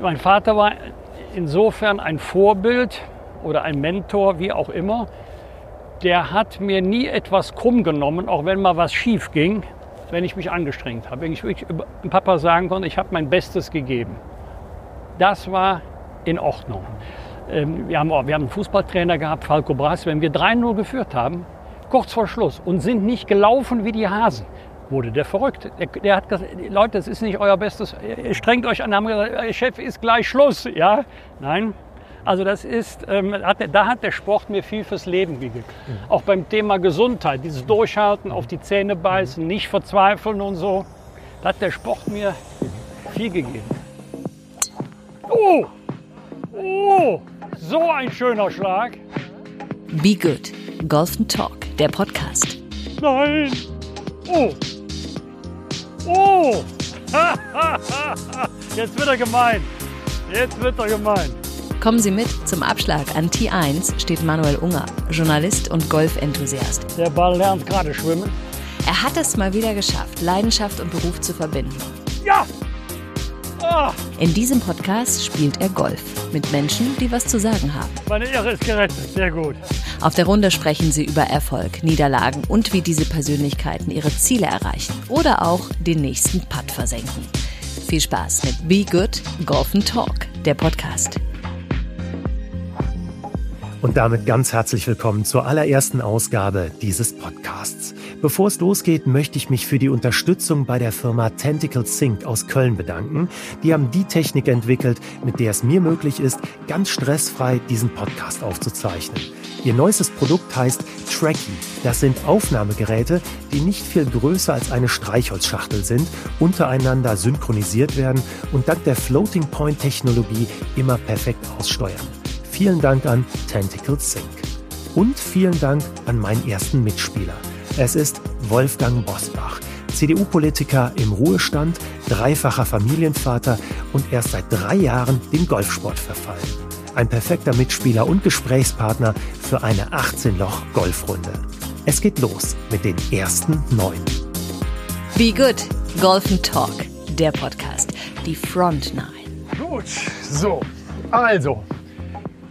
Mein Vater war insofern ein Vorbild oder ein Mentor, wie auch immer. Der hat mir nie etwas krumm genommen, auch wenn mal was schief ging, wenn ich mich angestrengt habe. Wenn ich wirklich Papa sagen konnte, ich habe mein Bestes gegeben. Das war in Ordnung. Ähm, Wir haben, wir haben einen Fußballtrainer gehabt, Falco Brass, wenn wir 3-0 geführt haben, kurz vor Schluss und sind nicht gelaufen wie die Hasen, wurde der verrückt. Der, der hat gesagt, Leute, das ist nicht euer Bestes, ihr strengt euch an, haben gesagt, "Ey, Chef ist gleich Schluss. Ja, nein. Also das ist, ähm, hat, der- da hat der Sport mir viel fürs Leben gegeben. Auch beim Thema Gesundheit, dieses Durchhalten, auf die Zähne beißen, nicht verzweifeln und so. Da hat der Sport mir viel gegeben. Oh, oh, so ein schöner Schlag. Be Good. Golf and Talk, der Podcast. Nein. Oh. Oh. Jetzt wird er gemein. Jetzt wird er gemein. Kommen Sie mit zum Abschlag an T1 steht Manuel Unger, Journalist und Golfenthusiast. Der Ball lernt gerade schwimmen. Er hat es mal wieder geschafft, Leidenschaft und Beruf zu verbinden. Ja. Ah, In diesem Podcast spielt er Golf mit Menschen, die was zu sagen haben. meine Ehre ist gerettet. Sehr gut. Auf der Runde sprechen sie über Erfolg, Niederlagen und wie diese Persönlichkeiten ihre Ziele erreichen oder auch den nächsten Putt versenken. Viel Spaß mit Be Good Golf and Talk, der Podcast. Und damit ganz herzlich willkommen zur allerersten Ausgabe dieses Podcasts. Bevor es losgeht, möchte ich mich für die Unterstützung bei der Firma Tentacle Sync aus Köln bedanken. Die haben die Technik entwickelt, mit der es mir möglich ist, ganz stressfrei diesen Podcast aufzuzeichnen. Ihr neuestes Produkt heißt Tracky. Das sind Aufnahmegeräte, die nicht viel größer als eine Streichholzschachtel sind, untereinander synchronisiert werden und dank der Floating Point Technologie immer perfekt aussteuern. Vielen Dank an Tentacle Sync. Und vielen Dank an meinen ersten Mitspieler. Es ist Wolfgang Bosbach, CDU-Politiker im Ruhestand, dreifacher Familienvater und erst seit drei Jahren dem Golfsport verfallen. Ein perfekter Mitspieler und Gesprächspartner für eine 18-Loch-Golfrunde. Es geht los mit den ersten neun. Be Good Golf and Talk, der Podcast. Die Front Nine. Gut, so, also,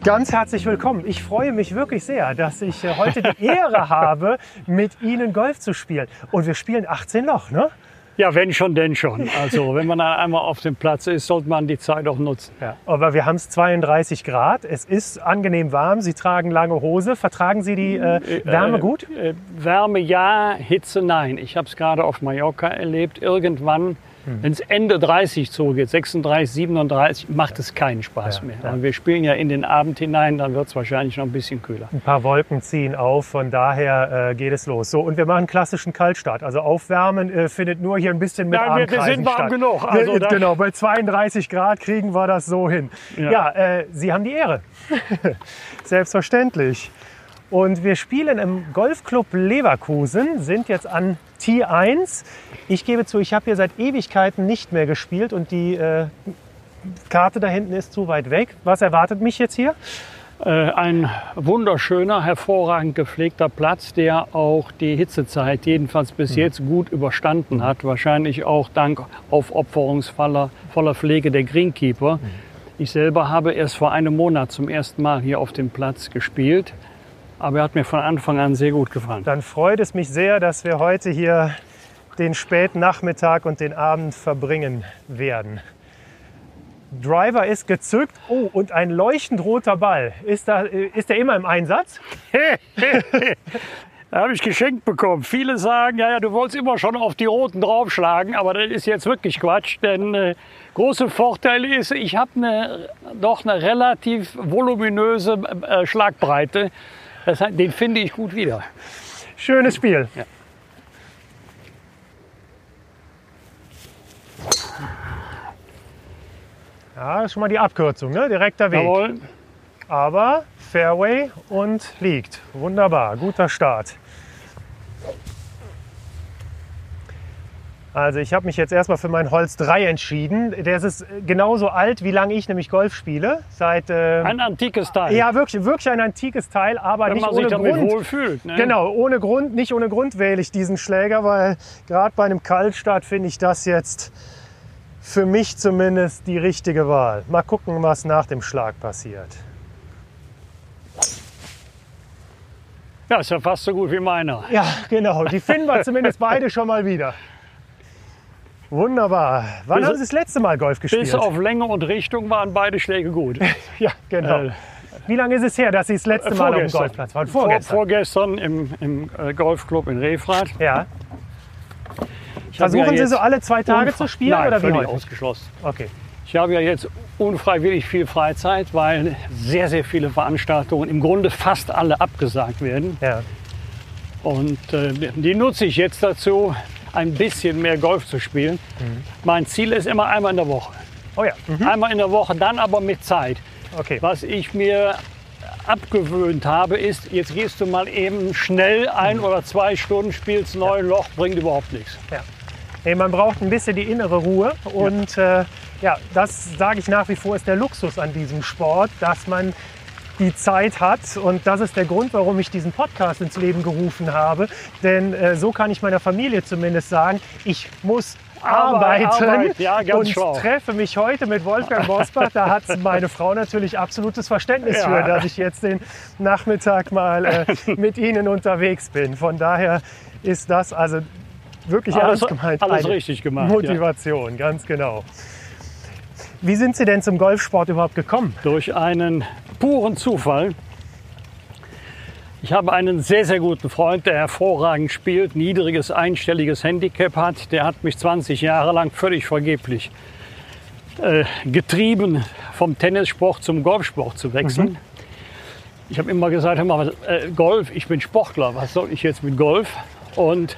ganz herzlich willkommen. Ich freue mich wirklich sehr, dass ich äh, heute die Ehre habe, mit Ihnen Golf zu spielen. Und wir spielen 18 Loch, ne? Ja, wenn schon, denn schon. Also, wenn man einmal auf dem Platz ist, sollte man die Zeit auch nutzen. Ja. Aber wir haben es 32 Grad. Es ist angenehm warm. Sie tragen lange Hose. Vertragen Sie die äh, Wärme gut? Äh, Wärme ja, Hitze nein. Ich habe es gerade auf Mallorca erlebt. Irgendwann, Hm. wenn es Ende 30 zugeht, 36, 37, macht es keinen Spaß Ja, mehr. ja. Und wir spielen ja in den Abend hinein, dann wird es wahrscheinlich noch ein bisschen kühler. Ein paar Wolken ziehen auf, von daher äh, geht es los. So, und wir machen klassischen Kaltstart. Also Aufwärmen äh, findet nur hier ein bisschen mit Ja, wir- wir sind warm statt. genug, also Wir- genau, bei 32 Grad kriegen wir das so hin. Ja, Ja. äh, Sie haben die Ehre. Selbstverständlich. Und wir spielen im Golfclub Leverkusen, sind jetzt an T1. Ich gebe zu, ich habe hier seit Ewigkeiten nicht mehr gespielt und die äh, Karte da hinten ist zu weit weg. Was erwartet mich jetzt hier? Äh, ein wunderschöner, hervorragend gepflegter Platz, der auch die Hitzezeit jedenfalls bis jetzt gut überstanden hat. Wahrscheinlich auch dank aufopferungsvoller voller Pflege der Greenkeeper. Ich selber habe erst vor einem Monat zum ersten Mal hier auf dem Platz gespielt. Aber er hat mir von Anfang an sehr gut gefallen. Dann freut es mich sehr, dass wir heute hier den späten Nachmittag und den Abend verbringen werden. Driver ist gezückt. Oh, und ein leuchtend roter Ball. Ist, da, äh, ist der immer im Einsatz? Da habe ich geschenkt bekommen. Viele sagen, ja, ja, du wolltest immer schon auf die Roten draufschlagen, aber das ist jetzt wirklich Quatsch, denn äh, große Vorteil ist, ich habe eine, doch eine relativ voluminöse äh, Schlagbreite. Das, den finde ich gut wieder. Schönes Spiel. Ja. Ja, das ist schon mal die Abkürzung, ne? direkter Weg. Jawohl. Aber Fairway und liegt. Wunderbar, guter Start. Also ich habe mich jetzt erstmal für meinen Holz 3 entschieden. Der ist genauso alt, wie lange ich nämlich Golf spiele. Seit äh, Ein antikes Teil. ja wirklich, wirklich ein antikes Teil, aber wenn nicht man sich ohne damit Grund. wohlfühlt. Ne? Genau, ohne Grund, nicht ohne Grund wähle ich diesen Schläger, weil gerade bei einem Kaltstart finde ich das jetzt für mich zumindest die richtige Wahl. Mal gucken, was nach dem Schlag passiert. Ja, ist ja fast so gut wie meiner. Ja, genau. Die finden wir zumindest beide schon mal wieder. Wunderbar. Wann Bis- haben Sie das letzte Mal Golf gespielt? Bis auf Länge und Richtung waren beide Schläge gut. ja, genau. Äh, Wie lange ist es her, dass Sie das letzte Mal auf dem Golfplatz waren? Vorgestern. Vor, vorgestern im, im äh, Golfclub in Refrath. ja. Ich Versuchen ja Sie so alle zwei Tage zu spielen Nein, oder wie völlig ausgeschlossen. Okay. Ich habe ja jetzt unfreiwillig viel Freizeit, weil sehr, sehr viele Veranstaltungen, im Grunde fast alle abgesagt werden. Ja. Und äh, die nutze ich jetzt dazu, ein bisschen mehr Golf zu spielen. Mhm. Mein Ziel ist immer einmal in der Woche. Oh ja. Mhm. Einmal in der Woche, dann aber mit Zeit. Okay. Was ich mir abgewöhnt habe, ist, jetzt gehst du mal eben schnell ein oder zwei Stunden, spielst neun Loch, bringt überhaupt nichts. Ja. Nee, man braucht ein bisschen die innere Ruhe und ja, äh, ja das sage ich nach wie vor ist der Luxus an diesem Sport, dass man die Zeit hat und das ist der Grund, warum ich diesen Podcast ins Leben gerufen habe, denn äh, so kann ich meiner Familie zumindest sagen, ich muss Arbeit, arbeiten Arbeit, ja, und schlau. treffe mich heute mit Wolfgang Bosbach. Da hat meine Frau natürlich absolutes Verständnis Ja. für, dass ich jetzt den Nachmittag mal äh, mit Ihnen unterwegs bin. Von daher ist das also wirklich Alles- ernst gemeint. alles eine richtig gemacht, Motivation, ganz genau. Wie sind Sie denn zum Golfsport überhaupt gekommen? Durch einen puren Zufall. Ich habe einen sehr, sehr guten Freund, der hervorragend spielt, niedriges einstelliges Handicap hat. Der hat mich 20 Jahre lang völlig vergeblich äh, getrieben, vom Tennissport zum Golfsport zu wechseln. Ich habe immer gesagt, hör mal, äh, Golf, ich bin Sportler, was soll ich jetzt mit Golf? Und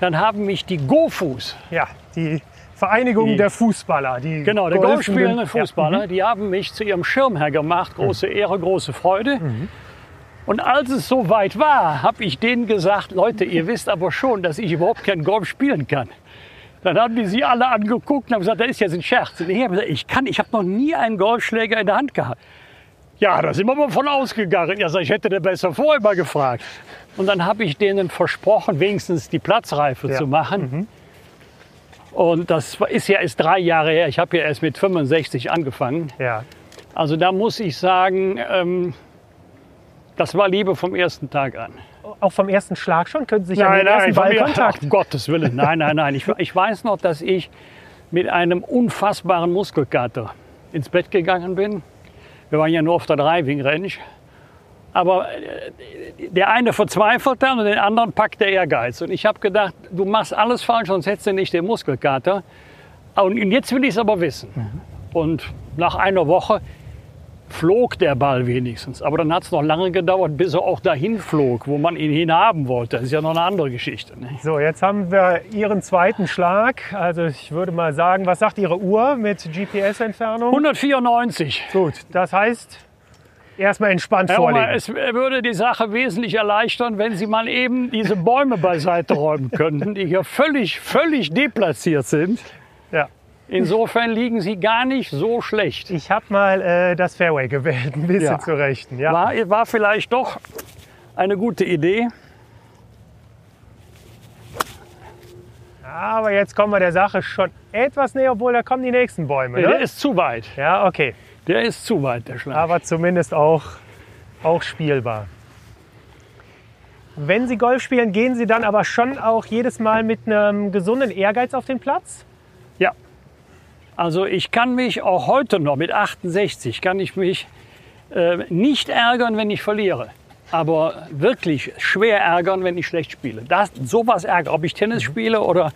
dann haben mich die Gofus, Ja, die Vereinigung Die- der Fußballer. Die Genau, der golfspielende Fußballer, Ja. die haben mich zu ihrem Schirmherr gemacht. Große Ehre, große Freude. Und als es soweit war, habe ich denen gesagt, Leute, ihr wisst aber schon, dass ich überhaupt kein Golf spielen kann. Dann haben die sie alle angeguckt und haben gesagt, das ist jetzt ein Scherz. Und ich habe gesagt, ich kann, ich habe noch nie einen Golfschläger in der Hand gehabt. Ja, da sind wir mal von ausgegangen. Ja, ich hätte der besser vorher mal gefragt. Und dann habe ich denen versprochen, wenigstens die Platzreife Ja. zu machen. Und das ist ja erst drei Jahre her. Ich habe ja erst mit 65 angefangen. Ja. Also da muss ich sagen, ähm, das war Liebe vom ersten Tag an. Auch vom ersten Schlag schon? Können Sie sich an den ersten von mir- Ballkontakt? um Gottes Willen. Nein, nein, nein. Ich, ich weiß noch, dass ich mit einem unfassbaren Muskelkater ins Bett gegangen bin. Wir waren ja nur auf der Driving Range. Aber äh, der eine verzweifelt dann und den anderen packt der Ehrgeiz. Und ich habe gedacht, du machst alles falsch, sonst hättest du nicht den Muskelkater. Und jetzt will ich es aber wissen. Und nach einer Woche flog der Ball wenigstens. Aber dann hat es noch lange gedauert, bis er auch dahin flog, wo man ihn hinhaben wollte. Das ist ja noch eine andere Geschichte. Ne? So, jetzt haben wir Ihren zweiten Schlag. Also ich würde mal sagen, was sagt Ihre Uhr mit GPS-Entfernung? 194. Gut, das heißt, erstmal entspannt Herr vorlegen. es würde die Sache wesentlich erleichtern, wenn Sie mal eben diese Bäume beiseite räumen könnten, die hier völlig, völlig deplatziert sind. Ja. Insofern liegen Sie gar nicht so schlecht. Ich habe mal äh, das Fairway gewählt, ein bisschen Ja. zu rechten. Ja. War, war vielleicht doch eine gute Idee. Aber jetzt kommen wir der Sache schon etwas näher, obwohl da kommen die nächsten Bäume. Der Ne? ist zu weit. Ja, okay. Der ist zu weit, der Schlag. aber zumindest auch, auch spielbar. Wenn Sie Golf spielen, gehen Sie dann aber schon auch jedes Mal mit einem gesunden Ehrgeiz auf den Platz? Ja. Also ich kann mich auch heute noch mit 68 kann ich mich äh, nicht ärgern, wenn ich verliere. Aber wirklich schwer ärgern, wenn ich schlecht spiele. Das, sowas ärgert, ob ich Tennis spiele oder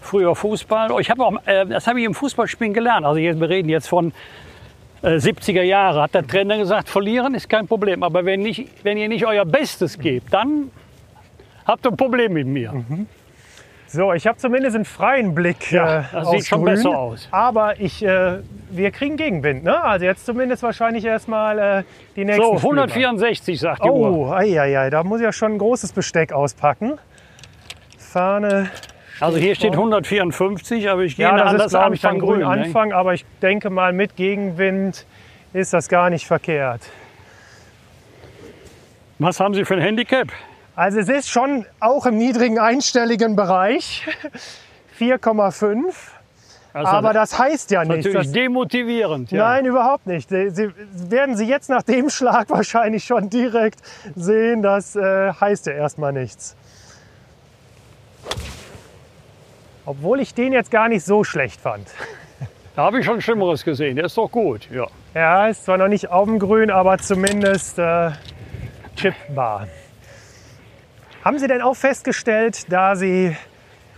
früher Fußball. Ich habe auch, äh, das habe ich im Fußballspielen gelernt. Also wir reden jetzt von äh, 70er Jahre. Hat der Trainer gesagt, verlieren ist kein Problem. Aber wenn, nicht, wenn ihr nicht euer Bestes gebt, dann habt ihr ein Problem mit mir. So, ich habe zumindest einen freien Blick Ja, äh, das aufs sieht schon Grün. besser aus. Aber ich, äh, wir kriegen Gegenwind. Ne? Also jetzt zumindest wahrscheinlich erstmal äh, die nächsten So, Spiele. 164 sagt die Uhr. Oh, ei, ei, da muss ich ja schon ein großes Besteck auspacken. Fahne. Also hier steht 154, aber ich gehe Ja, an das das ist, glaube ich, dann Anfang grün grün. ne? Anfang, aber ich denke mal, mit Gegenwind ist das gar nicht verkehrt. Was haben Sie für ein Handicap? Also es ist schon auch im niedrigen einstelligen Bereich. 4,5. Also, Aber das heißt ja nichts. natürlich Das, demotivierend. Ja. Nein, überhaupt nicht. Sie, Sie, werden Sie jetzt nach dem Schlag wahrscheinlich schon direkt sehen, das äh, heißt ja erstmal nichts. Obwohl ich den jetzt gar nicht so schlecht fand. Da habe ich schon Schlimmeres gesehen. Der ist doch gut. Ja. Ja, ist zwar noch nicht auf dem Grün, aber zumindest äh, chipbar. Haben Sie denn auch festgestellt, da Sie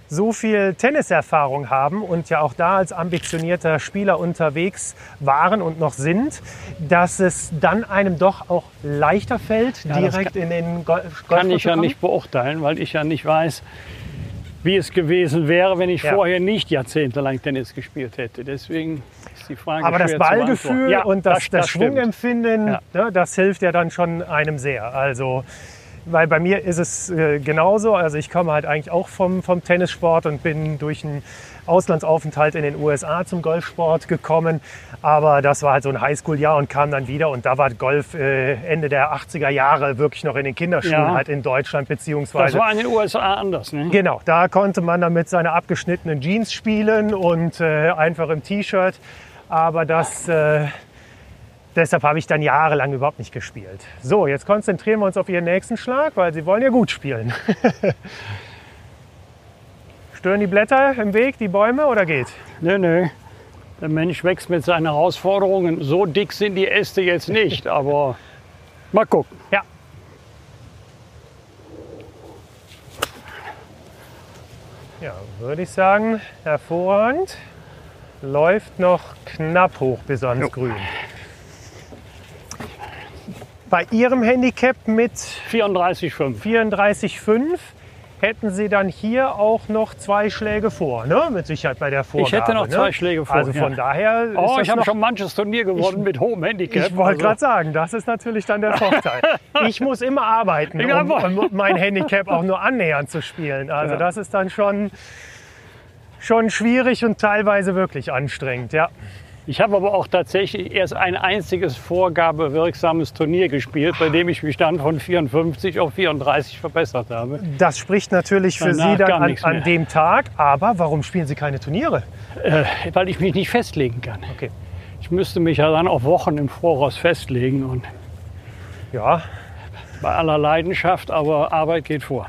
so viel Tenniserfahrung haben und ja auch da als ambitionierter Spieler unterwegs waren und noch sind, dass es dann einem doch auch leichter fällt, das direkt in den Gol Golf Kann ich zu ja nicht beurteilen, weil ich ja nicht weiß, wie es gewesen wäre, wenn ich Ja. vorher nicht jahrzehntelang Tennis gespielt hätte. Deswegen ist die Frage Aber das Ballgefühl. Ja, und das, das, stimmt. Schwungempfinden, Ja. ne, das hilft ja dann schon einem sehr. Also, weil bei mir ist es äh, genauso. Also ich komme halt eigentlich auch vom, vom Tennissport und bin durch einen Auslandsaufenthalt in den USA zum Golfsport gekommen. Aber das war halt so ein Highschool-Jahr und kam dann wieder. Und da war Golf äh, Ende der 80er Jahre wirklich noch in den Kinderschuhen Ja. halt in Deutschland Das beziehungsweise war in den USA anders. Ne? Genau, da konnte man dann mit seiner abgeschnittenen Jeans spielen und äh, einfach im T-Shirt. Aber das, äh, deshalb habe ich dann jahrelang überhaupt nicht gespielt. So, jetzt konzentrieren wir uns auf Ihren nächsten Schlag, weil Sie wollen ja gut spielen. Stören die Blätter im Weg, die Bäume oder geht? Nö, nö. Der Mensch wächst mit seinen Herausforderungen. So dick sind die Äste jetzt nicht, aber mal gucken. Ja. Ja, würde ich sagen, hervorragend. Läuft noch knapp hoch bis ans Jo. Grün. Bei Ihrem Handicap mit 34,5. 34,5 hätten Sie dann hier auch noch zwei Schläge vor, ne? Mit Sicherheit bei der Vorgabe. hätte noch ne? zwei Schläge vor, Also von ja. daher Oh, ich habe schon manches Turnier gewonnen mit hohem Handicap. ich wollte Also, gerade sagen, das ist natürlich dann der Vorteil. Ich muss immer arbeiten, um, um mein Handicap auch nur annähernd zu spielen. Also Ja. das ist dann schon, schon schwierig und teilweise wirklich anstrengend. Ja. Ich habe aber auch tatsächlich erst ein einziges vorgabewirksames Turnier gespielt, bei dem ich mich dann von 54 auf 34 verbessert habe. Das spricht natürlich für Danach Sie dann an, an dem Tag. Aber warum spielen Sie keine Turniere? Äh, weil ich mich nicht festlegen kann. Okay. Ich müsste mich ja dann auf Wochen im Voraus festlegen und Ja, bei aller Leidenschaft, aber Arbeit geht vor.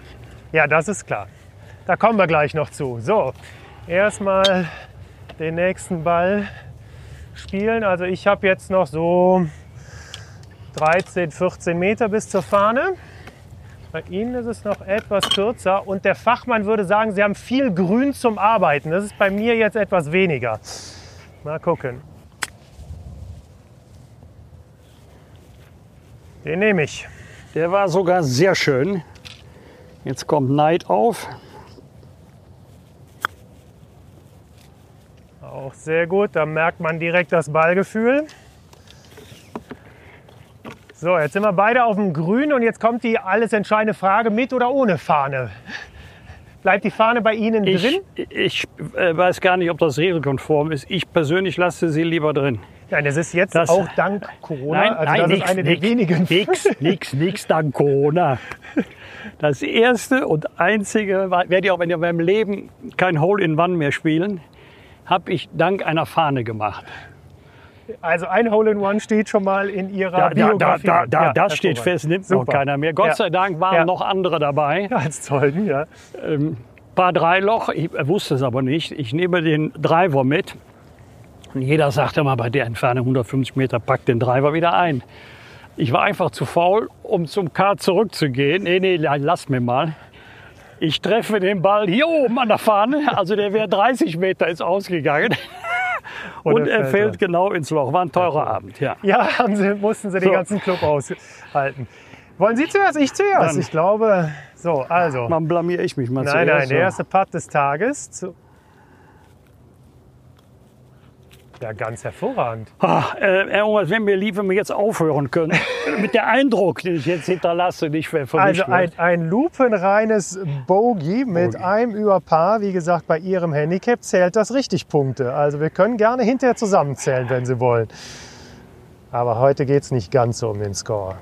ja, das ist klar. Da kommen wir gleich noch zu. So, erstmal den nächsten Ball spielen. Also ich habe jetzt noch so 13, 14 Meter bis zur Fahne. Bei Ihnen ist es noch etwas kürzer und der Fachmann würde sagen, Sie haben viel Grün zum Arbeiten. Das ist bei mir jetzt etwas weniger. Mal gucken. Den nehme ich. Der war sogar sehr schön. Jetzt kommt Neid auf. Auch sehr gut, da merkt man direkt das Ballgefühl. So, jetzt sind wir beide auf dem Grün und jetzt kommt die alles entscheidende Frage, mit oder ohne Fahne? Bleibt die Fahne bei Ihnen Ich, drin? ich äh, weiß gar nicht, ob das regelkonform ist. Ich persönlich lasse sie lieber drin. Nein, das ist jetzt Das- auch dank Corona. Nein, also nein, das nix, ist eine nix, der wenigen. Nix, nix, nix, dank Corona. Das erste und einzige, werde ich auch in meinem Leben kein Hole-in-One mehr spielen, habe ich dank einer Fahne gemacht. Also ein Hole in One steht schon mal in Ihrer Da, da, da, Biografie. da, da, Ja, das steht fest, nimmt noch Super. keiner mehr. Gott Ja. sei Dank waren Ja. noch andere dabei. Ja, als Zeugen, ja. Paar Dreiloch, ich wusste es aber nicht. Ich nehme den Driver mit. Und jeder sagte mal, bei der Entfernung 150 Meter, pack den Driver wieder ein. Ich war einfach zu faul, um zum Kart zurückzugehen. Nee, nee, lass mir mal. Ich treffe den Ball hier oben an der Fahne. Also der wäre 30 Meter ist ausgegangen. Und er er fällt fällt genau ins Loch. War ein teurer Abend, ja. Ja, haben Sie, mussten Sie den So. ganzen Club aushalten. Wollen Sie zuerst? Ich zuerst. Dann. Ich glaube, so, also. Dann blamiere ich mich mal Nein, nein, zuerst. der erste Putt des Tages. Zu ja, ganz hervorragend. Ah, äh, wenn wir lieb, wenn wir jetzt aufhören können. Mit der Eindruck, den ich jetzt hinterlasse, nicht für für Also ein, ein lupenreines Bogey mit Bogey. einem über Paar. Wie gesagt, bei Ihrem Handicap zählt das richtig Punkte. Also wir können gerne hinterher zusammenzählen, wenn Sie wollen. Aber heute geht es nicht ganz so um den Score.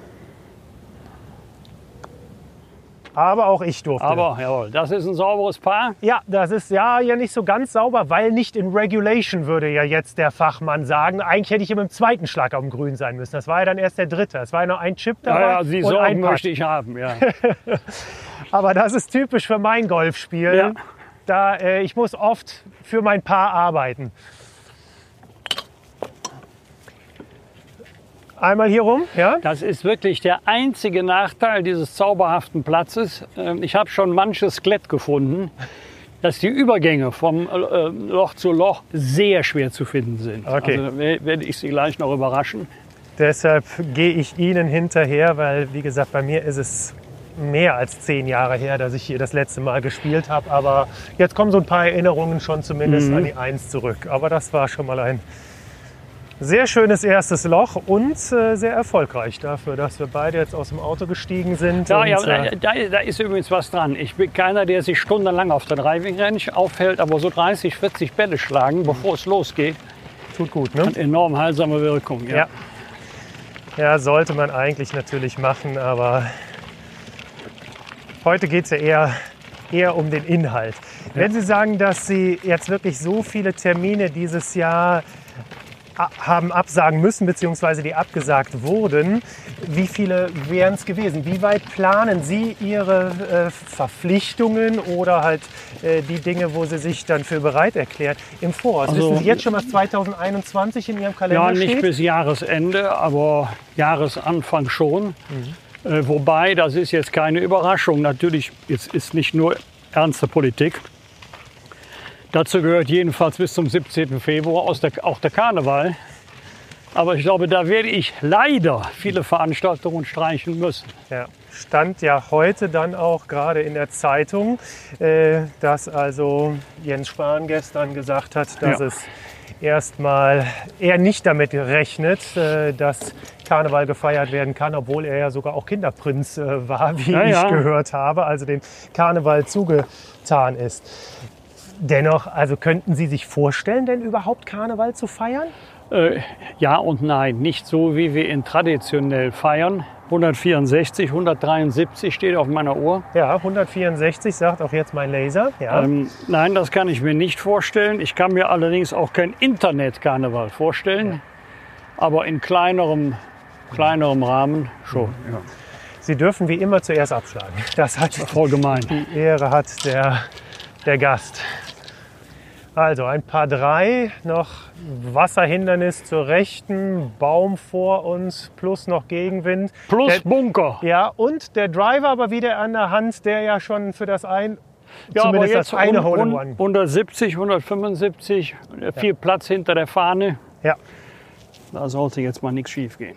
Aber auch ich durfte. Aber jawohl, das ist ein sauberes Paar. Ja, das ist ja, ja nicht so ganz sauber, weil nicht in Regulation, würde ja jetzt der Fachmann sagen. Eigentlich hätte ich immer im zweiten Schlag auf dem Grün sein müssen. Das war ja dann erst der dritte. Es war ja noch ein Chip dabei. Ja, ja, die Sorgen ein möchte ich haben. Ja. Aber das ist typisch für mein Golfspiel. Ja. Da, äh, ich muss oft für mein Paar arbeiten. Einmal hier rum, ja? Das ist wirklich der einzige Nachteil dieses zauberhaften Platzes. Ähm, Ich habe schon manches Skelett gefunden, dass die Übergänge vom äh, Loch zu Loch sehr schwer zu finden sind. Okay. Also we- werde ich Sie gleich noch überraschen. Deshalb gehe ich Ihnen hinterher, weil, wie gesagt, bei mir ist es mehr als zehn Jahre her, dass ich hier das letzte Mal gespielt habe. Aber jetzt kommen so ein paar Erinnerungen schon zumindest an die Eins zurück. Aber das war schon mal ein sehr schönes erstes Loch und äh, sehr erfolgreich dafür, dass wir beide jetzt aus dem Auto gestiegen sind. Ja, und, ja, äh, da, da ist übrigens was dran. Ich bin keiner, der sich stundenlang auf der Driving Range aufhält, aber so 30, 40 Bälle schlagen, bevor es losgeht, tut gut, ne? hat enorm heilsame Wirkung. Ja. Ja. Ja, sollte man eigentlich natürlich machen, aber heute geht es ja eher, eher um den Inhalt. Wenn Sie sagen, dass Sie jetzt wirklich so viele Termine dieses Jahr haben absagen müssen, beziehungsweise die abgesagt wurden, wie viele wären es gewesen? Wie weit planen Sie Ihre äh, Verpflichtungen oder halt äh, die Dinge, wo Sie sich dann für bereit erklären, im Voraus? Also- Wissen Sie jetzt schon, was 2021 in Ihrem Kalender Ja, nicht steht? bis Jahresende, aber Jahresanfang schon. Äh, wobei, das ist jetzt keine Überraschung. Natürlich, es ist nicht nur ernste Politik. Dazu gehört jedenfalls bis zum 17. Februar der, auch der Karneval. Aber ich glaube, da werde ich leider viele Veranstaltungen streichen müssen. Ja, stand ja heute dann auch gerade in der Zeitung, äh, dass also Jens Spahn gestern gesagt hat, dass Ja. es erstmal er nicht damit rechnet, äh, dass Karneval gefeiert werden kann, obwohl er ja sogar auch Kinderprinz äh, war, wie Ja, ich ja. gehört habe, also dem Karneval zugetan ist. Dennoch, also könnten Sie sich vorstellen, denn überhaupt Karneval zu feiern? Äh, ja und nein, nicht so, wie wir ihn traditionell feiern. 164, 173 steht auf meiner Uhr. Ja, 164 sagt auch jetzt mein Laser. Ja. Ähm, nein, das kann ich mir nicht vorstellen. Ich kann mir allerdings auch kein Internet-Karneval vorstellen. Aber in kleinerem, kleinerem Rahmen schon. Ja. Sie dürfen wie immer zuerst abschlagen. Das hat Voll gemein. die Ehre hat der, der Gast. Also ein paar drei, noch Wasserhindernis zur Rechten, Baum vor uns plus noch Gegenwind. Plus Der- Bunker. Ja, und der Driver aber wieder an der Hand, der ja schon für das ein, Ja, aber zumindest jetzt das eine Hole One. 170, 175, äh, viel Platz hinter der Fahne. Ja, Da sollte jetzt mal nichts schief gehen.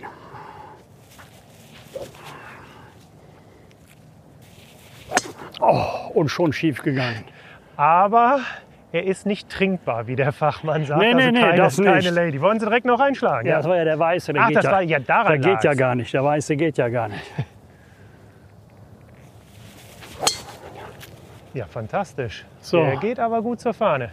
Oh, und schon schief gegangen. aber er ist nicht trinkbar, wie der Fachmann sagt. Nee, nee, also nee, keine, das nicht. keine Lady. Wollen Sie direkt noch einschlagen? Ja, das war ja der Weiße. Der Ach, geht das ja, war ja daran Der geht ja lag's. gar nicht. Der Weiße geht ja gar nicht. ja fantastisch. So. Der geht aber gut zur Fahne.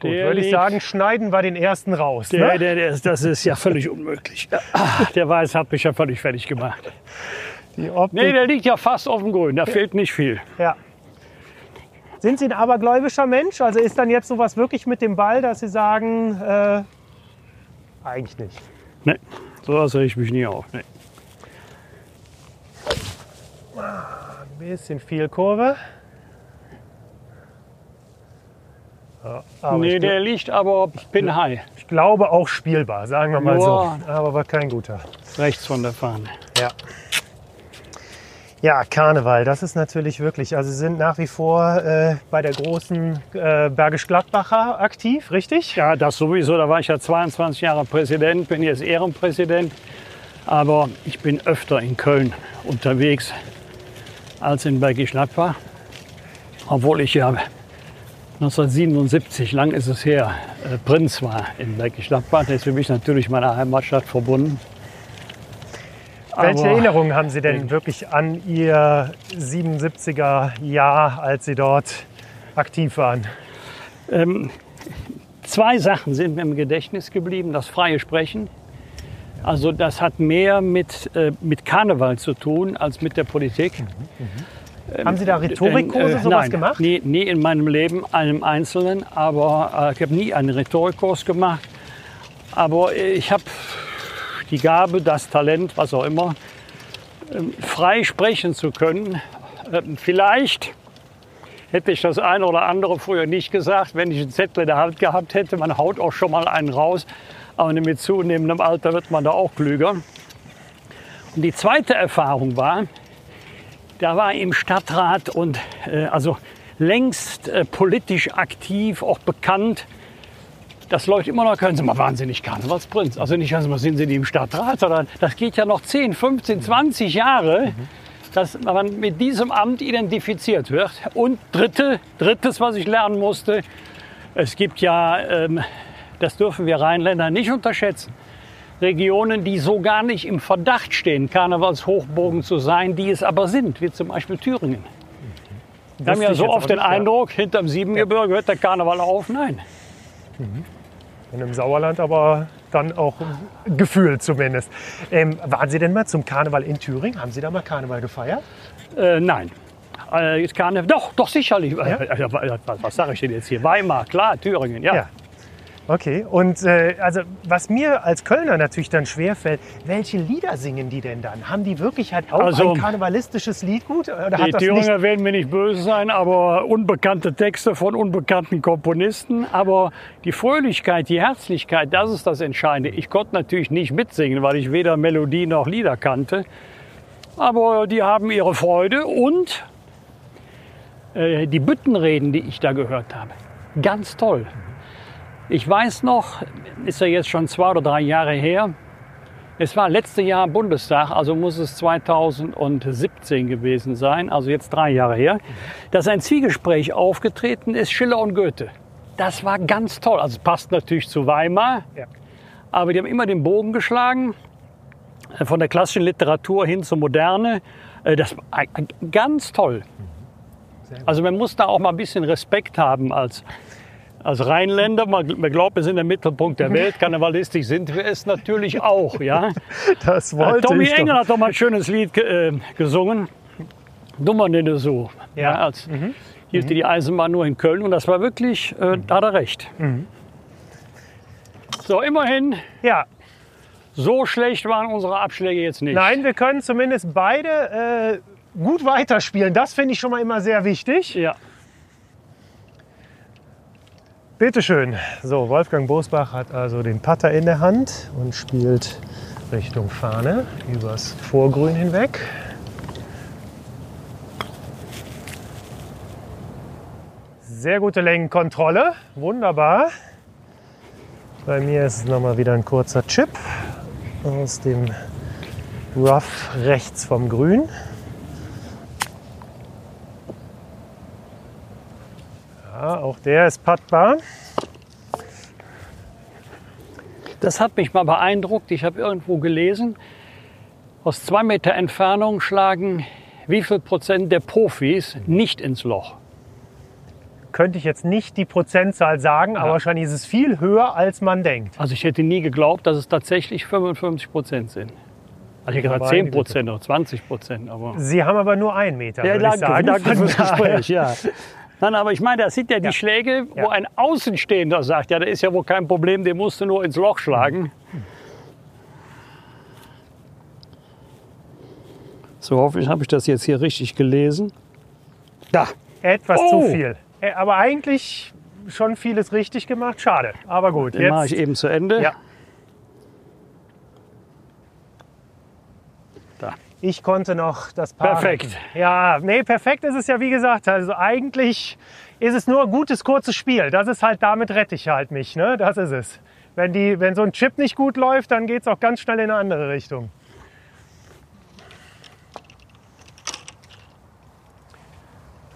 Gut, Der würde ich sagen, schneiden wir den ersten raus. Der, ne? der, der, ist- das ist ja völlig unmöglich. Der Weiß hat mich ja völlig fertig gemacht. Die Optik, Nee, der liegt ja fast auf dem Grün. Da fehlt nicht viel. ja. Sind Sie ein abergläubischer Mensch? Also ist dann jetzt sowas wirklich mit dem Ball, dass Sie sagen, äh, eigentlich nicht. Nee, sowas reg ich mich nie auf. Nee. Ein bisschen viel Kurve. Ja, nee, der liegt aber pin high, ich glaube auch spielbar, sagen wir mal Ja. so. Aber war kein guter. rechts von der Fahne. Ja. Ja, Karneval, das ist natürlich wirklich, also Sie sind nach wie vor äh, bei der großen äh, Bergisch Gladbacher aktiv, richtig? Ja, das sowieso. Da war ich ja 22 Jahre Präsident, bin jetzt Ehrenpräsident. Aber ich bin öfter in Köln unterwegs als in Bergisch Gladbach. Obwohl ich ja 1977, lang ist es her, äh, Prinz war in Bergisch Gladbach. Das für mich natürlich meine Heimatstadt verbunden. Welche Aber- Erinnerungen haben Sie denn wirklich an Ihr 77er Jahr, als Sie dort aktiv waren? Ähm, zwei Sachen sind mir im Gedächtnis geblieben. Das freie Sprechen. Also das hat mehr mit, äh, mit Karneval zu tun als mit der Politik. Haben Sie da Rhetorikkurse äh, sowas nein, gemacht? Nie, nie in meinem Leben, einem Einzelnen, aber äh, ich habe nie einen Rhetorikkurs gemacht. Aber äh, ich habe die Gabe, das Talent, was auch immer, ähm, frei sprechen zu können. Ähm, Vielleicht hätte ich das eine oder andere früher nicht gesagt, wenn ich einen Zettel in der Hand gehabt hätte. Man haut auch schon mal einen raus, aber mit zunehmendem Alter wird man da auch klüger. Und die zweite Erfahrung war, da war im Stadtrat und äh, also längst äh, politisch aktiv, auch bekannt, dass Leute immer noch können, Sie mal wahnsinnig Karnevalsprinz. Also nicht, also mal sind Sie die im Stadtrat, sondern das geht ja noch 10, 15, 20 Jahre, dass man mit diesem Amt identifiziert wird. Und dritte, drittes, was ich lernen musste, es gibt ja, ähm, das dürfen wir Rheinländer nicht unterschätzen, Regionen, die so gar nicht im Verdacht stehen, Karnevalshochburgen zu sein, die es aber sind, wie zum Beispiel Thüringen. Wir haben ja so oft den. Eindruck, hinterm Siebengebirge hört der Karneval auf. Nein. Und im Sauerland aber dann auch gefühlt zumindest. Ähm, waren Sie denn mal zum Karneval in Thüringen? Haben Sie da mal Karneval gefeiert? Äh, nein. Äh, Karneval, doch, doch sicherlich. Äh, äh, was was sage ich denn jetzt hier? Weimar, klar, Thüringen, ja. Ja. Okay, und äh, also was mir als Kölner natürlich dann schwerfällt, welche Lieder singen die denn dann? Haben die wirklich halt auch Also- ein karnevalistisches Lied gut? Oder Die hat Thüringer werden mir nicht böse sein, aber unbekannte Texte von unbekannten Komponisten. Aber die Fröhlichkeit, die Herzlichkeit, das ist das Entscheidende. Ich konnte natürlich nicht mitsingen, weil ich weder Melodie noch Lieder kannte. Aber die haben ihre Freude und äh, die Büttenreden, die ich da gehört habe, ganz toll. Ich weiß noch, ist ja jetzt schon zwei oder drei Jahre her, es war letztes Jahr Bundestag, also muss es 2017 gewesen sein, also jetzt drei Jahre her, dass ein Zwiegespräch aufgetreten ist, Schiller und Goethe. Das war ganz toll. Also passt natürlich zu Weimar, Ja. aber die haben immer den Bogen geschlagen, äh, von der klassischen Literatur hin zur Moderne. Äh, Das war ganz toll. Also man muss da auch mal ein bisschen Respekt haben als, als Rheinländer. Man, man glaubt, wir sind der Mittelpunkt der Welt. Karnevalistisch sind wir es natürlich auch. Ja? Das Äh, wollte Tommy ich Engel doch. hat doch mal ein schönes Lied äh, gesungen. Dummer denn so. Ja. Ja. Mhm. als hielt die Eisenbahn nur in Köln und das war wirklich, äh, da hat er recht. Mhm. So, immerhin, Ja, so schlecht waren unsere Abschläge jetzt nicht. nein, wir können zumindest beide äh, gut weiterspielen. Das finde ich schon mal immer sehr wichtig. Ja. Bitte schön. So, Wolfgang Bosbach hat also den Putter in der Hand und spielt Richtung Fahne übers Vorgrün hinweg. Sehr gute Längenkontrolle, wunderbar. Bei mir ist es nochmal wieder ein kurzer Chip aus dem Rough rechts vom Grün. Ja, auch der ist puttbar. Das hat mich mal beeindruckt. Ich habe irgendwo gelesen, aus zwei Meter Entfernung schlagen wie viel Prozent der Profis nicht ins Loch. Könnte ich jetzt nicht die Prozentzahl sagen, aber wahrscheinlich ist es viel höher, als man denkt. Also ich hätte nie geglaubt, dass es tatsächlich 55 Prozent sind. Also ich hätte gesagt Meine 10 Prozent oder 20 Prozent. Aber Sie haben aber nur einen Meter, ja, würde danke, ich sagen. danke fürs Gespräch. Ja. Nein, aber ich meine, das sind ja die Ja. Schläge, wo Ja. ein Außenstehender sagt, ja, da ist ja wohl kein Problem, den musst du nur ins Loch schlagen. So hoffe ich, habe ich das jetzt hier richtig gelesen. Da, Etwas Oh. zu viel. Äh, Aber eigentlich schon vieles richtig gemacht. Schade. Aber gut. den mache ich Jetzt, eben zu Ende. Ja. Ich konnte noch das Paar. Perfekt. Ja, nee, perfekt ist es ja wie gesagt. Also eigentlich ist es nur ein gutes, kurzes Spiel. Das ist halt, damit rette ich halt mich. Ne? Das ist es. Wenn, die, wenn so ein Chip nicht gut läuft, dann geht es auch ganz schnell in eine andere Richtung.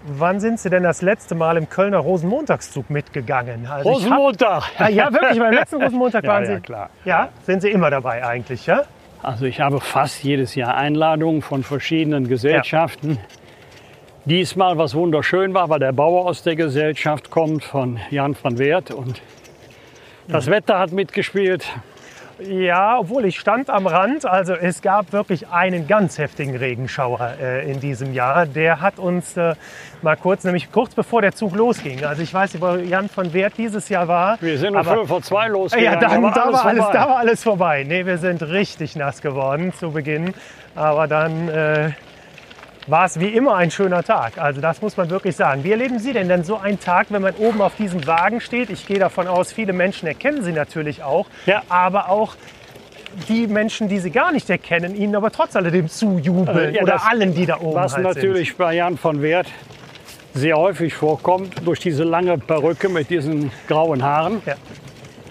Wann sind Sie denn das letzte Mal im Kölner Rosenmontagszug mitgegangen? Also ich hab- Rosenmontag. Ah, ja, wirklich, beim letzten Rosenmontag Ja, waren ja, Sie. klar. Ja, sind Sie immer dabei eigentlich, ja? Also ich habe fast jedes Jahr Einladungen von verschiedenen Gesellschaften. Diesmal, was wunderschön war, weil der Bauer aus der Gesellschaft kommt, von Jan van Wert. Und das Wetter hat mitgespielt. Ja, obwohl ich stand am Rand. Also es gab wirklich einen ganz heftigen Regenschauer äh, in diesem Jahr. Der hat uns äh, mal kurz, nämlich kurz bevor der Zug losging. Also ich weiß nicht, wo Jan von Wert dieses Jahr war. Wir sind um Viertel vor zwei losgegangen. Ja, dann, war da, alles war alles, vorbei. da war alles vorbei. Nee, wir sind richtig nass geworden zu Beginn. Aber dann äh, war es wie immer ein schöner Tag. Also das muss man wirklich sagen. Wie erleben Sie denn denn so einen Tag, wenn man oben auf diesem Wagen steht? Ich gehe davon aus, viele Menschen erkennen Sie natürlich auch. Ja. Aber auch die Menschen, die Sie gar nicht erkennen, Ihnen aber trotz alledem zujubeln. Äh, ja, oder allen, die da oben Was halt natürlich bei Jan von Wert sehr häufig vorkommt, durch diese lange Perücke mit diesen grauen Haaren, Ja.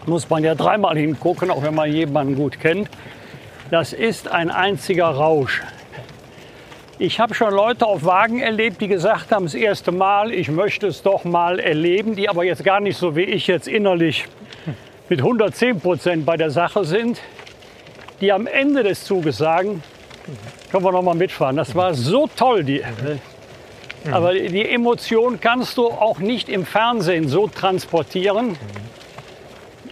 muss man ja dreimal hingucken, auch wenn man jemanden gut kennt. Das ist ein einziger Rausch. Ich habe schon Leute auf Wagen erlebt, die gesagt haben, das erste Mal, ich möchte es doch mal erleben, die aber jetzt gar nicht so wie ich jetzt innerlich mit 110 Prozent bei der Sache sind, die am Ende des Zuges sagen, können wir noch mal mitfahren. Das war so toll, die. Aber die Emotion kannst du auch nicht im Fernsehen so transportieren.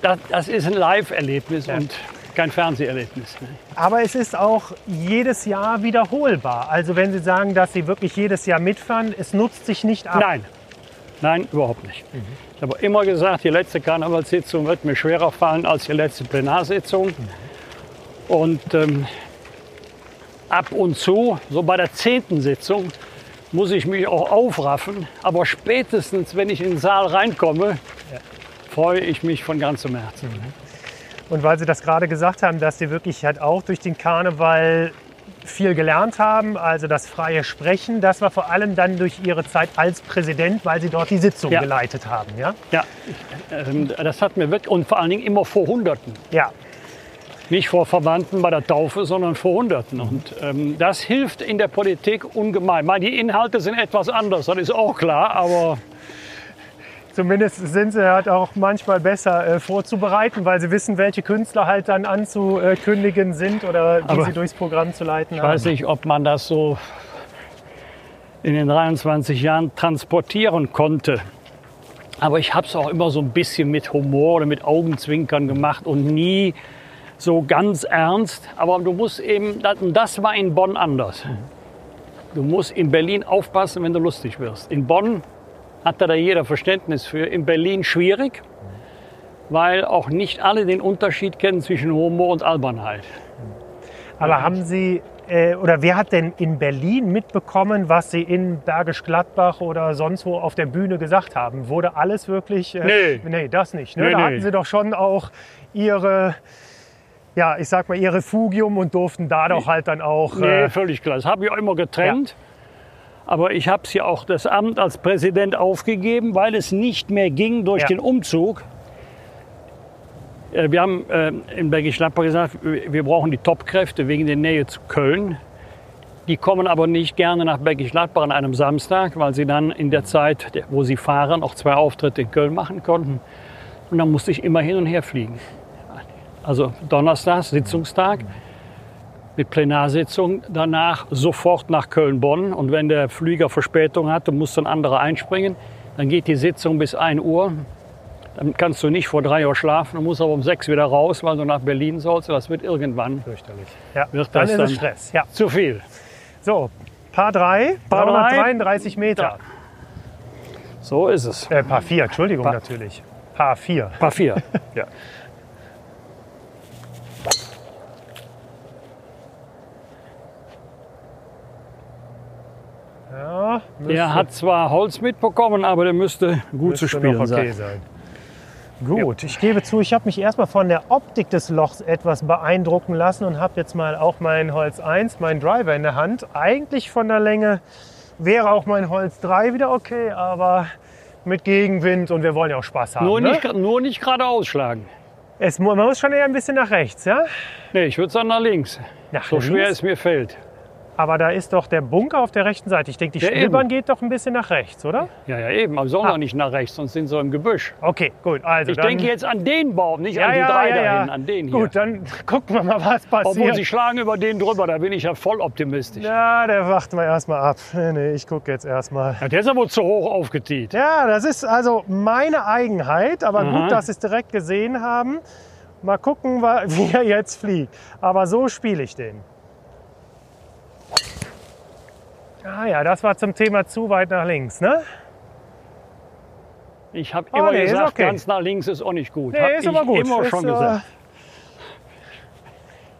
Das, das ist ein Live-Erlebnis und kein Fernseherlebnis. ne? Aber es ist auch jedes Jahr wiederholbar. Also wenn Sie sagen, dass Sie wirklich jedes Jahr mitfahren, es nutzt sich nicht ab. Nein, nein, überhaupt nicht. Ich habe immer gesagt, die letzte Karnevalssitzung wird mir schwerer fallen als die letzte Plenarsitzung. Und ähm, ab und zu, so bei der zehnten Sitzung, muss ich mich auch aufraffen. Aber spätestens, wenn ich in den Saal reinkomme, freue ich mich von ganzem Herzen. Und weil Sie das gerade gesagt haben, dass Sie wirklich halt auch durch den Karneval viel gelernt haben, also das freie Sprechen, das war vor allem dann durch Ihre Zeit als Präsident, weil Sie dort die Sitzung Ja. geleitet haben. Ja? Ja, ähm, das hat mir wirklich, und vor allen Dingen immer vor Hunderten. ja. Nicht vor Verwandten bei der Taufe, sondern vor Hunderten. Und ähm, das hilft in der Politik ungemein. Ich meine, die Inhalte sind etwas anders, das ist auch klar, aber Zumindest sind Sie halt auch manchmal besser äh, vorzubereiten, weil Sie wissen, welche Künstler halt dann anzukündigen sind oder die Aber Sie durchs Programm zu leiten ich haben. weiß nicht, ob man das so in den 23 Jahren transportieren konnte. Aber ich habe es auch immer so ein bisschen mit Humor oder mit Augenzwinkern gemacht und nie so ganz ernst. Aber du musst eben, das war in Bonn anders. Du musst in Berlin aufpassen, wenn du lustig wirst. In Bonn hatte da jeder Verständnis für. In Berlin schwierig, weil auch nicht alle den Unterschied kennen zwischen Humor und Albernheit. Aber haben Sie, äh, oder wer hat denn in Berlin mitbekommen, was Sie in Bergisch Gladbach oder sonst wo auf der Bühne gesagt haben? Wurde alles wirklich. Äh, Nee. Nee, das nicht. Ne? Nee, da nee. hatten Sie doch schon auch Ihre. Ja, ich sag mal, ihr Refugium und durften da doch halt dann auch. Nee, Äh, völlig klar. Das habe ich auch immer getrennt. Aber ich habe es ja auch das Amt als Präsident aufgegeben, weil es nicht mehr ging durch Ja. den Umzug. Äh, Wir haben äh, in Bergisch Gladbach gesagt, wir brauchen die Topkräfte wegen der Nähe zu Köln. Die kommen aber nicht gerne nach Bergisch Gladbach an einem Samstag, weil sie dann in der Zeit, wo sie fahren, auch zwei Auftritte in Köln machen konnten. Und dann musste ich immer hin und her fliegen. Also Donnerstag, Sitzungstag, mit Plenarsitzung, danach sofort nach Köln-Bonn. Und wenn der Flieger Verspätung hatte, musste ein anderer einspringen. Dann geht die Sitzung bis 1 Uhr. Dann kannst du nicht vor 3 Uhr schlafen, du musst aber um 6 wieder raus, weil du nach Berlin sollst. Das wird irgendwann fürchterlich. Ja, Wird dann das ist dann- Stress. Ja. zu viel. So, Paar 3, Paar drei. 333 Meter. So ist es. Äh, Paar 4, Entschuldigung Paar- natürlich. Paar 4. Paar 4. ja. Ja, Der hat zwar Holz mitbekommen, aber der müsste gut zu Müsste spielen noch okay sein. sein. Gut, ich gebe zu, ich habe mich erstmal von der Optik des Lochs etwas beeindrucken lassen und habe jetzt mal auch mein Holz 1, meinen Driver in der Hand. Eigentlich von der Länge wäre auch mein Holz 3 wieder okay, aber mit Gegenwind und wir wollen ja auch Spaß haben. Nur, ne? nicht, nur nicht gerade ausschlagen. es, man muss schon eher ein bisschen nach rechts, ja? Nee, ich würde sagen nach links. Nach So schwer links? es mir fällt. Aber da ist doch der Bunker auf der rechten Seite. Ich denke, die Ja, Spielbahn eben. geht doch ein bisschen nach rechts, oder? Ja, ja, eben. Aber sollen Ah. doch nicht nach rechts, sonst sind sie im Gebüsch. Okay, gut. Also Ich denke jetzt an den Baum, nicht ja, an die ja, drei ja, da ja. hinten, an den hier. Gut, dann gucken wir mal, was Obwohl passiert. sie schlagen über den drüber, da bin ich ja voll optimistisch. Ja, der warten wir erstmal ab. Nee, nee, ich gucke jetzt erstmal. Ja, der ist aber zu hoch aufgetiet. Ja, das ist also meine Eigenheit, aber Aha. gut, dass Sie es direkt gesehen haben. Mal gucken, wie er jetzt fliegt. Aber so spiele ich den. Ah ja, das war zum Thema zu weit nach links, ne? Ich habe Ah, immer nee, ist gesagt, okay. ganz nach links ist auch nicht gut. Nee, Hab ist aber gut. immer ist, schon gesagt.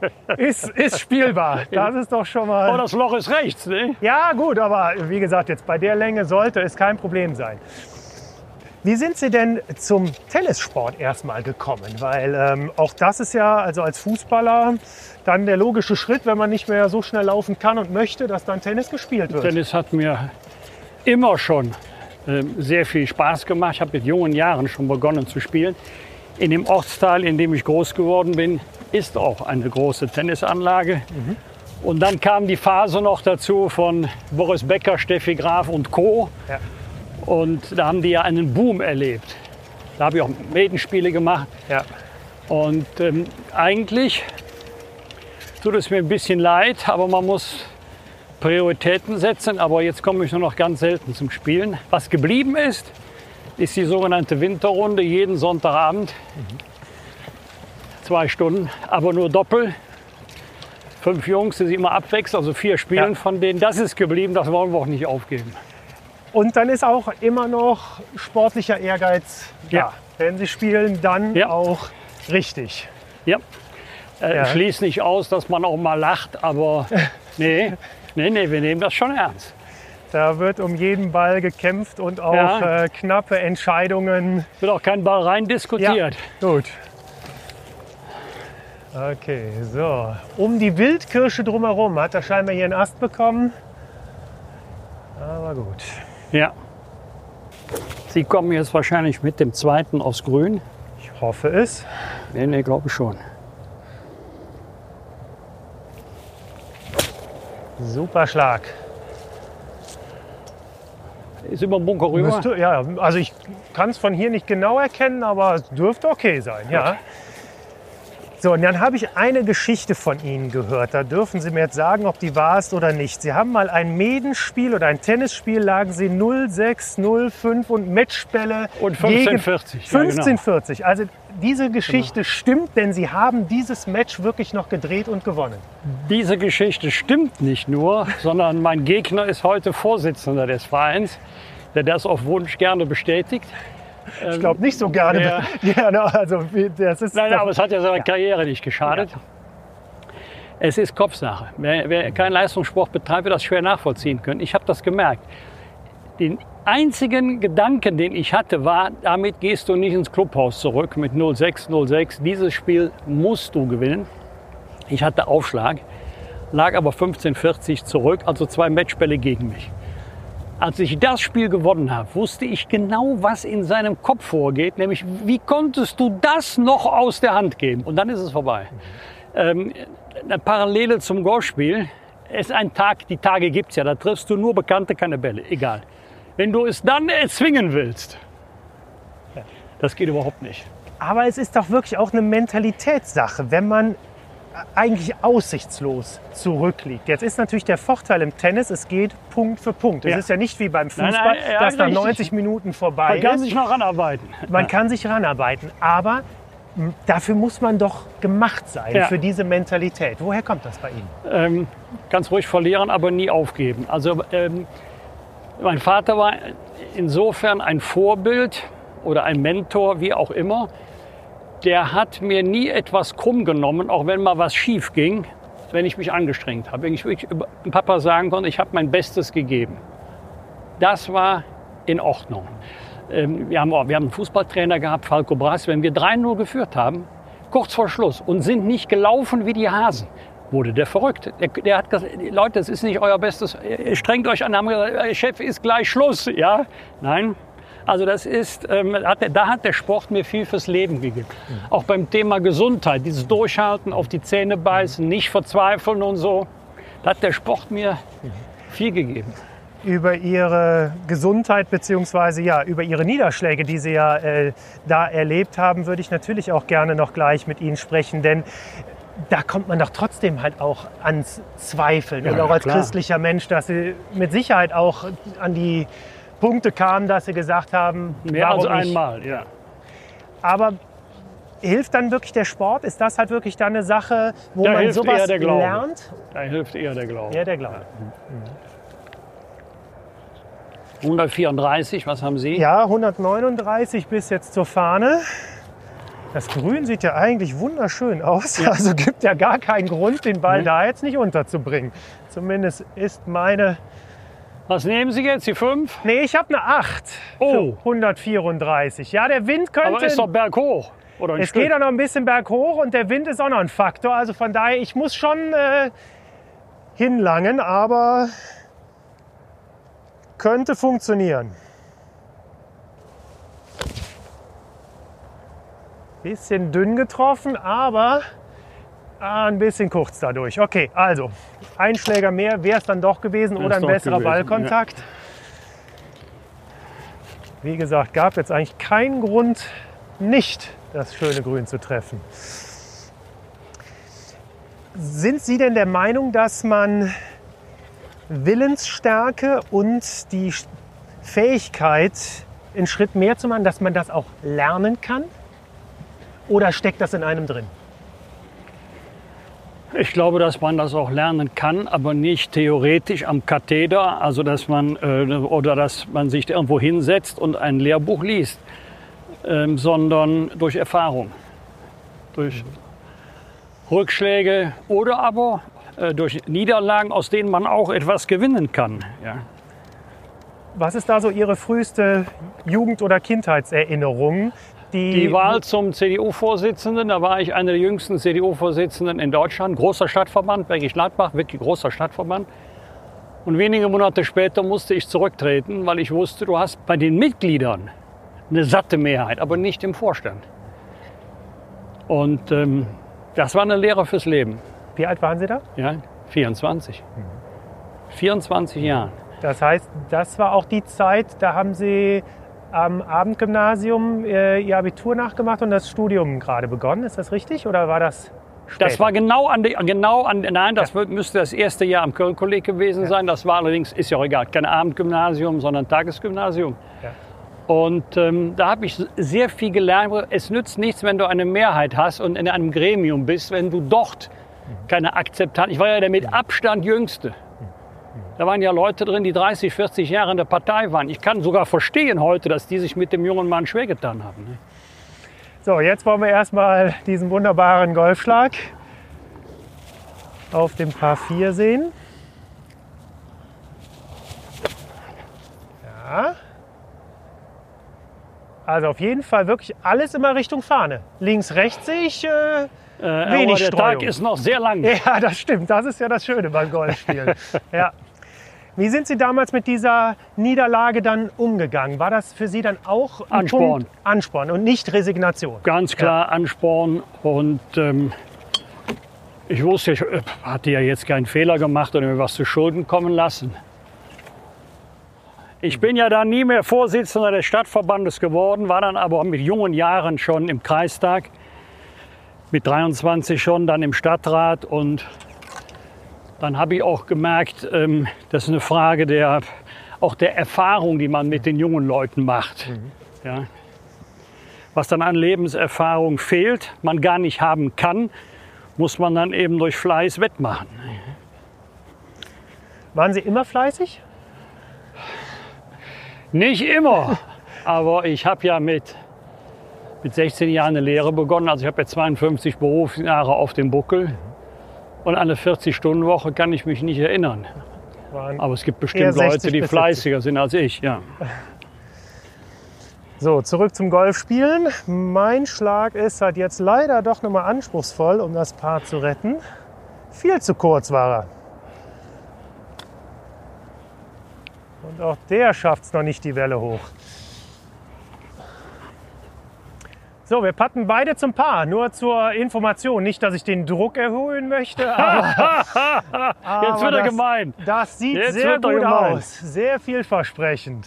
Äh, ist, ist spielbar. Das ist doch schon mal. Oh, das Loch ist rechts, ne? Ja, gut, aber wie gesagt, jetzt bei der Länge sollte es kein Problem sein. Wie sind Sie denn zum Tennissport erstmal gekommen? Weil ähm, auch das ist ja, also als Fußballer, dann der logische Schritt, wenn man nicht mehr so schnell laufen kann und möchte, dass dann Tennis gespielt wird. Tennis hat mir immer schon ähm, sehr viel Spaß gemacht. Ich habe mit jungen Jahren schon begonnen zu spielen. In dem Ortsteil, in dem ich groß geworden bin, ist auch eine große Tennisanlage. Und dann kam die Phase noch dazu von Boris Becker, Steffi Graf und Co. Ja. Und da haben die ja einen Boom erlebt. Da habe ich auch Medenspiele gemacht. Ja. Und ähm, eigentlich tut es mir ein bisschen leid, aber man muss Prioritäten setzen. Aber jetzt komme ich nur noch ganz selten zum Spielen. Was geblieben ist, ist die sogenannte Winterrunde jeden Sonntagabend. Zwei Stunden, aber nur Doppel. Fünf Jungs, die sich immer abwechseln, also vier Spielen Ja. von denen. Das ist geblieben, das wollen wir auch nicht aufgeben. Und dann ist auch immer noch sportlicher Ehrgeiz da. Ja. Wenn Sie spielen, dann Ja. auch richtig. Ja. Äh, Ja. Schließt nicht aus, dass man auch mal lacht, aber nee, nee, nee, wir nehmen das schon ernst. Da wird um jeden Ball gekämpft und auch Ja. äh, knappe Entscheidungen. Wird auch kein Ball rein diskutiert. Gut. Okay, so. Um die Wildkirsche drumherum hat er scheinbar hier einen Ast bekommen. Aber gut. Ja. Sie kommen jetzt wahrscheinlich mit dem zweiten aufs Grün. Ich hoffe es. Nee, nee, glaube ich schon. Super Schlag. Ist über den Bunker rüber. Müsste, ja, also ich kann es von hier nicht genau erkennen, aber es dürfte okay sein. Ja. So, und dann habe ich eine Geschichte von Ihnen gehört. Da dürfen Sie mir jetzt sagen, ob die wahr ist oder nicht. Sie haben mal ein Medenspiel oder ein Tennisspiel, lagen Sie 0-6, 0-5 und Matchbälle Und gegen 15:40, ja, genau. 15-40. Also diese Geschichte stimmt, denn Sie haben dieses Match wirklich noch gedreht und gewonnen. Diese Geschichte stimmt nicht nur, sondern mein Gegner ist heute Vorsitzender des Vereins, der das auf Wunsch gerne bestätigt. Ich glaube nicht so gerne. Ja. gerne also, das ist Nein, doch- aber es hat ja seiner Karriere nicht geschadet. Es ist Kopfsache. Wer, wer keinen Leistungssport betreibt, wird das schwer nachvollziehen können. Ich habe das gemerkt. Den einzigen Gedanken, den ich hatte, war, damit gehst du nicht ins Clubhaus zurück mit 06, 06. Dieses Spiel musst du gewinnen. Ich hatte Aufschlag, lag aber 15:40 zurück, also zwei Matchbälle gegen mich. Als ich das Spiel gewonnen habe, wusste ich genau, was in seinem Kopf vorgeht, nämlich wie konntest du das noch aus der Hand geben? Und dann ist es vorbei. Ähm, eine Parallele zum Golfspiel. Ist ein Tag, die Tage gibt es ja, da triffst du nur Bekannte, keine Bälle, egal. Wenn du es dann erzwingen willst, das geht überhaupt nicht. Aber es ist doch wirklich auch eine Mentalitätssache, wenn man eigentlich aussichtslos zurückliegt. Jetzt ist natürlich der Vorteil im Tennis, es geht Punkt für Punkt. Es Ja. ist ja nicht wie beim Fußball, Nein, nein, ja, dass richtig. 90 Minuten vorbei Man kann ist. sich noch ranarbeiten. Man kann sich ranarbeiten, aber dafür muss man doch gemacht sein, Ja. für diese Mentalität. Woher kommt das bei Ihnen? ähm, ganz ruhig verlieren, aber nie aufgeben. Also ähm, mein Vater war insofern ein Vorbild oder ein Mentor, wie auch immer. Der hat mir nie etwas krumm genommen, auch wenn mal was schief ging, wenn ich mich angestrengt habe. Wenn ich wirklich den Papa sagen konnte, ich habe mein Bestes gegeben. Das war in Ordnung. Ähm, wir, haben, wir haben einen Fußballtrainer gehabt, Falco Brass, wenn wir 3-0 geführt haben, kurz vor Schluss und sind nicht gelaufen wie die Hasen, wurde der verrückt. Der, der hat gesagt, Leute, das ist nicht euer Bestes, strengt euch an, haben gesagt, "Äh, Chef ist gleich Schluss. Ja, nein. Also das ist, ähm, hat da hat der Sport mir viel fürs Leben gegeben. Auch beim Thema Gesundheit, dieses Durchhalten, auf die Zähne beißen, nicht verzweifeln und so, da hat der Sport mir viel gegeben. über ihre Gesundheit beziehungsweise ja über ihre Niederschläge, die sie ja äh, da erlebt haben, würde ich natürlich auch gerne noch gleich mit Ihnen sprechen, denn da kommt man doch trotzdem halt auch ans Zweifeln Ja, und auch als klar. christlicher Mensch, dass Sie mit Sicherheit auch an die Punkte kamen, dass Sie gesagt haben, Mehr warum als nicht? einmal, ja. Aber Hilft dann wirklich der Sport? Ist das halt wirklich dann eine Sache, wo Da man hilft sowas eher der Glaube. lernt? Da hilft eher der Glaube. Ja, der Glaube. 134, was haben Sie? Ja, 139 bis jetzt zur Fahne. Das Grün sieht ja eigentlich wunderschön aus. Also gibt ja gar keinen Grund, den Ball Nee. da jetzt nicht unterzubringen. Zumindest ist meine. Was nehmen Sie jetzt? Die 5? Nee, ich habe eine 8 Oh. für 134. Ja, der Wind könnte. Aber ist doch berghoch. Oder ein es Stück. geht auch noch ein bisschen berghoch und der Wind ist auch noch ein Faktor. Also von daher, ich muss schon äh, hinlangen, aber könnte funktionieren. Bisschen dünn getroffen, aber ah, ein bisschen kurz dadurch. Okay, also ein Schläger mehr wäre es dann doch gewesen Wär's oder ein besserer gewesen, Ballkontakt. Wie gesagt, gab jetzt eigentlich keinen Grund, nicht das schöne Grün zu treffen. Sind Sie denn der Meinung, dass man Willensstärke und die Fähigkeit, einen Schritt mehr zu machen, dass man das auch lernen kann? Oder steckt das in einem drin? Ich glaube, dass man das auch lernen kann, aber nicht theoretisch am Katheder, also dass man äh, oder dass man sich irgendwo hinsetzt und ein Lehrbuch liest, ähm, sondern durch Erfahrung, durch Rückschläge oder aber äh, durch Niederlagen, aus denen man auch etwas gewinnen kann. Ja. Was ist da so Ihre früheste Jugend- oder Kindheitserinnerung? Die Wahl zum CDU-Vorsitzenden, da war ich einer der jüngsten CDU-Vorsitzenden in Deutschland, großer Stadtverband, Bergisch Gladbach, wirklich großer Stadtverband. Und wenige Monate später musste ich zurücktreten, weil ich wusste, du hast bei den Mitgliedern eine satte Mehrheit, aber nicht im Vorstand. Und ähm, das war eine Lehre fürs Leben. Wie alt waren Sie da? Ja, 24. 24 Jahre. Das heißt, das war auch die Zeit, da haben Sie am Abendgymnasium äh, Ihr Abitur nachgemacht und das Studium gerade begonnen. Ist das richtig oder war das später? Das war genau an, die, genau an nein, das müsste das erste Jahr am Köln-Kolleg gewesen sein. Das war allerdings, ist ja auch egal, kein Abendgymnasium, sondern Tagesgymnasium. Ja. Und ähm, da habe ich sehr viel gelernt. Es nützt nichts, wenn du eine Mehrheit hast und in einem Gremium bist, wenn du dort keine Akzeptanz. Ich war ja der mit Abstand Jüngste. Da waren ja Leute drin, die 30, 40 Jahre in der Partei waren. Ich kann sogar verstehen heute, dass die sich mit dem jungen Mann schwer getan haben. ne? So, jetzt wollen wir erstmal diesen wunderbaren Golfschlag auf dem Paar 4 sehen. Ja. Also auf jeden Fall wirklich alles immer Richtung Fahne. Links, rechts sehe ich. Äh, Äh, Wenig der. Tag ist noch sehr lang. ja, das stimmt. Das ist ja das Schöne beim Golfspielen. ja. Wie sind Sie damals mit dieser Niederlage dann umgegangen? War das für Sie dann auch ein Ansporn. Punkt Ansporn und nicht Resignation? ganz klar Ansporn und ähm, ich wusste, ich äh, hatte ja jetzt keinen Fehler gemacht oder mir was zu Schulden kommen lassen. Ich bin ja dann nie mehr Vorsitzender des Stadtverbandes geworden, war dann aber mit jungen Jahren schon im Kreistag, mit 23 schon dann im Stadtrat und dann habe ich auch gemerkt, ähm, das ist eine Frage der, auch der Erfahrung, die man mit den jungen Leuten macht. Ja was dann an Lebenserfahrung fehlt, man gar nicht haben kann, muss man dann eben durch Fleiß wettmachen. Waren Sie immer fleißig? Nicht immer, aber ich habe ja mit, mit 16 Jahren eine Lehre begonnen. Also ich habe jetzt 52 Berufsjahre auf dem Buckel und an eine 40-Stunden-Woche kann ich mich nicht erinnern. Aber es gibt bestimmt 60 Leute, die bis 70. fleißiger sind als ich. Ja. So, zurück zum Golfspielen. Mein Schlag ist halt jetzt leider doch nochmal anspruchsvoll, um das Paar zu retten. Viel zu kurz war er. Und auch der schafft es noch nicht die Welle hoch. So, wir patten beide zum Paar. Nur zur Information. Nicht, dass ich den Druck erhöhen möchte, aber, Jetzt wird er das, gemein. das sieht Jetzt sehr gut aus. Sehr vielversprechend.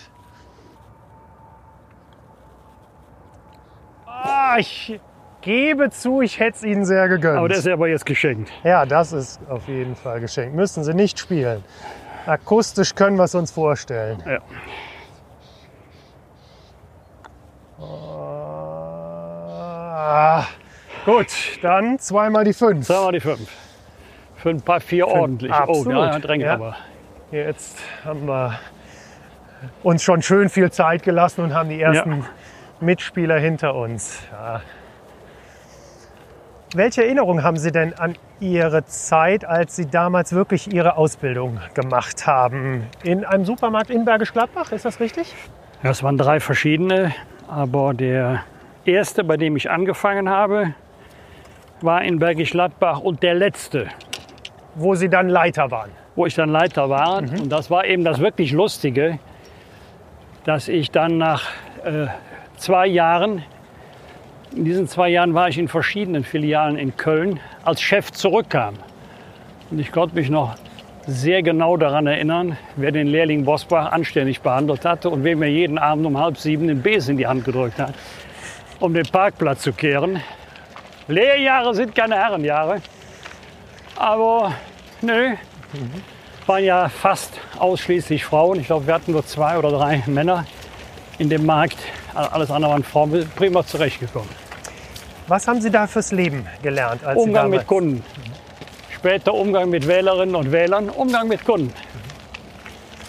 Ah, ich gebe zu, ich hätte es Ihnen sehr gegönnt. Aber der ist aber jetzt geschenkt. ja, das ist auf jeden Fall geschenkt. Müssen Sie nicht spielen. Akustisch können wir es uns vorstellen. Ja. Ah, Gut, dann zweimal die fünf. Wir die fünf. Für ein paar vier ordentlich. absolut, Oh, ja, drängt ja. aber. Jetzt haben wir uns schon schön viel Zeit gelassen und haben die ersten Ja. Mitspieler hinter uns. Ja. Welche Erinnerungen haben Sie denn an Ihre Zeit, als Sie damals wirklich Ihre Ausbildung gemacht haben? In einem Supermarkt in Bergisch Gladbach, ist das richtig? Ja, es waren drei verschiedene, aber der erste, bei dem ich angefangen habe, war in Bergisch Gladbach und der letzte, Wo Sie dann Leiter waren. wo ich dann Leiter war. Mhm. Und das war eben das wirklich Lustige, dass ich dann nach äh, zwei Jahren, in diesen zwei Jahren war ich in verschiedenen Filialen in Köln, als Chef zurückkam. Und ich konnte mich noch sehr genau daran erinnern, wer den Lehrling Bosbach anständig behandelt hatte und wem er jeden Abend um halb sieben den Besen in die Hand gedrückt hat, um den Parkplatz zu kehren. Lehrjahre sind keine Herrenjahre, aber nö, waren ja fast ausschließlich Frauen. Ich glaube, wir hatten nur zwei oder drei Männer in dem Markt. Alles andere waren Frauen. Wir sind prima zurechtgekommen. Was haben Sie da fürs Leben gelernt? Als Umgang mit Kunden. Später Umgang mit Wählerinnen und Wählern. Umgang mit Kunden.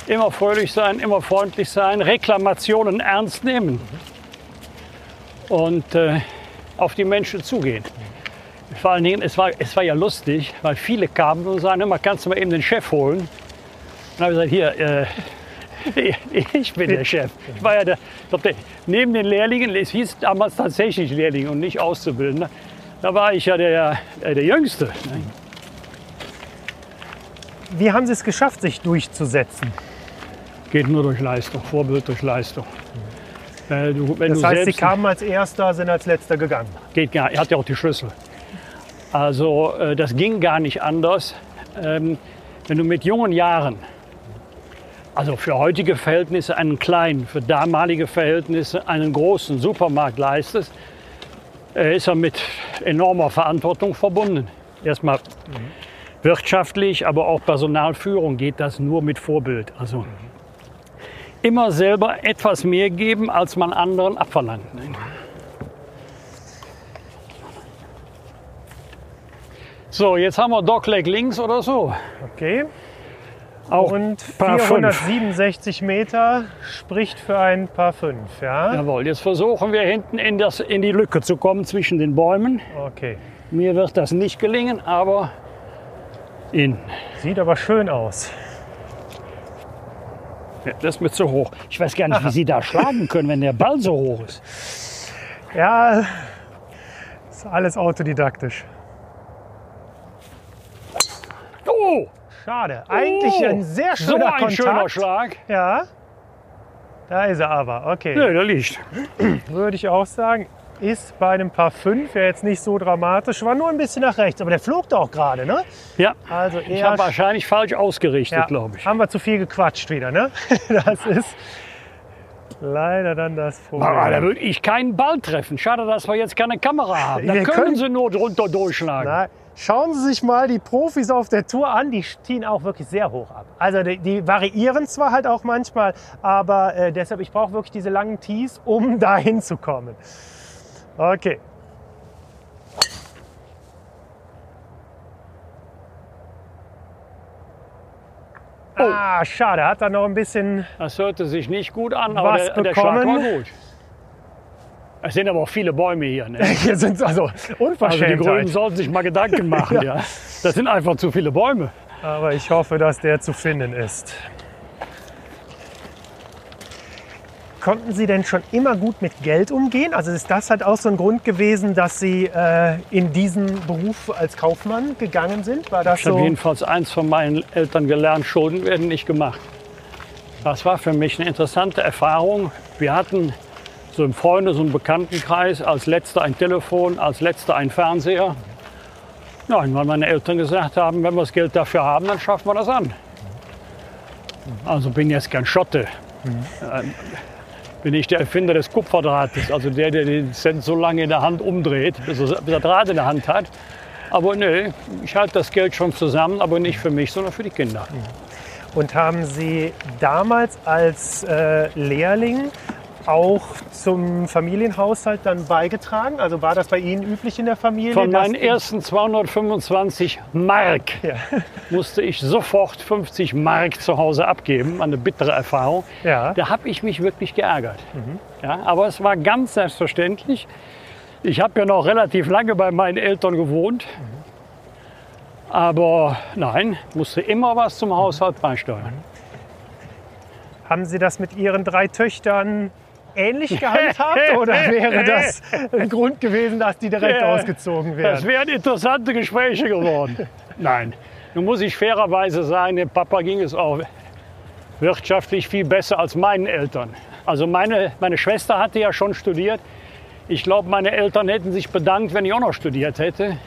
Immer fröhlich sein, immer freundlich sein, Reklamationen ernst nehmen und äh, auf die Menschen zugehen. Vor allen Dingen, es war, es war ja lustig, weil viele kamen und sagten immer, kannst du mal eben den Chef holen? Dann habe ich gesagt, hier, äh, ich bin der Chef. Ich war ja der, ich glaub, der, neben den Lehrlingen, es hieß damals tatsächlich Lehrling und nicht Auszubildender, da war ich ja der, äh, der Jüngste. Wie haben Sie es geschafft, sich durchzusetzen? Geht nur durch Leistung, Vorbild durch Leistung. Äh, du, wenn Das heißt, Sie kamen als Erster, sind als Letzter gegangen. geht gar, er hat ja auch die Schlüssel. Also äh, das ging gar nicht anders. Ähm, wenn du mit jungen Jahren, also für heutige Verhältnisse einen kleinen, für damalige Verhältnisse einen großen Supermarkt leistest, äh, ist er mit enormer Verantwortung verbunden. Erstmal wirtschaftlich, aber auch Personalführung geht das nur mit Vorbild. Also immer selber etwas mehr geben, als man anderen abverlangt. So, jetzt haben wir Dockleg links oder so. Okay. Auch Und Paar fünf. 467 Meter spricht für ein Paar 5, ja? Jawohl, jetzt versuchen wir hinten in, das, in die Lücke zu kommen zwischen den Bäumen. Okay. Mir wird das nicht gelingen, aber in. Sieht aber schön aus. Ja, das ist mir zu hoch. Ich weiß gar nicht, wie Sie da schlagen können, wenn der Ball so hoch ist. Ja, ist alles autodidaktisch. Oh, Schade. Eigentlich oh, ein sehr so schöner ein Kontakt. schöner Schlag. Ja. Da ist er aber. Okay. Nee, der liegt. Würde ich auch sagen. Ist bei einem Paar 5 ja jetzt nicht so dramatisch. War nur ein bisschen nach rechts. Aber der flog doch gerade, ne? Ja, Also ich eher habe wahrscheinlich falsch ausgerichtet, Ja, glaube ich. Haben wir zu viel gequatscht wieder, ne? Das ist leider dann das Problem. Aber da würde ich keinen Ball treffen. Schade, dass wir jetzt keine Kamera haben. Da können, können- Sie nur drunter durchschlagen. Na, schauen Sie sich mal die Profis auf der Tour an, die ziehen auch wirklich sehr hoch ab. Also die, die variieren zwar halt auch manchmal, aber äh, deshalb, ich brauche wirklich diese langen Tees, um da hinzukommen. Okay. Ah, schade, hat da noch ein bisschen. Das hörte sich nicht gut an, aber Was der, der Schlag war bekommen? gut. Es sind aber auch viele Bäume hier. Ne? Hier sind also Also die Grünen Unverschämtheit. sollten sich mal Gedanken machen. ja. Das sind einfach zu viele Bäume. Aber ich hoffe, dass der zu finden ist. Konnten Sie denn schon immer gut mit Geld umgehen? Also ist das halt auch so ein Grund gewesen, dass Sie äh, in diesen Beruf als Kaufmann gegangen sind? War das Ich habe so? jedenfalls eins von meinen Eltern gelernt, Schulden werden nicht gemacht. Das war für mich eine interessante Erfahrung. Wir hatten so im Freundes- und Bekanntenkreis als letzter ein Telefon, als letzter ein Fernseher. Ja, und weil meine Eltern gesagt haben, wenn wir das Geld dafür haben, dann schaffen wir das an. Also bin jetzt kein Schotte. Ähm, bin ich der Erfinder des Kupferdrahtes, also der, der den Cent so lange in der Hand umdreht, bis er, bis er Draht in der Hand hat. Aber nö, ich halte das Geld schon zusammen, aber nicht für mich, sondern für die Kinder. Und haben Sie damals als äh, Lehrling auch zum Familienhaushalt dann beigetragen? Also war das bei Ihnen üblich in der Familie? Von meinen ersten 225 Mark Ja. musste ich sofort 50 Mark zu Hause abgeben. Eine bittere Erfahrung. Ja. Da habe ich mich wirklich geärgert. Ja, aber es war ganz selbstverständlich. Ich habe ja noch relativ lange bei meinen Eltern gewohnt. Aber nein, musste immer was zum Haushalt beisteuern. Haben Sie das mit Ihren drei Töchtern ähnlich gehandhabt? oder wäre das ein Grund gewesen, dass die direkt Ja. ausgezogen Das werden? wären interessante Gespräche geworden. Nein, nun muss ich fairerweise sagen, dem Papa ging es auch wirtschaftlich viel besser als meinen Eltern. Also meine, meine Schwester hatte ja schon studiert. Ich glaube, meine Eltern hätten sich bedankt, wenn ich auch noch studiert hätte.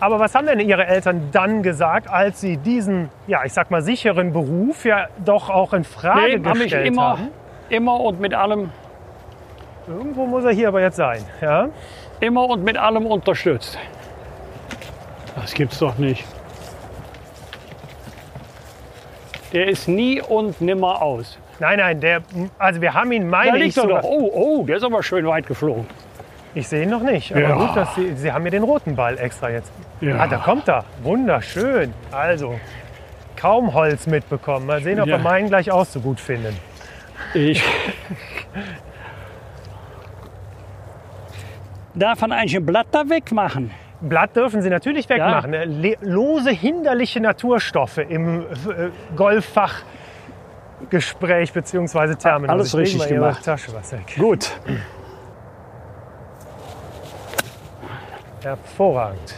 Aber was haben denn Ihre Eltern dann gesagt, als Sie diesen, ja, ich sag mal, sicheren Beruf ja doch auch in Frage Nee, haben mich gestellt immer, haben? immer und mit allem, Irgendwo muss er hier aber jetzt sein. Ja? immer und mit allem unterstützt. Das gibt's doch nicht. Der ist nie und nimmer aus. Nein, nein, der, also wir haben ihn, Da meine ich liegt er sogar. doch. Oh, oh, der ist aber schön weit geflogen. Ich sehe ihn noch nicht. Aber Ja. gut, dass Sie, Sie haben mir den roten Ball extra jetzt. Ja. Ah, da kommt er. Wunderschön. Also, kaum Holz mitbekommen. Mal sehen, ob Ja. wir meinen gleich auch so gut finden. Ich. Darf man eigentlich ein Blatt da wegmachen? Blatt dürfen Sie natürlich wegmachen. Äh, le- Lose hinderliche Naturstoffe im äh, Golffachgespräch bzw. Terminus. Alles Ich richtig gemacht. Tasche was weg. Gut. Hervorragend.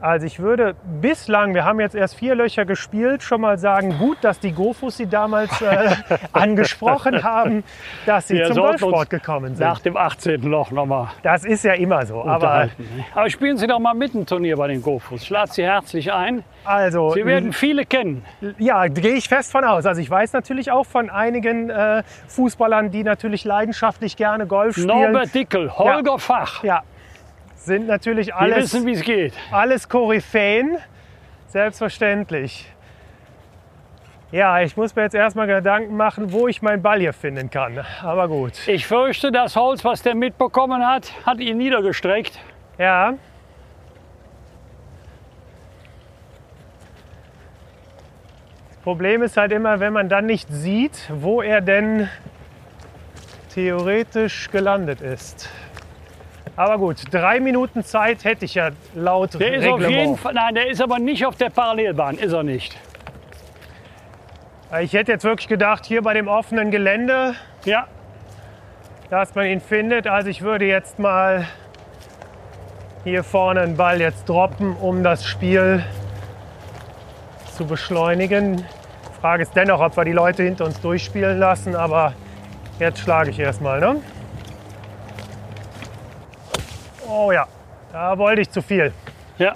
Also ich würde bislang, wir haben jetzt erst vier Löcher gespielt, schon mal sagen, gut, dass die Gofus Sie damals äh, angesprochen haben, dass Sie Wir zum Golfsport gekommen sind. Nach dem 18. Loch nochmal Das ist ja immer so. Aber unterhalten. Aber spielen Sie doch mal mit ein Turnier bei den Gofus. Ich lade Sie herzlich ein. also, Sie werden viele kennen. ja, gehe ich fest von aus. Also ich weiß natürlich auch von einigen äh, Fußballern, die natürlich leidenschaftlich gerne Golf spielen. Norbert Dickel, Holger Fach. Ja, sind natürlich alles, wissen, wie es geht. alles Koryphäen. Selbstverständlich. Ja, ich muss mir jetzt erstmal Gedanken machen, wo ich meinen Ball hier finden kann. Aber gut. Ich fürchte, das Holz, was der mitbekommen hat, hat ihn niedergestreckt. Ja. Das Problem ist halt immer, wenn man dann nicht sieht, wo er denn theoretisch gelandet ist. Aber gut, drei Minuten Zeit hätte ich ja laut Der ist Reglement. auf jeden Fall, nein, der ist aber nicht auf der Parallelbahn, ist er nicht. Ich hätte jetzt wirklich gedacht, hier bei dem offenen Gelände, Ja, dass man ihn findet. Also ich würde jetzt mal hier vorne einen Ball jetzt droppen, um das Spiel zu beschleunigen. Frage ist dennoch, ob wir die Leute hinter uns durchspielen lassen, aber jetzt schlage ich erstmal. Ne? Oh ja, da wollte ich zu viel. ja.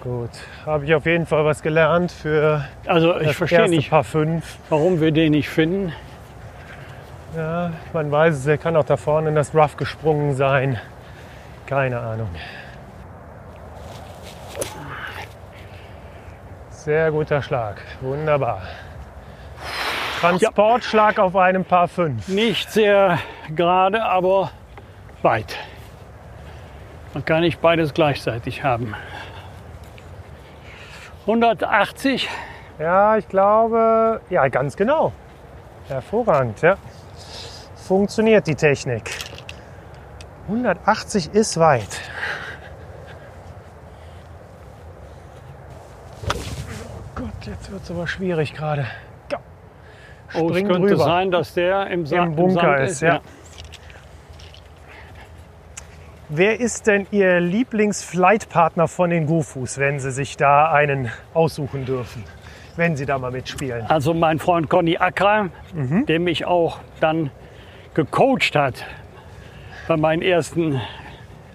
Gut, habe ich auf jeden Fall was gelernt für Also ich das verstehe erste nicht, Paar 5. warum wir den nicht finden. Ja, man weiß es, er kann auch da vorne in das Rough gesprungen sein. Keine Ahnung. Sehr guter Schlag, wunderbar. Transportschlag auf einem Paar 5. Nicht sehr gerade, aber weit. Man kann nicht beides gleichzeitig haben. 180, Ja, ich glaube, ja, ganz genau. Hervorragend, ja. Funktioniert die Technik. 180 ist weit. Oh Gott, jetzt wird es aber schwierig gerade. Go. oh, es könnte drüber. sein, dass der im, Sa Im Bunker Sand ist, ja. Wer ist denn Ihr Lieblingsflightpartner von den Gofus, wenn Sie sich da einen aussuchen dürfen? Wenn Sie da mal mitspielen. Also mein Freund Conny Acker, Mhm. der mich auch dann gecoacht hat bei meinen ersten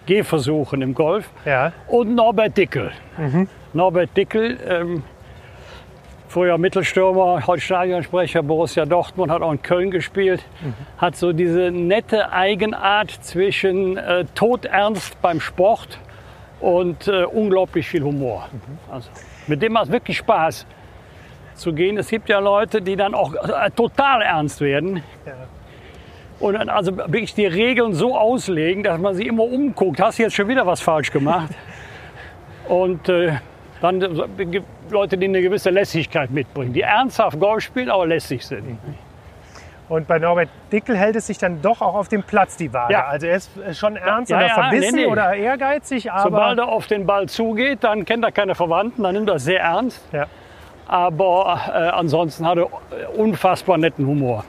Gehversuchen im Golf. Ja, Und Norbert Dickel. Mhm. Norbert Dickel, ähm, früher Mittelstürmer, heute Stadionsprecher Borussia Dortmund, hat auch in Köln gespielt. Mhm. Hat so diese nette Eigenart zwischen äh, todernst beim Sport und äh, unglaublich viel Humor. Mhm. Also, mit dem macht es wirklich Spaß zu gehen. Es gibt ja Leute, die dann auch äh, total ernst werden. Ja. Und dann also wirklich die Regeln so auslegen, dass man sich immer umguckt. Hast du jetzt schon wieder was falsch gemacht? Und äh, dann äh, gibt Leute, die eine gewisse Lässigkeit mitbringen, die ernsthaft Golf spielen, aber lässig sind. Und bei Norbert Dickel hält es sich dann doch auch auf dem Platz die Waage. Ja. Also er ist schon ernst Ja, oder ja, verbissen nee, nee. oder ehrgeizig, aber Sobald er auf den Ball zugeht, dann kennt er keine Verwandten, dann nimmt er es sehr ernst. ja. Aber äh, ansonsten hat er äh, unfassbar netten Humor.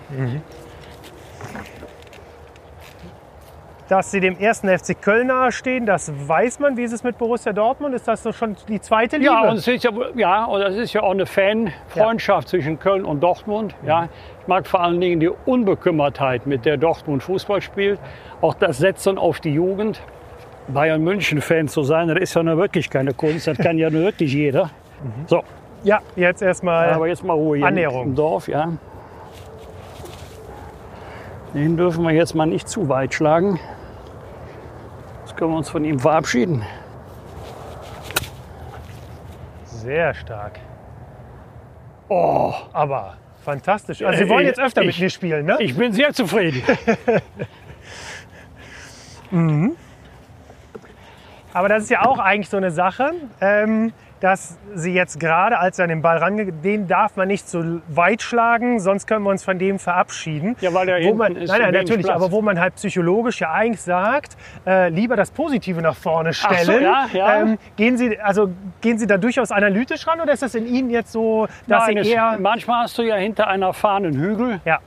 Dass sie dem ersten FC Köln nahestehen, das weiß man. Wie ist es mit Borussia Dortmund? Ist das so schon die zweite Liebe? Ja, und es ist ja, ja, und es ist ja auch eine Fanfreundschaft zwischen Köln und Dortmund. Ja. Ich mag vor allen Dingen die Unbekümmertheit, mit der Dortmund Fußball spielt. Auch das Setzen auf die Jugend. Bayern München-Fan zu sein, das ist ja nur wirklich keine Kunst. Das kann ja nur wirklich jeder. So, ja, jetzt erstmal. aber jetzt mal Ruhe hier Annäherung. im Dorf. Ja. Den dürfen wir jetzt mal nicht zu weit schlagen. Jetzt können wir uns von ihm verabschieden. Sehr stark. Oh, Aber fantastisch. Also Sie wollen jetzt öfter mit Ich- mir spielen, ne? ich bin sehr zufrieden. Aber das ist ja auch eigentlich so eine Sache, ähm, dass Sie jetzt gerade, als er an den Ball rangeht, den darf man nicht so weit schlagen, sonst können wir uns von dem verabschieden. Ja, weil der wo man, ist Nein, nein, natürlich, Platz. aber wo man halt psychologisch ja eigentlich sagt, äh, lieber das Positive nach vorne Ach so, stellen. ja, ja. Ähm, gehen, Sie, also, gehen Sie da durchaus analytisch ran oder ist das in Ihnen jetzt so, dass Nein, Sie es, eher... manchmal hast du ja hinter einer Fahne einen Hügel Ja,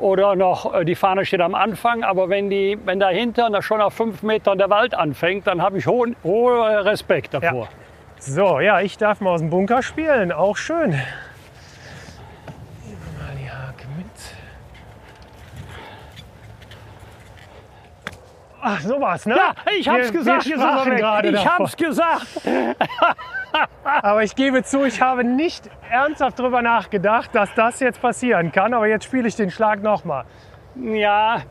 oder noch äh, die Fahne steht am Anfang, aber wenn, die, wenn dahinter da schon auf fünf Metern der Wald anfängt, dann habe ich hohen, hohen Respekt davor. So, ja, ich darf mal aus dem Bunker spielen. Auch schön. Nehmen wir Mal die Hake mit. Ach, sowas, ne? Ja, ich hab's Wir- gesagt, wir sprachen gerade ich davon. hab's gesagt. Aber ich gebe zu, ich habe nicht ernsthaft darüber nachgedacht, dass das jetzt passieren kann. Aber jetzt spiele ich den Schlag nochmal. Ja,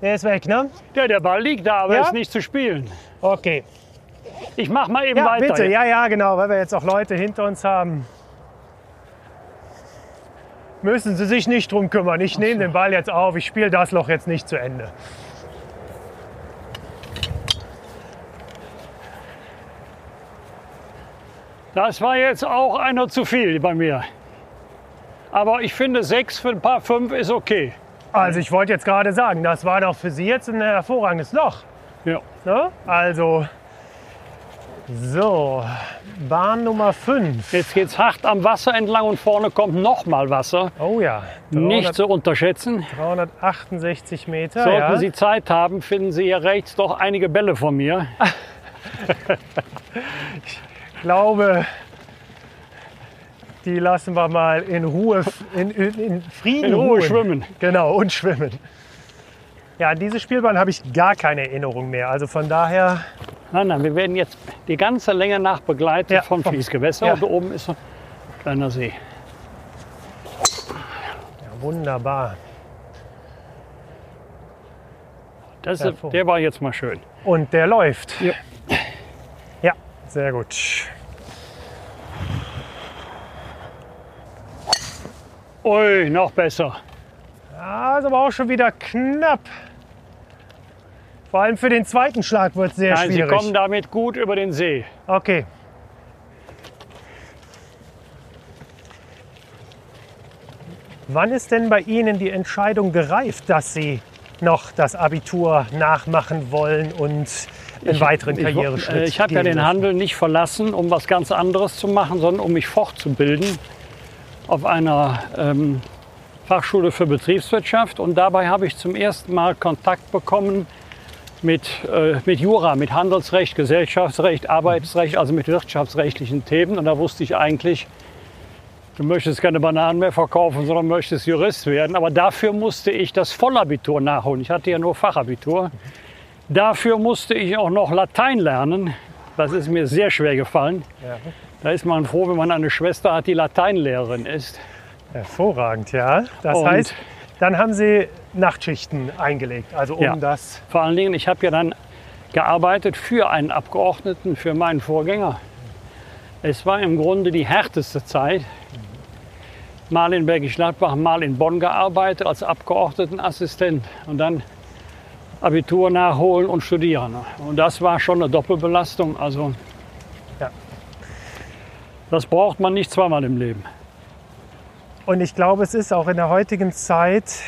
Der ist weg, ne? der, der Ball liegt da, aber Ja? ist nicht zu spielen. Okay. Ich mach mal eben Ja, weiter. bitte. Ja, ja, genau, weil wir jetzt auch Leute hinter uns haben. Müssen Sie sich nicht drum kümmern. Ich nehme den Ball jetzt auf. Ich spiele das Loch jetzt nicht zu Ende. Das war jetzt auch einer zu viel bei mir. Aber ich finde, sechs für ein paar fünf ist okay. Also ich wollte jetzt gerade sagen, das war doch für Sie jetzt ein hervorragendes Loch. Ja. Ne? Also, so, Bahn Nummer 5. Jetzt geht's hart am Wasser entlang und vorne kommt noch mal Wasser. Oh ja, Nicht zu unterschätzen. 368 Meter. Sollten ja. Sie Zeit haben, finden Sie hier rechts doch einige Bälle von mir. Ich glaube, die lassen wir mal in Ruhe, in, in, in Frieden In Ruhe ruhen. schwimmen. Genau, und schwimmen. Ja, an diese Spielbahn habe ich gar keine Erinnerung mehr. Also von daher, Nein, nein, wir werden jetzt die ganze Länge nach begleitet Ja, vom vom- Fließgewässer. ja. Und da oben ist ein kleiner See. ja, wunderbar. Das ist, der war jetzt mal schön. Und der läuft. Ja. Ja, sehr gut. Ui, noch besser. Ja, ist aber auch schon wieder knapp. Vor allem für den zweiten Schlag wird es sehr Nein, Sie schwierig. kommen damit gut über den See. Okay. Wann ist denn bei Ihnen die Entscheidung gereift, dass Sie noch das Abitur nachmachen wollen und einen weiteren Ich, Karriereschritt äh, ich habe ja den? Handel nicht verlassen, um was ganz anderes zu machen, sondern um mich fortzubilden auf einer ähm, Fachschule für Betriebswirtschaft. Und dabei habe ich zum ersten Mal Kontakt bekommen mit, äh, mit Jura, mit Handelsrecht, Gesellschaftsrecht, Arbeitsrecht, also mit wirtschaftsrechtlichen Themen. Und da wusste ich eigentlich, du möchtest keine Bananen mehr verkaufen, sondern möchtest Jurist werden. Aber dafür musste ich das Vollabitur nachholen. Ich hatte ja nur Fachabitur. Dafür musste ich auch noch Latein lernen. Das ist mir sehr schwer gefallen. Da ist man froh, wenn man eine Schwester hat, die Lateinlehrerin ist. Hervorragend, ja. Das Und- heißt, dann haben Sie Nachtschichten eingelegt, also um Ja. das. Vor allen Dingen, ich habe ja dann gearbeitet für einen Abgeordneten, für meinen Vorgänger. Es war im Grunde die härteste Zeit. mal in Bergisch Gladbach, mal in Bonn gearbeitet als Abgeordnetenassistent und dann Abitur nachholen und studieren. Und das war schon eine Doppelbelastung. Also Ja. das braucht man nicht zweimal im Leben. Und ich glaube, es ist auch in der heutigen Zeit,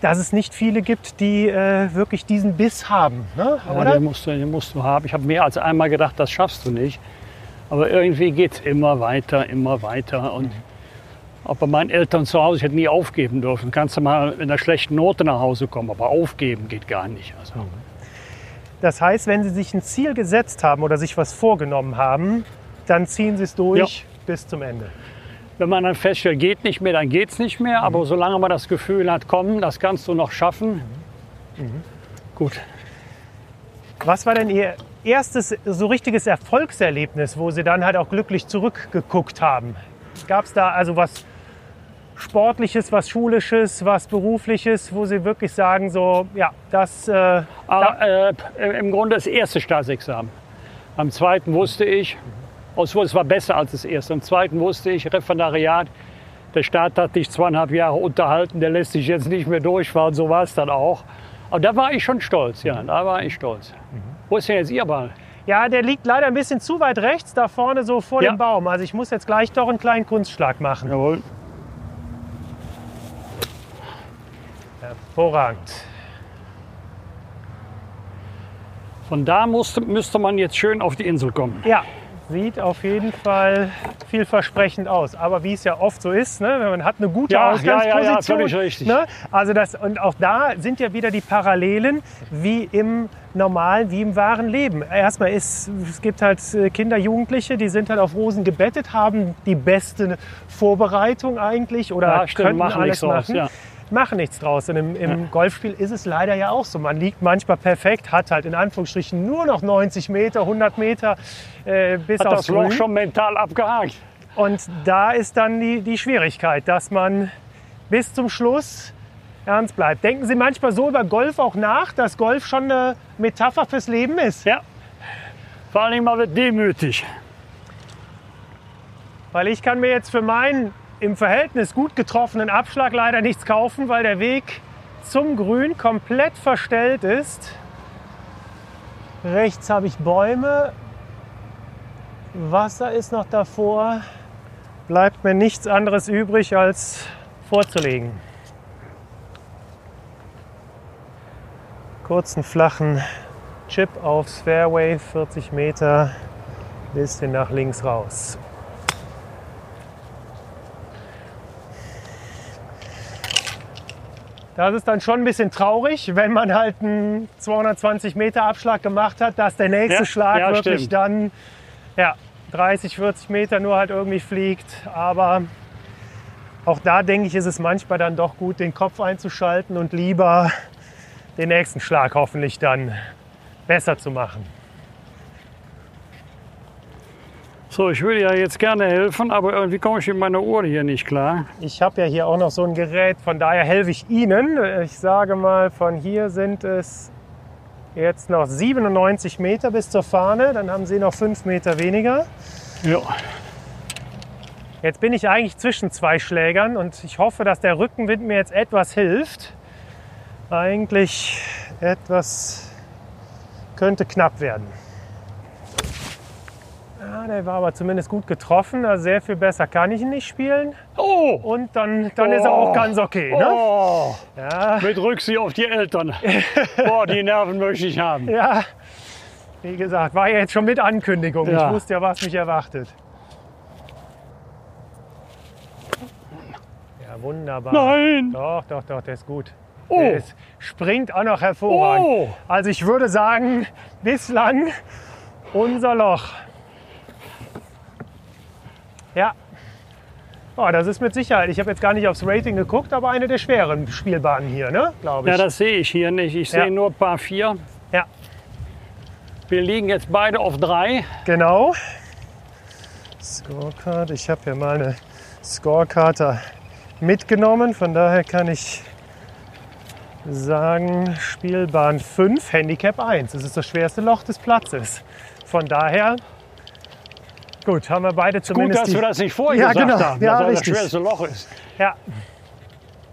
dass es nicht viele gibt, die äh, wirklich diesen Biss haben. Ne? Ja, den, musst du, den musst du haben. Ich habe mehr als einmal gedacht, das schaffst du nicht. Aber irgendwie geht es immer weiter, immer weiter. Und auch bei meinen Eltern zu Hause, ich hätte nie aufgeben dürfen. Kannst du mal mit einer schlechten Note nach Hause kommen, aber aufgeben geht gar nicht. Also, Das heißt, wenn Sie sich ein Ziel gesetzt haben oder sich was vorgenommen haben, dann ziehen Sie es durch bis zum Ende. Wenn man dann feststellt, geht nicht mehr, dann geht es nicht mehr. Aber solange man das Gefühl hat, komm, das kannst du noch schaffen, gut. Was war denn Ihr erstes so richtiges Erfolgserlebnis, wo Sie dann halt auch glücklich zurückgeguckt haben? Gab es da also was Sportliches, was Schulisches, was Berufliches, wo Sie wirklich sagen, so, ja, das, äh, Aber, äh, Im Grunde das erste Staatsexamen. Am zweiten wusste ich, obwohl es war besser als das erste. Am zweiten wusste ich, Referendariat, der Staat hat dich zweieinhalb Jahre unterhalten, der lässt dich jetzt nicht mehr durchfahren, so war es dann auch. Aber da war ich schon stolz, ja, da war ich stolz. Wo ist denn jetzt Ihr Ball? ja, der liegt leider ein bisschen zu weit rechts, da vorne so vor Ja. dem Baum. Also ich muss jetzt gleich doch einen kleinen Kunstschlag machen. Jawohl. Hervorragend. Von da musste, müsste man jetzt schön auf die Insel kommen. Ja, sieht auf jeden Fall vielversprechend aus. Aber wie es ja oft so ist, ne, man hat eine gute Ja, Ausgangsposition. ja, ja, ja, völlig richtig. Ne? Also das, und auch da sind ja wieder die Parallelen wie im normalen, wie im wahren Leben. Erstmal ist, es gibt halt äh, Kinder, Jugendliche, die sind halt auf Rosen gebettet, haben die beste Vorbereitung eigentlich oder Ja, stimmt, könnten machen alles draus, machen. ja. Machen nichts draus. Und im, im Golfspiel ist es leider ja auch so. Man liegt manchmal perfekt, hat halt in Anführungsstrichen nur noch 90 Meter, 100 Meter äh, bis Hat aufs das Loch Grün. schon mental abgehakt. Und da ist dann die, die Schwierigkeit, dass man bis zum Schluss ernst bleibt. Denken Sie manchmal so über Golf auch nach, dass Golf schon eine Metapher fürs Leben ist? Ja. Vor allem mal wird demütig. Weil ich kann mir jetzt für meinen im Verhältnis gut getroffenen Abschlag leider nichts kaufen, weil der Weg zum Grün komplett verstellt ist. Rechts habe ich Bäume. Wasser ist noch davor. Bleibt mir nichts anderes übrig, als vorzulegen. Kurzen, flachen Chip aufs Fairway, 40 Meter, bisschen nach links raus. Das ist dann schon ein bisschen traurig, wenn man halt einen 220 Meter Abschlag gemacht hat, dass der nächste Ja, Schlag ja, wirklich stimmt. dann ja, 30, 40 Meter nur halt irgendwie fliegt. Aber auch da denke ich, ist es manchmal dann doch gut, den Kopf einzuschalten und lieber den nächsten Schlag hoffentlich dann besser zu machen. So, ich würde ja jetzt gerne helfen, aber irgendwie komme ich mit meiner Uhr hier nicht klar. Ich habe ja hier auch noch so ein Gerät, von daher helfe ich Ihnen. Ich sage mal, von hier sind es jetzt noch 97 Meter bis zur Fahne, dann haben Sie noch 5 Meter weniger. Ja. Jetzt bin ich eigentlich zwischen zwei Schlägern und ich hoffe, dass der Rückenwind mir jetzt etwas hilft. Eigentlich etwas könnte knapp werden. Ja, der war aber zumindest gut getroffen. Also sehr viel besser kann ich ihn nicht spielen. Oh! Und dann, dann ist er auch ganz okay. Ne? Oh! Ja, Mit Rücksicht auf die Eltern. Boah, die Nerven möchte ich haben. ja, wie gesagt, war ja jetzt schon mit Ankündigung. Ja. Ich wusste ja, was mich erwartet. Ja, wunderbar. Nein! Doch, doch, doch, der ist gut. Oh. Der ist, springt auch noch hervorragend. Oh! Also ich würde sagen, bislang unser Loch. Ja. Oh, das ist mit Sicherheit. Ich habe jetzt gar nicht aufs Rating geguckt, aber eine der schweren Spielbahnen hier, ne? Glaube ich. Ja, das sehe ich hier nicht. Ich sehe Ja. nur Paar 4. ja, Wir liegen jetzt beide auf 3. genau. Scorecard. Ich habe hier mal eine Scorekarte mitgenommen. Von daher kann ich sagen, Spielbahn 5, Handicap 1. Das ist das schwerste Loch des Platzes. Von daher Gut, haben wir beide Gut, zumindest. dass die- wir das nicht vorher Ja, gesagt genau. haben, Ja, dass das richtig. das schwerste Loch ist. Ja.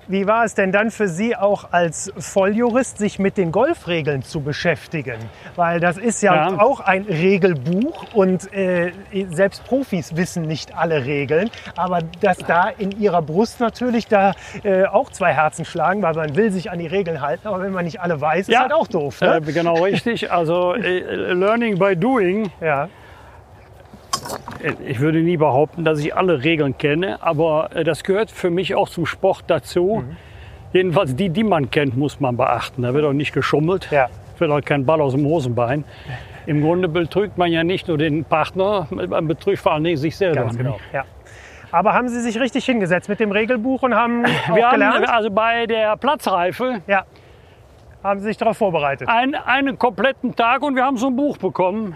Wie war es denn dann für Sie auch als Volljurist, sich mit den Golfregeln zu beschäftigen? Weil das ist ja, Ja. auch ein Regelbuch und äh, selbst Profis wissen nicht alle Regeln. Aber dass da in Ihrer Brust natürlich da äh, auch zwei Herzen schlagen, weil man will sich an die Regeln halten, aber wenn man nicht alle weiß, ist Ja. halt auch doof. Ne? Äh, genau richtig. Also äh, Learning by Doing. ja. Ich würde nie behaupten, dass ich alle Regeln kenne, aber äh, das gehört für mich auch zum Sport dazu. Mhm. Jedenfalls die, die man kennt, muss man beachten. Da wird auch nicht geschummelt. Ja. Wird auch kein Ball aus dem Hosenbein. Im Grunde betrügt man ja nicht nur den Partner, man betrügt vor allen Dingen sich selber. Ganz genau. Ja. Aber haben Sie sich richtig hingesetzt mit dem Regelbuch und haben Wir haben gelernt? also bei der Platzreife ja. Haben Sie sich darauf vorbereitet? ein, einen kompletten Tag und wir haben so ein Buch bekommen.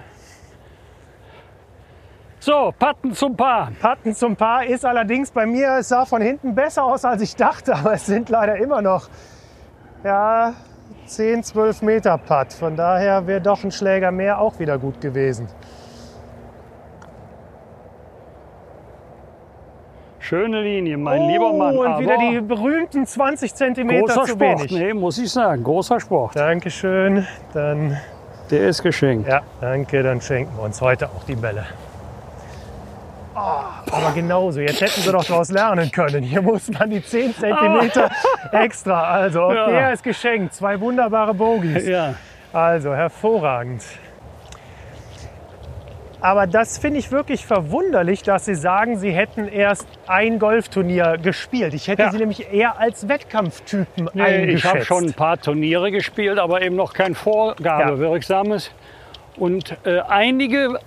So, Patten zum Paar. Patten zum Paar ist allerdings bei mir, es sah von hinten besser aus, als ich dachte, aber es sind leider immer noch ja, 10, 12 Meter Putt. Von daher wäre doch ein Schläger mehr auch wieder gut gewesen. Schöne Linie, mein lieber Mann. Oh, und wieder die berühmten 20 Zentimeter großer zu Sport, wenig. nee, muss ich sagen, großer Sport. Dankeschön. Dann, Der ist geschenkt. ja, danke, dann schenken wir uns heute auch die Bälle. Oh, aber genauso, jetzt hätten sie doch daraus lernen können. Hier muss man die 10 Zentimeter extra. Also, auch Ja. der ist geschenkt. Zwei wunderbare Bogies. Ja. Also hervorragend. Aber das finde ich wirklich verwunderlich, dass Sie sagen, Sie hätten erst ein Golfturnier gespielt. Ich hätte Ja. Sie nämlich eher als Wettkampftypen Nee, eingeschätzt. ich habe schon ein paar Turniere gespielt, aber eben noch kein Vorgabewirksames. Und äh, einige,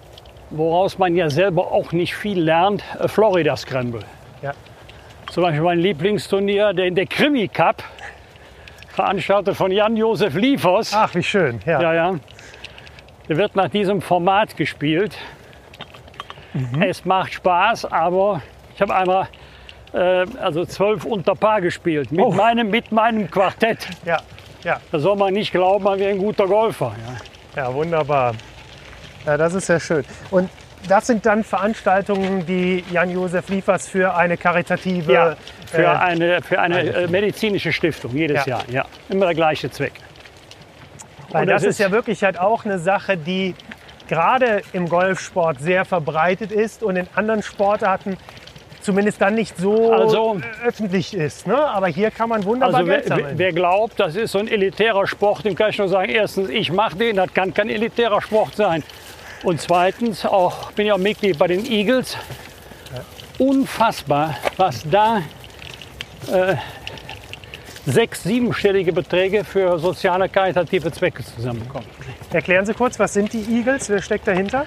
woraus man ja selber auch nicht viel lernt, äh, Florida Scramble. Ja. Zum Beispiel mein Lieblingsturnier, der, der Krimi Cup, veranstaltet von Jan-Josef Liefers. Ach, wie schön. Ja. Ja, ja. Der wird nach diesem Format gespielt. Mhm. Es macht Spaß, aber ich habe einmal äh, also zwölf unter Paar gespielt mit, Oh. meinem, mit meinem Quartett. ja, ja, Da soll man nicht glauben, man wäre ein guter Golfer. Ja. ja, wunderbar. Ja, das ist ja schön. Und das sind dann Veranstaltungen, die Jan-Josef Liefers für eine karitative... Ja, für äh, eine, für eine äh, medizinische Stiftung jedes Ja. Jahr. Ja. Immer der gleiche Zweck. Weil Und das, das ist ja wirklich halt auch eine Sache, die gerade im Golfsport sehr verbreitet ist und in anderen Sportarten zumindest dann nicht so Also- äh, öffentlich ist. Ne? Aber hier kann man wunderbar Also wer, sammeln. wer glaubt, das ist so ein elitärer Sport, dem kann ich nur sagen, erstens, ich mache den, das kann kein elitärer Sport sein. Und zweitens, auch, bin ja auch Mitglied bei den Eagles. Unfassbar, was da äh, sechs-, siebenstellige Beträge für soziale, karitative Zwecke zusammenkommen. Erklären Sie kurz, was sind die Eagles? Wer steckt dahinter?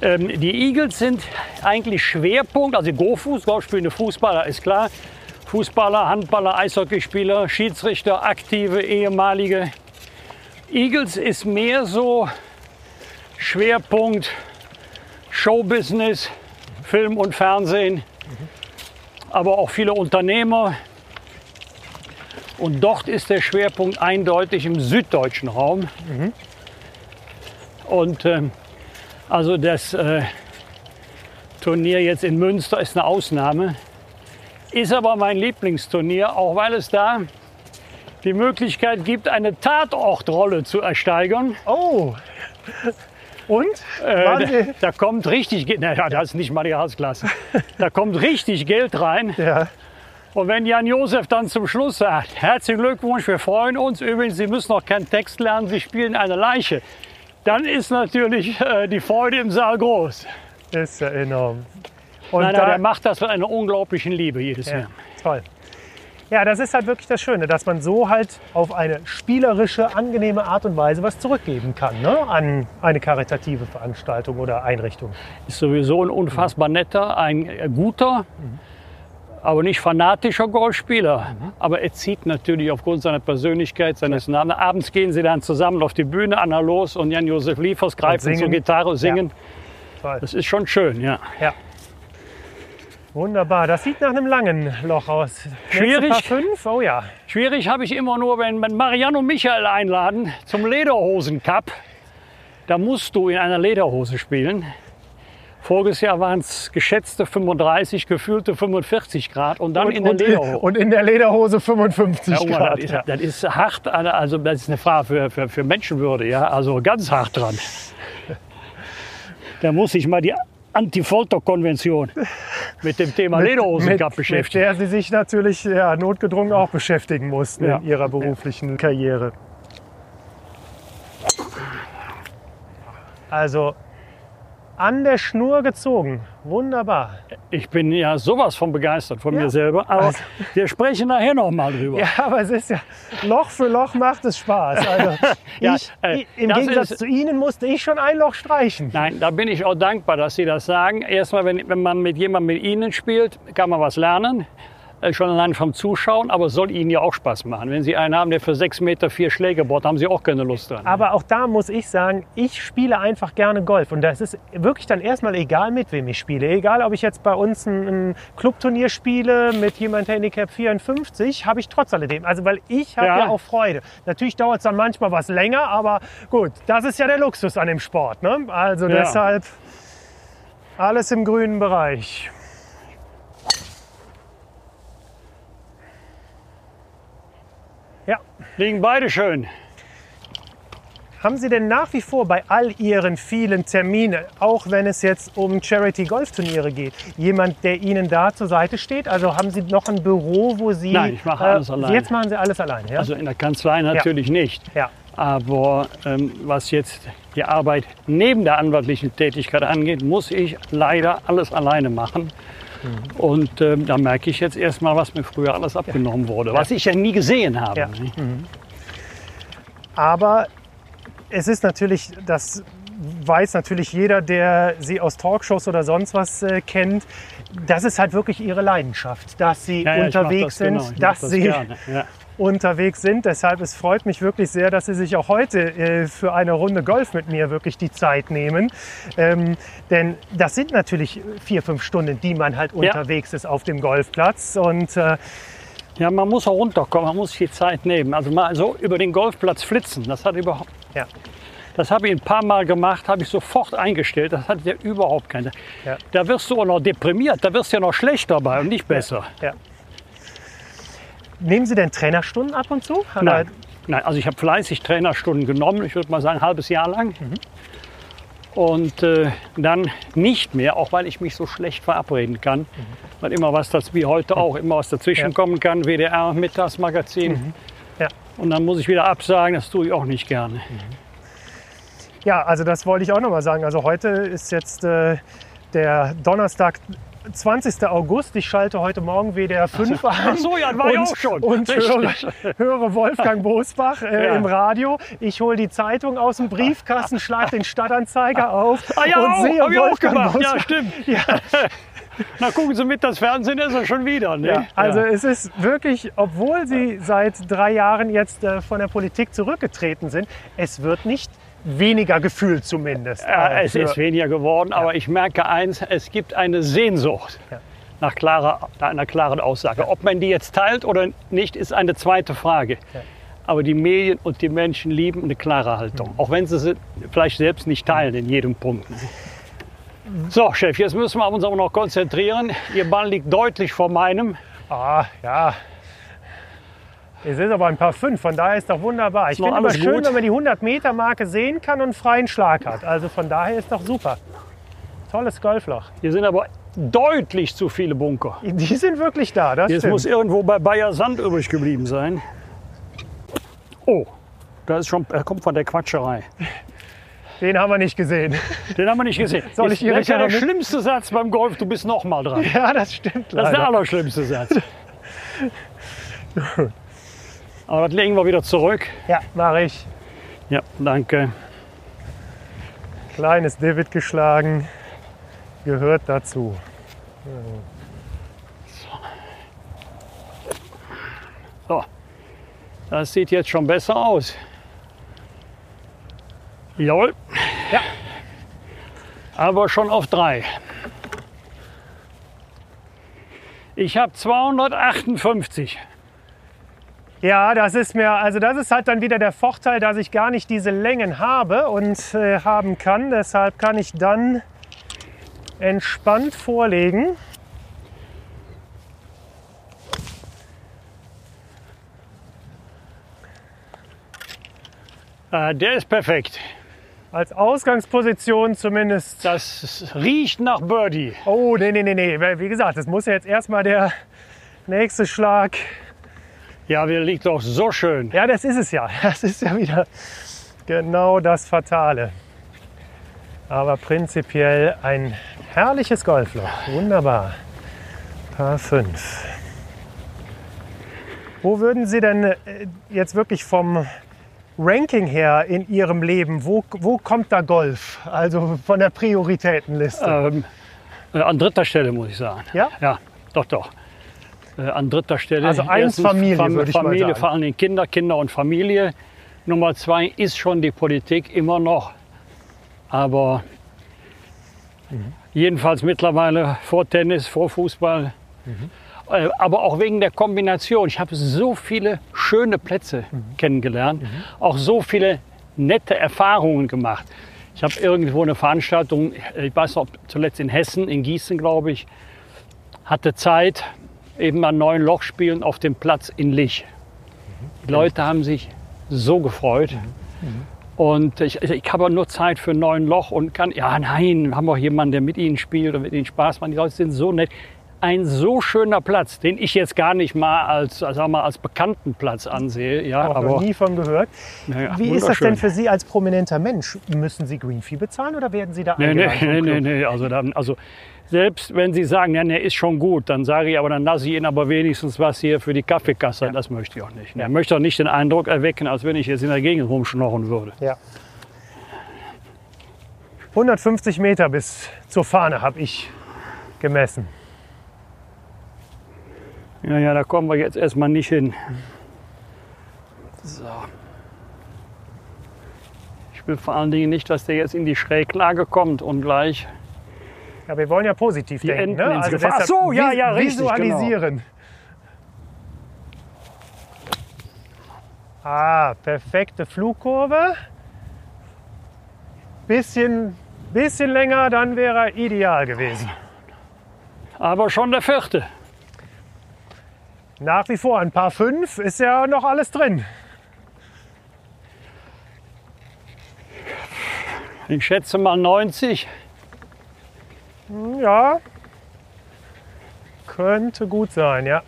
Ähm, die Eagles sind eigentlich Schwerpunkt, also Go-Fuß, Golfspielende Fußballer ist klar. Fußballer, Handballer, Eishockeyspieler, Schiedsrichter, aktive, ehemalige. Eagles ist mehr so Schwerpunkt Showbusiness, Film und Fernsehen, aber auch viele Unternehmer. Und dort ist der Schwerpunkt eindeutig im süddeutschen Raum. Und ähm, also das äh, Turnier jetzt in Münster ist eine Ausnahme. Ist aber mein Lieblingsturnier, auch weil es da die Möglichkeit gibt, eine Tatortrolle zu ersteigern. Oh! Und? Äh, da, da kommt richtig, naja, das ist nicht mal die Hausklasse. Da kommt richtig Geld rein. ja, Und wenn Jan Josef dann zum Schluss sagt, herzlichen Glückwunsch, wir freuen uns. Übrigens, Sie müssen noch keinen Text lernen, Sie spielen eine Leiche. Dann ist natürlich äh, die Freude im Saal groß. ist ja enorm. Und Nein, nein, da- der macht das mit einer unglaublichen Liebe jedes Ja, Jahr. toll. Ja, das ist halt wirklich das Schöne, dass man so halt auf eine spielerische, angenehme Art und Weise was zurückgeben kann ne? an eine karitative Veranstaltung oder Einrichtung. Ist sowieso ein unfassbar netter, ein äh, guter, aber nicht fanatischer Golfspieler. Aber er zieht natürlich aufgrund seiner Persönlichkeit, seines Namens. Abends gehen sie dann zusammen auf die Bühne, Anna Los und Jan-Josef Liefers greifen zur Gitarre, singen. Toll. Das ist schon schön, ja. Ja. Wunderbar. Das sieht nach einem langen Loch aus. Schwierig. Fünf? Oh ja. Schwierig habe ich immer nur, wenn, Marianne und Michael einladen zum Lederhosen-Cup. Da musst du in einer Lederhose spielen. Voriges Jahr waren es geschätzte 35, gefühlte 45 Grad und dann Und, in der und, Lederhose. und in der Lederhose 55 Ja, Grad. das, ist, ja. das ist hart, also das ist eine Frage für, für, für Menschenwürde, ja, also ganz hart dran. Da muss sich mal die Anti-Folter-Konvention mit dem Thema mit, Lederhosenkapp mit beschäftigen. der Sie sich natürlich ja, notgedrungen auch beschäftigen mussten Ja. in Ihrer beruflichen Karriere. Also an der Schnur gezogen. Wunderbar. Ich bin ja sowas von begeistert von Ja. mir selber, aber Also- wir sprechen nachher noch mal drüber. Ja, aber es ist ja, Loch für Loch macht es Spaß. Also Ja, ich, äh, Im Gegensatz ist- zu Ihnen musste ich schon ein Loch streichen. Nein, da bin ich auch dankbar, dass Sie das sagen. Erstmal, wenn, wenn man mit jemandem mit Ihnen spielt, kann man was lernen. Äh, Schon allein vom Zuschauen, aber es soll Ihnen ja auch Spaß machen. Wenn Sie einen haben, der für sechs Meter vier Schläge bohrt, haben Sie auch keine Lust dran. Aber auch da muss ich sagen, ich spiele einfach gerne Golf. Und das ist wirklich dann erstmal egal, mit wem ich spiele. Egal, ob ich jetzt bei uns ein, ein Clubturnier spiele mit jemand Handicap 54, habe ich trotz alledem. Also, weil ich habe ja. Ja. auch Freude. Natürlich dauert es dann manchmal was länger, aber gut, das ist ja der Luxus an dem Sport. Ne? Also Ja. deshalb alles im grünen Bereich. Ja. Liegen beide schön. Haben Sie denn nach wie vor bei all Ihren vielen Terminen, auch wenn es jetzt um Charity-Golfturniere geht, jemand, der Ihnen da zur Seite steht? Also haben Sie noch ein Büro, wo Sie... äh, Nein, ich mache alles alleine. Jetzt machen Sie alles alleine, ja? Also in der Kanzlei natürlich nicht. ja. Aber ähm, was jetzt die Arbeit neben der anwaltlichen Tätigkeit angeht, muss ich leider alles alleine machen. Mhm. Und ähm, da merke ich jetzt erstmal, was mir früher alles abgenommen wurde, was ich ja nie gesehen habe. Ja. ne? Aber es ist natürlich, das weiß natürlich jeder, der Sie aus Talkshows oder sonst was äh, kennt, das ist halt wirklich Ihre Leidenschaft, dass Sie Ja, ja, unterwegs das, sind, genau, ich mach dass das Sie ja. Unterwegs sind. Deshalb es freut mich wirklich sehr, dass Sie sich auch heute äh, für eine Runde Golf mit mir wirklich die Zeit nehmen. Ähm, denn das sind natürlich vier, fünf Stunden, die man halt unterwegs ist auf dem Golfplatz. Und äh, Ja, man muss auch runterkommen, man muss sich die Zeit nehmen. Also mal so über den Golfplatz flitzen, das hat überhaupt. ja, Das habe ich ein paar Mal gemacht, habe ich sofort eingestellt. Das hat ja überhaupt keine. Ja. Da wirst du auch noch deprimiert, da wirst du ja noch schlecht dabei und nicht besser. ja. Nehmen Sie denn Trainerstunden ab und zu? Nein. Nein, also ich habe fleißig Trainerstunden genommen, ich würde mal sagen ein halbes Jahr lang. Mhm. Und äh, dann nicht mehr, auch weil ich mich so schlecht verabreden kann. Weil immer was, das, wie heute auch, immer was dazwischen Mhm. Ja. Mhm. kommen kann. WDR, Mittagsmagazin. Ja. Und dann muss ich wieder absagen, das tue ich auch nicht gerne. Ja, also das wollte ich auch noch mal sagen. Also heute ist jetzt äh, der Donnerstag, 20. August. Ich schalte heute Morgen WDR 5 ein. Ach so, ja, war ich und, auch schon. Und höre, höre Wolfgang Bosbach äh, Ja. im Radio. Ich hole die Zeitung aus dem Briefkasten, schlage den Stadtanzeiger auf Ah ja, und auch, sehe ich Wolfgang gemacht. Ja, Bosbach. stimmt. Ja, Na, gucken Sie mit, das Fernsehen ist er schon wieder. Ne? ja, also Ja. es ist wirklich, obwohl Sie seit drei Jahren jetzt äh, von der Politik zurückgetreten sind, es wird nicht weniger gefühlt zumindest. Ja, äh, es ist weniger geworden, aber ich merke eins, es gibt eine Sehnsucht Ja. nach, klarer, nach einer klaren Aussage. Ob man die jetzt teilt oder nicht, ist eine zweite Frage. Aber die Medien und die Menschen lieben eine klare Haltung, Mhm. auch wenn sie sie vielleicht selbst nicht teilen in jedem Punkt. So, Chef, jetzt müssen wir uns aber noch konzentrieren. Ihr Ball liegt deutlich vor meinem. Ah, ja. Es ist aber ein paar fünf, von daher ist doch wunderbar. Ich finde immer alles schön, gut? wenn man die 100-Meter-Marke sehen kann und einen freien Schlag hat. Also von daher ist doch super. Tolles Golfloch. Hier sind aber deutlich zu viele Bunker. Die sind wirklich da, das Jetzt stimmt. muss irgendwo bei Bayer Sand übrig geblieben sein. Oh, da ist schon, er kommt von der Quatscherei. Den haben wir nicht gesehen. Den haben wir nicht gesehen. Soll ich Jetzt- das ist ja der Kamera mit- schlimmste Satz beim Golf, du bist noch mal dran. Ja, das stimmt Das ist der leider. allerschlimmste Satz. Aber das legen wir wieder zurück. Ja, mache ich. Ja, danke. Kleines Divid geschlagen. Gehört dazu. So, das sieht jetzt schon besser aus. Jawohl. Ja. Aber schon auf drei. Ich habe 258. Ja, das ist mir, also das ist halt dann wieder der Vorteil, dass ich gar nicht diese Längen habe und äh, haben kann. Deshalb kann ich dann entspannt vorlegen. Äh, der ist perfekt. Als Ausgangsposition zumindest. Das riecht nach Birdie. Oh, nee, nee, nee, nee. Wie gesagt, das muss ja jetzt erstmal der nächste Schlag. Ja, der liegt doch so schön. Ja, das ist es ja. Das ist ja wieder genau das Fatale. Aber prinzipiell ein herrliches Golfloch. Wunderbar. Paar 5. Wo würden Sie denn äh, jetzt wirklich vom Ranking her in Ihrem Leben, wo, wo kommt da Golf? Also von der Prioritätenliste. Ähm, äh, an dritter Stelle muss ich sagen. Ja? Ja, doch, doch. Äh, an dritter Stelle. Also eins Familie, Fam würde ich mal Familie, sagen. vor allem Kinder, Kinder und Familie. Nummer zwei ist schon die Politik immer noch. Aber Mhm. jedenfalls mittlerweile vor Tennis, vor Fußball. Mhm. Äh, Aber auch wegen der Kombination. Ich habe so viele schöne Plätze Mhm. kennengelernt, auch so viele nette Erfahrungen gemacht. Ich habe irgendwo eine Veranstaltung, ich weiß noch, zuletzt in Hessen, in Gießen, glaube ich, hatte Zeit, eben mal neun Loch spielen auf dem Platz in Lich. Die Leute haben sich so gefreut. Und ich, ich habe nur Zeit für neun Loch und kann, ja nein, wir haben auch jemanden, der mit ihnen spielt und mit ihnen Spaß macht. Die Leute sind so nett. Ein so schöner Platz, den ich jetzt gar nicht mal als, sag mal, als bekannten Platz ansehe. Ja, Auch noch aber nie von gehört. Ja, ja, Wie ist das denn für Sie als prominenter Mensch? Müssen Sie Green Fee bezahlen oder werden Sie da Nee, eingeladen vom nee, nee. Also, dann, also selbst wenn Sie sagen, ja, der ist schon gut, dann sage ich, aber dann lasse ich Ihnen aber wenigstens was hier für die Kaffeekasse. Das möchte ich auch nicht. Ich möchte auch nicht den Eindruck erwecken, als wenn ich jetzt in der Gegend rumschnorren würde. Ja. 150 Meter bis zur Fahne habe ich gemessen. Ja, ja, da kommen wir jetzt erstmal nicht hin. So. Ich will vor allen Dingen nicht, dass der jetzt in die Schräglage kommt und gleich. Ja, wir wollen ja positiv Die denken. Enten Ne? ins Also Ach so, ja, ja, richtig, genau. Visualisieren. Ah, perfekte Flugkurve. Bisschen, bisschen länger, dann wäre er ideal gewesen. Aber schon der vierte. Nach wie vor ein paar fünf ist ja noch alles drin. Ich schätze mal 90. Ja, könnte gut sein, ja.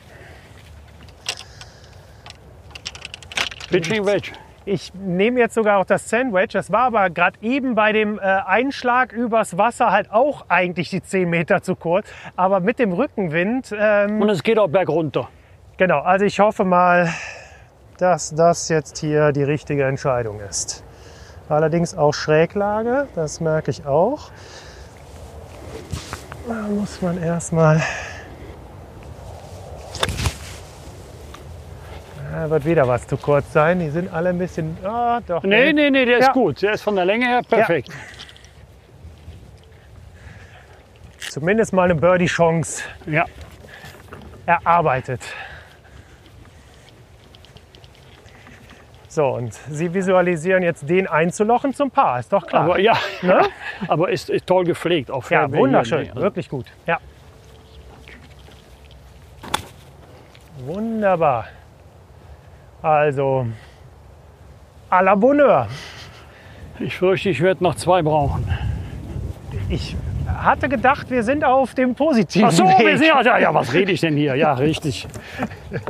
Pitching Wedge. Ich nehme jetzt sogar auch das Sandwich. Das war aber gerade eben bei dem äh, Einschlag übers Wasser halt auch eigentlich die 10 Meter zu kurz. Aber mit dem Rückenwind, ähm, Und es geht auch bergunter. Genau, also ich hoffe mal, dass das jetzt hier die richtige Entscheidung ist. Allerdings auch Schräglage, das merke ich auch. Da muss man erstmal. Da wird wieder was zu kurz sein. Die sind alle ein bisschen. Ah, doch. Nee, nee, nee, der ist Ja. gut. Der ist von der Länge her perfekt. Zumindest mal eine Birdie-Chance Ja. erarbeitet. So, und Sie visualisieren jetzt den einzulochen zum Paar, ist doch klar. Aber ja, Ne? aber ist, ist toll gepflegt. Auch ja, wunderschön, wirklich gut. Ja. Wunderbar. Also, à la Bonheur. Ich fürchte, ich werde noch zwei brauchen. Ich hatte gedacht, wir sind auf dem positiven Ach so, Weg. wir sind, ja, ja, was rede ich denn hier? Ja, richtig.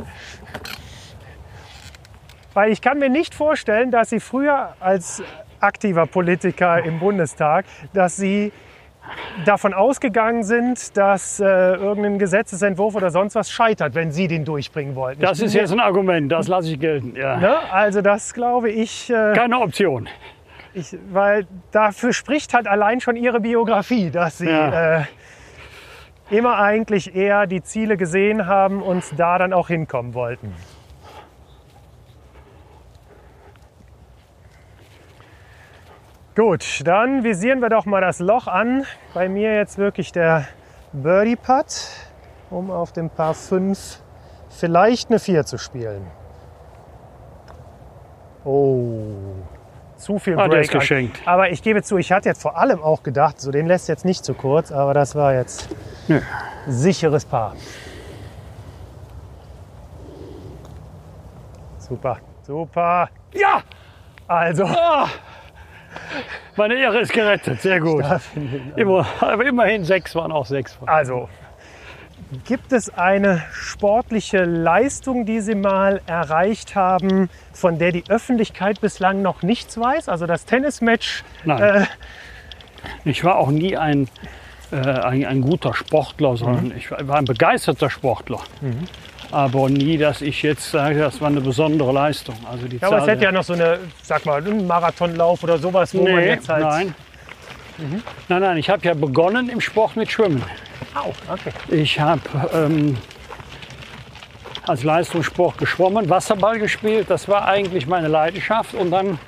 Weil ich kann mir nicht vorstellen, dass Sie früher als aktiver Politiker im Bundestag, dass Sie davon ausgegangen sind, dass äh, irgendein Gesetzesentwurf oder sonst was scheitert, wenn Sie den durchbringen wollten. Das ist jetzt ein Argument, das lasse ich gelten. Ja. Ne? Also das glaube ich, äh, Keine Option. ich, weil dafür spricht halt allein schon Ihre Biografie, dass Sie Ja. äh, immer eigentlich eher die Ziele gesehen haben und da dann auch hinkommen wollten. Gut, dann visieren wir doch mal das Loch an. Bei mir jetzt wirklich der Birdie Putt, um auf dem Paar 5 vielleicht eine 4 zu spielen. Oh, zu viel Ah, Break. der ist an. geschenkt. Aber ich gebe zu, ich hatte jetzt vor allem auch gedacht, so den lässt jetzt nicht zu kurz, aber das war jetzt Nö. sicheres Paar. Super, super. Ja! Also, Ah, meine Ehre ist gerettet. Sehr gut. Immer, aber immerhin sechs waren auch sechs. also gibt es eine sportliche Leistung, die Sie mal erreicht haben, von der die Öffentlichkeit bislang noch nichts weiß? Also das Tennismatch, Nein. äh, Ich war auch nie ein, äh, ein, ein guter Sportler, sondern ich war war ein begeisterter Sportler. Aber nie, dass ich jetzt sage, das war eine besondere Leistung. Also die ja, aber es hätte ja noch so eine, sag mal, einen Marathonlauf oder sowas, wo man nee, jetzt halt. nein. Nein, nein, ich habe ja begonnen im Sport mit Schwimmen. Au, okay. Ich habe ähm, als Leistungssport geschwommen, Wasserball gespielt. Das war eigentlich meine Leidenschaft. Und dann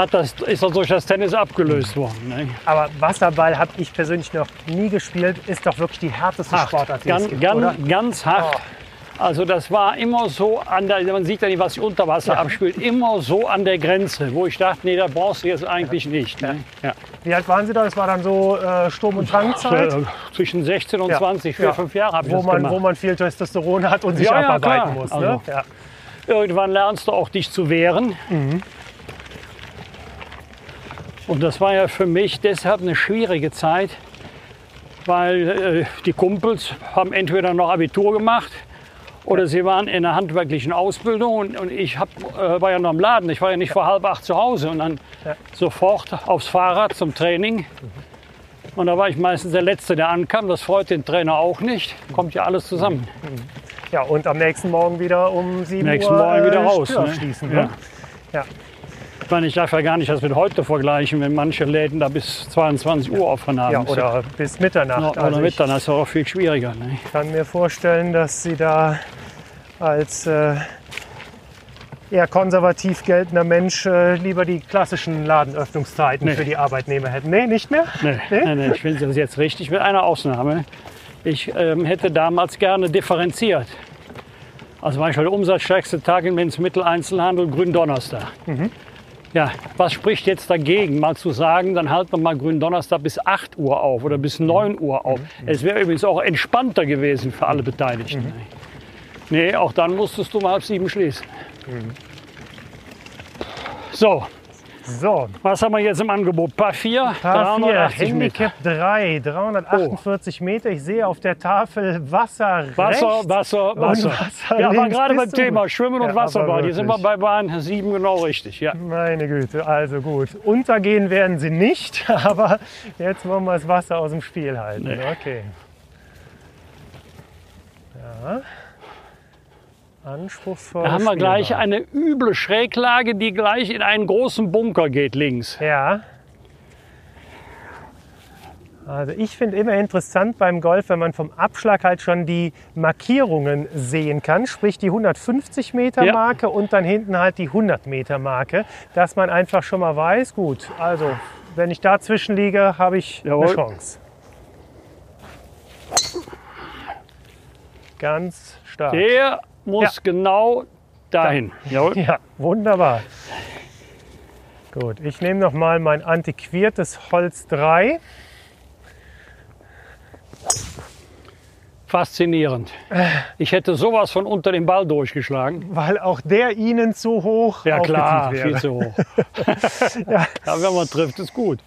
hat das, ist das durch das Tennis abgelöst worden. Ne? Aber Wasserball habe ich persönlich noch nie gespielt. Ist doch wirklich die härteste Sportart, die es ganz, gibt, ganz, oder? ganz hart. Oh. Also das war immer so an der, man sieht ja nicht, was sich unter Wasser abspielt, immer so an der Grenze, wo ich dachte, nee, da brauchst du jetzt eigentlich nicht. Ne? Ja. Wie alt waren Sie da? Das war dann so äh, Sturm- und Drangzeit? Zwischen 16 und Ja. 20, vier, Ja. fünf Jahre habe ich wo das man, gemacht. wo man viel Testosteron hat und sich Ja, ja, abarbeiten muss. Also- Ne? Ja. Irgendwann lernst du auch dich zu wehren. Und das war ja für mich deshalb eine schwierige Zeit, weil äh, die Kumpels haben entweder noch Abitur gemacht oder sie waren in einer handwerklichen Ausbildung und, und ich hab, äh, war ja noch im Laden. Ich war ja nicht vor halb acht zu Hause und dann Ja. sofort aufs Fahrrad zum Training. Und da war ich meistens der Letzte, der ankam. Das freut den Trainer auch nicht. Kommt ja alles zusammen. ja, und am nächsten Morgen wieder um 7 Nächsten Uhr Morgen wieder äh, raus. Tür Ne? schließen. Ja. Ne? Ja. Ich meine, ich darf ja gar nicht das mit heute vergleichen, wenn manche Läden da bis 22 Uhr offen haben. ja, oder bis Mitternacht. oder also ich Mitternacht ist auch viel schwieriger. Ne? kann mir vorstellen, dass Sie da als äh, eher konservativ geltender Mensch äh, lieber die klassischen Ladenöffnungszeiten Nee. für die Arbeitnehmer hätten. Nee, nicht mehr? Nee, nee, nee, ich finde das jetzt richtig, mit einer Ausnahme. Ich ähm, hätte damals gerne differenziert. Also Beispiel der umsatzstärkste Tag im Lebensmitteleinzelhandel, Gründonnerstag. Ja, was spricht jetzt dagegen, mal zu sagen, dann halten wir mal Gründonnerstag bis 8 Uhr auf oder bis 9 Uhr auf. Es wäre übrigens auch entspannter gewesen für alle Beteiligten. Nee, auch dann musstest du um halb sieben schließen. So, So, was haben wir jetzt im Angebot? Paar 4, Paar 4, 380 Meter. Handicap 3, 348 Meter. Ich sehe auf der Tafel Wasser Wasser, rechts Wasser, und Wasser. Wasser ja, links. gerade beim Thema? Schwimmen und Ja, Wasserball, aber die sind wir bei Bahn 7 genau richtig. Ja. Meine Güte, also gut. Untergehen werden sie nicht, aber jetzt wollen wir das Wasser aus dem Spiel halten. Nee. Okay. Ja. Anspruchsvoll. Da haben wir gleich eine üble Schräglage, die gleich in einen großen Bunker geht links. Ja. Also ich finde immer interessant beim Golf, wenn man vom Abschlag halt schon die Markierungen sehen kann, sprich die 150 Meter Ja. Marke und dann hinten halt die 100 Meter Marke, dass man einfach schon mal weiß, gut, also wenn ich dazwischen liege, habe ich Jawohl. eine Chance. Ganz stark. Der muss Ja. genau dahin. Jawohl. Ja, wunderbar. Gut, ich nehme noch mal mein antiquiertes Holz 3. Faszinierend. Ich hätte sowas von unter dem Ball durchgeschlagen. weil auch der Ihnen zu hoch Ja klar, aufgetut viel wäre. zu hoch. ja. wenn man trifft, ist gut.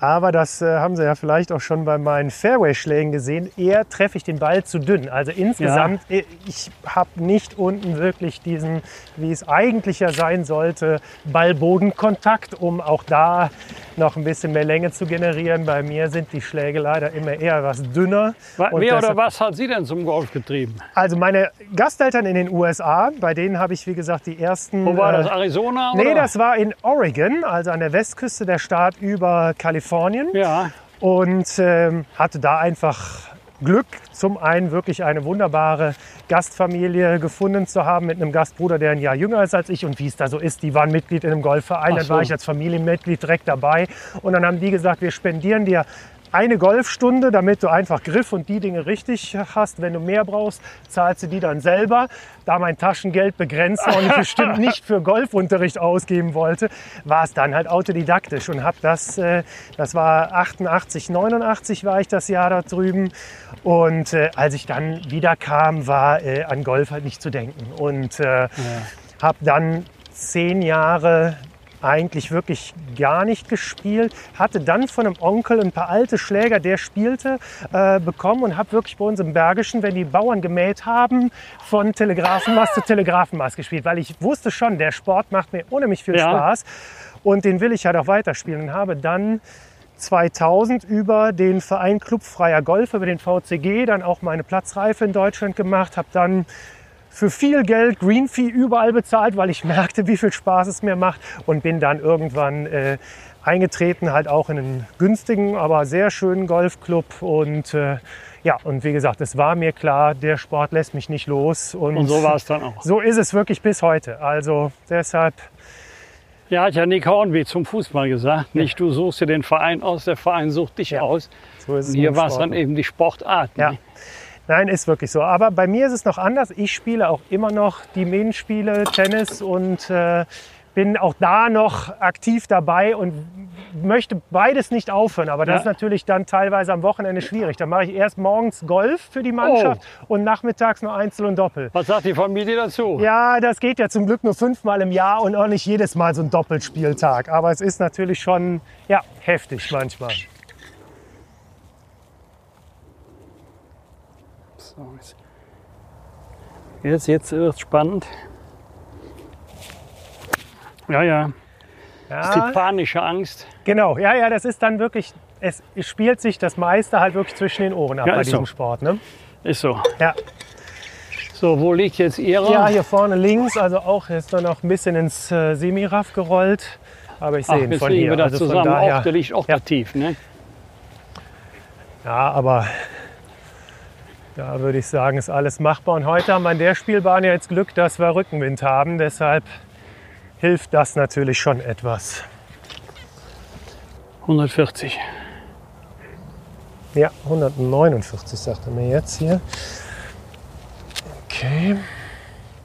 Aber das äh, haben Sie ja vielleicht auch schon bei meinen Fairway-Schlägen gesehen. Eher treffe ich den Ball zu dünn. Also insgesamt, äh, ich habe nicht unten wirklich diesen, wie es eigentlich ja sein sollte, Ball-Boden-Kontakt, um auch da noch ein bisschen mehr Länge zu generieren. Bei mir sind die Schläge leider immer eher was dünner. Wer oder deshalb- was hat Sie denn zum Golf getrieben? Also meine Gasteltern in den USA, bei denen habe ich wie gesagt die ersten. Wo war äh, das? Arizona? Nee, oder? das war in Oregon, also an der Westküste der Staat über Kalifornien. Ja, Und ähm, hatte da einfach Glück, zum einen wirklich eine wunderbare Gastfamilie gefunden zu haben mit einem Gastbruder, der ein Jahr jünger ist als ich. Und wie es da so ist, die waren Mitglied in einem Golfverein. Ach Dann so. war ich als Familienmitglied direkt dabei. Und dann haben die gesagt, wir spendieren dir eine Golfstunde, damit du einfach Griff und die Dinge richtig hast. Wenn du mehr brauchst, zahlst du die dann selber. Da mein Taschengeld begrenzt war und ich bestimmt nicht für Golfunterricht ausgeben wollte, war es dann halt autodidaktisch und habe das, äh, das war 88, 89 war ich das Jahr da drüben. Und äh, als ich dann wieder kam, war äh, an Golf halt nicht zu denken. Und ja. habe dann zehn Jahre eigentlich wirklich gar nicht gespielt. Hatte dann von einem Onkel ein paar alte Schläger, der spielte, äh, bekommen und habe wirklich bei uns im Bergischen, wenn die Bauern gemäht haben, von Telegrafenmast zu Telegrafenmast gespielt, weil ich wusste schon, der Sport macht mir unheimlich viel ja. Spaß und den will ich halt auch weiterspielen und habe dann 2000 über den Verein Clubfreier Golf, über den VCG, dann auch meine Platzreife in Deutschland gemacht, habe dann für viel Geld Green Fee überall bezahlt, weil ich merkte, wie viel Spaß es mir macht und bin dann irgendwann äh, eingetreten, halt auch in einen günstigen, aber sehr schönen Golfclub und äh, ja, und wie gesagt, es war mir klar, der Sport lässt mich nicht los. Und, und so war es dann auch. So ist es wirklich bis heute. Also deshalb. Ja, hat ja Nick Hornby zum Fußball gesagt. Ja. Nicht du suchst dir den Verein aus, der Verein sucht dich ja. aus. So ist es und hier war es dann eben die Sportart. Ja. Ne? Nein, ist wirklich so. Aber bei mir ist es noch anders. Ich spiele auch immer noch die Main-Spiele, Tennis und äh, bin auch da noch aktiv dabei und möchte beides nicht aufhören. Aber das ja. ist natürlich dann teilweise am Wochenende schwierig. Da mache ich erst morgens Golf für die Mannschaft oh. und nachmittags nur Einzel und Doppel. Was sagt die Familie dazu? Ja, das geht ja zum Glück nur fünfmal im Jahr und auch nicht jedes Mal so ein Doppelspieltag. Aber es ist natürlich schon ja, heftig manchmal. Jetzt, jetzt wird es spannend. Ja, ja. ja. Das ist die panische Angst. Genau, ja, ja, das ist dann wirklich, es spielt sich das meiste halt wirklich zwischen den Ohren ab ja, bei diesem so. Sport. Ne? Ist so. Ja. So, wo liegt jetzt Ihre? Ja, hier vorne links, also auch ist dann noch ein bisschen ins äh, Semiraff gerollt. Aber ich sehe ihn von hier. Wir das also zusammen daher, auch, der liegt auch ja. tief, ne? Ja, aber da würde ich sagen, ist alles machbar. Und heute haben wir an der Spielbahn ja jetzt Glück, dass wir Rückenwind haben. Deshalb hilft das natürlich schon etwas. 140. Ja, 149 sagt er mir jetzt hier. Okay.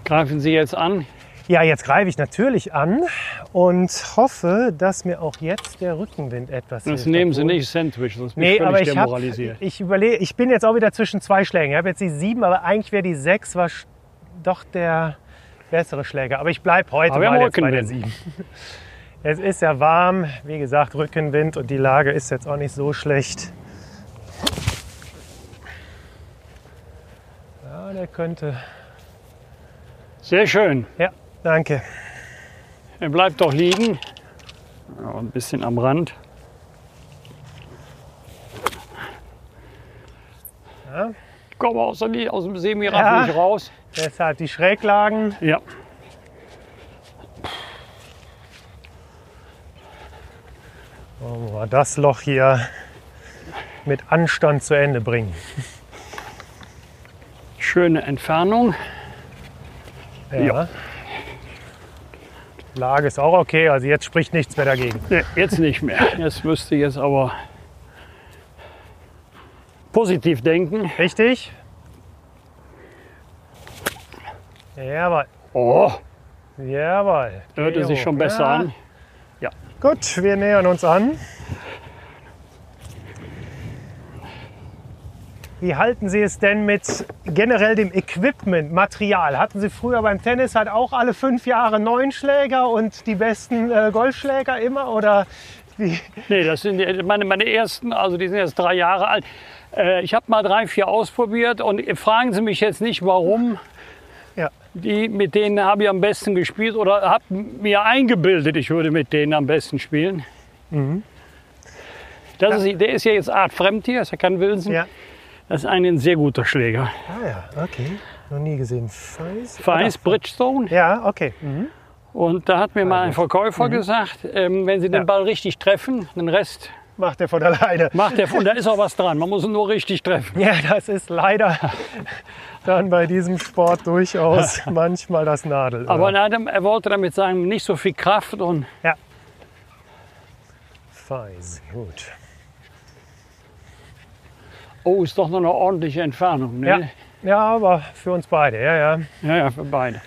Greifen Sie jetzt an? Ja, jetzt greife ich natürlich an und hoffe, dass mir auch jetzt der Rückenwind etwas Das hilft. nehmen Sie nicht Sandwich, sonst bin nee, ich aber ich demoralisiert. Hab, ich überlege, ich bin jetzt auch wieder zwischen zwei Schlägen. Ich habe jetzt die sieben, aber eigentlich wäre die sechs war doch der bessere Schläger. Aber ich bleibe heute aber mal jetzt bei der sieben. Es ist ja warm, wie gesagt, Rückenwind und die Lage ist jetzt auch nicht so schlecht. Ja, der könnte. Sehr schön. Ja. Danke. Er bleibt doch liegen. Ja, ein bisschen am Rand. Ja. Komm aus, aus dem Semiraff ja. nicht raus. Deshalb die Schräglagen. Ja. Wollen wir das Loch hier mit Anstand zu Ende bringen. Schöne Entfernung. Ja. ja. Lage ist auch okay, also jetzt spricht nichts mehr dagegen. Nee, jetzt nicht mehr. Jetzt müsste ich jetzt aber positiv denken. Richtig. Jawohl. Oh. Jawohl. Hörte sich schon besser ja. an. Ja. Gut, wir nähern uns an. Wie halten Sie es denn mit generell dem Equipment, Material? Hatten Sie früher beim Tennis halt auch alle fünf Jahre neun Schläger und die besten äh, Golfschläger immer? Oder wie? Nee, das sind meine, meine ersten, also die sind jetzt drei Jahre alt. Äh, ich habe mal drei, vier ausprobiert und fragen Sie mich jetzt nicht, warum. Ja. Die, mit denen habe ich am besten gespielt oder habe mir eingebildet, ich würde mit denen am besten spielen. Mhm. Das ja. ist, der ist ja jetzt Art Fremdtier, ist ja kein Wilson. Ja. Das ist ein sehr guter Schläger. Ah ja, okay. Noch nie gesehen. Feis? Feis Bridgestone. Ja, okay. Mhm. Und da hat mir mal ein Verkäufer mhm. gesagt, ähm, wenn Sie den ja. Ball richtig treffen, den Rest macht er von alleine. Macht er von, da ist auch was dran. Man muss ihn nur richtig treffen. Ja, das ist leider dann bei diesem Sport durchaus manchmal das Nadel. Aber nein, er wollte damit sagen, nicht so viel Kraft und. Ja. Feis, gut. Oh, ist doch noch eine ordentliche Entfernung. Ne? Ja. Ja, aber für uns beide, ja, ja. ja, ja, für beide.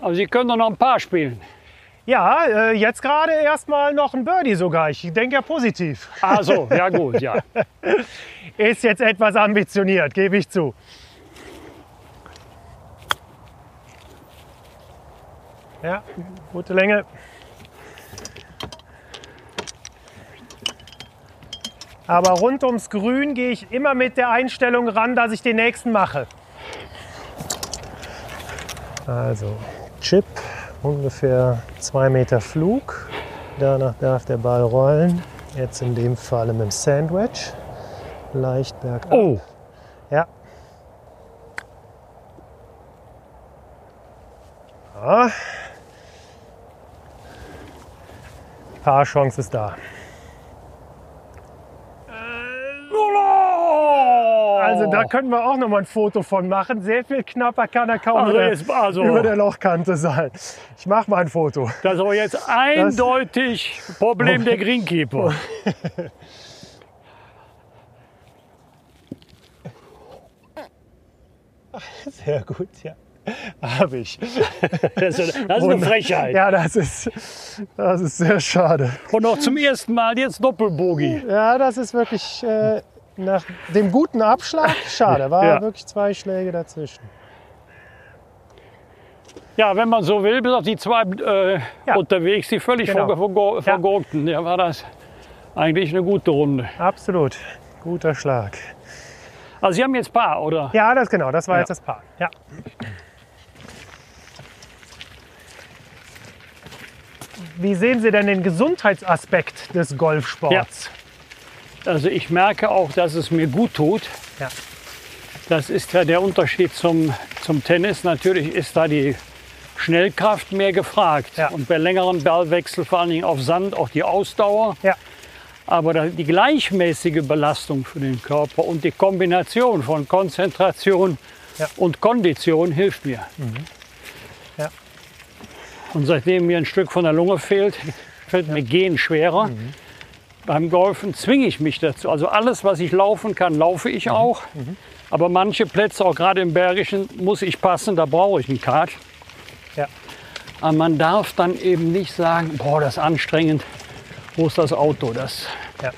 Aber Sie können doch noch ein paar spielen. Ja, äh, jetzt gerade erstmal noch ein Birdie sogar. Ich denke ja positiv. Ach so, ja gut, ja. Ist jetzt etwas ambitioniert, gebe ich zu. Ja, gute Länge. Aber rund ums Grün gehe ich immer mit der Einstellung ran, dass ich den nächsten mache. Also Chip, ungefähr zwei Meter Flug. Danach darf der Ball rollen. Jetzt in dem Falle mit dem Sandwich. Leicht bergab. Oh, Ja. Ja. Paar Chance ist da. Also da können wir auch noch mal ein Foto von machen. Sehr viel knapper kann er kaum Also über, jetzt- also- über der Lochkante sein. Ich mache mal ein Foto. das ist aber jetzt eindeutig Problem der Greenkeeper. Sehr gut, ja. Habe ich. Das ist, das ist eine Frechheit. Ja, das ist, das ist sehr schade. Und noch zum ersten Mal jetzt Doppelbogie. Ja, das ist wirklich äh, nach dem guten Abschlag schade. War Ja. wirklich zwei Schläge dazwischen. Ja, wenn man so will, bis auf die zwei äh, Ja. unterwegs, die völlig Genau. vergo- vergo- Ja. vergurkten, ja, war das eigentlich eine gute Runde. Absolut. Guter Schlag. Also Sie haben jetzt Paar, oder? Ja, das genau. Das war Ja. jetzt das Paar. Ja. Wie sehen Sie denn den Gesundheitsaspekt des Golfsports? Also ich merke auch, dass es mir gut tut. Ja. Das ist ja der Unterschied zum, zum Tennis. Natürlich ist da die Schnellkraft mehr gefragt. Ja. Und bei längeren Ballwechsel, vor allen Dingen auf Sand, auch die Ausdauer. Ja. Aber die gleichmäßige Belastung für den Körper und die Kombination von Konzentration Ja. und Kondition hilft mir. Ja. Und seitdem mir ein Stück von der Lunge fehlt, fällt mir Gehen schwerer. Mhm. Beim Golfen zwinge ich mich dazu. Also alles, was ich laufen kann, laufe Mhm. ich auch. Aber manche Plätze, auch gerade im Bergischen, muss ich passen, da brauche ich einen Kart. Ja. Aber man darf dann eben nicht sagen, boah, das ist anstrengend. Wo ist das Auto? Das Ja.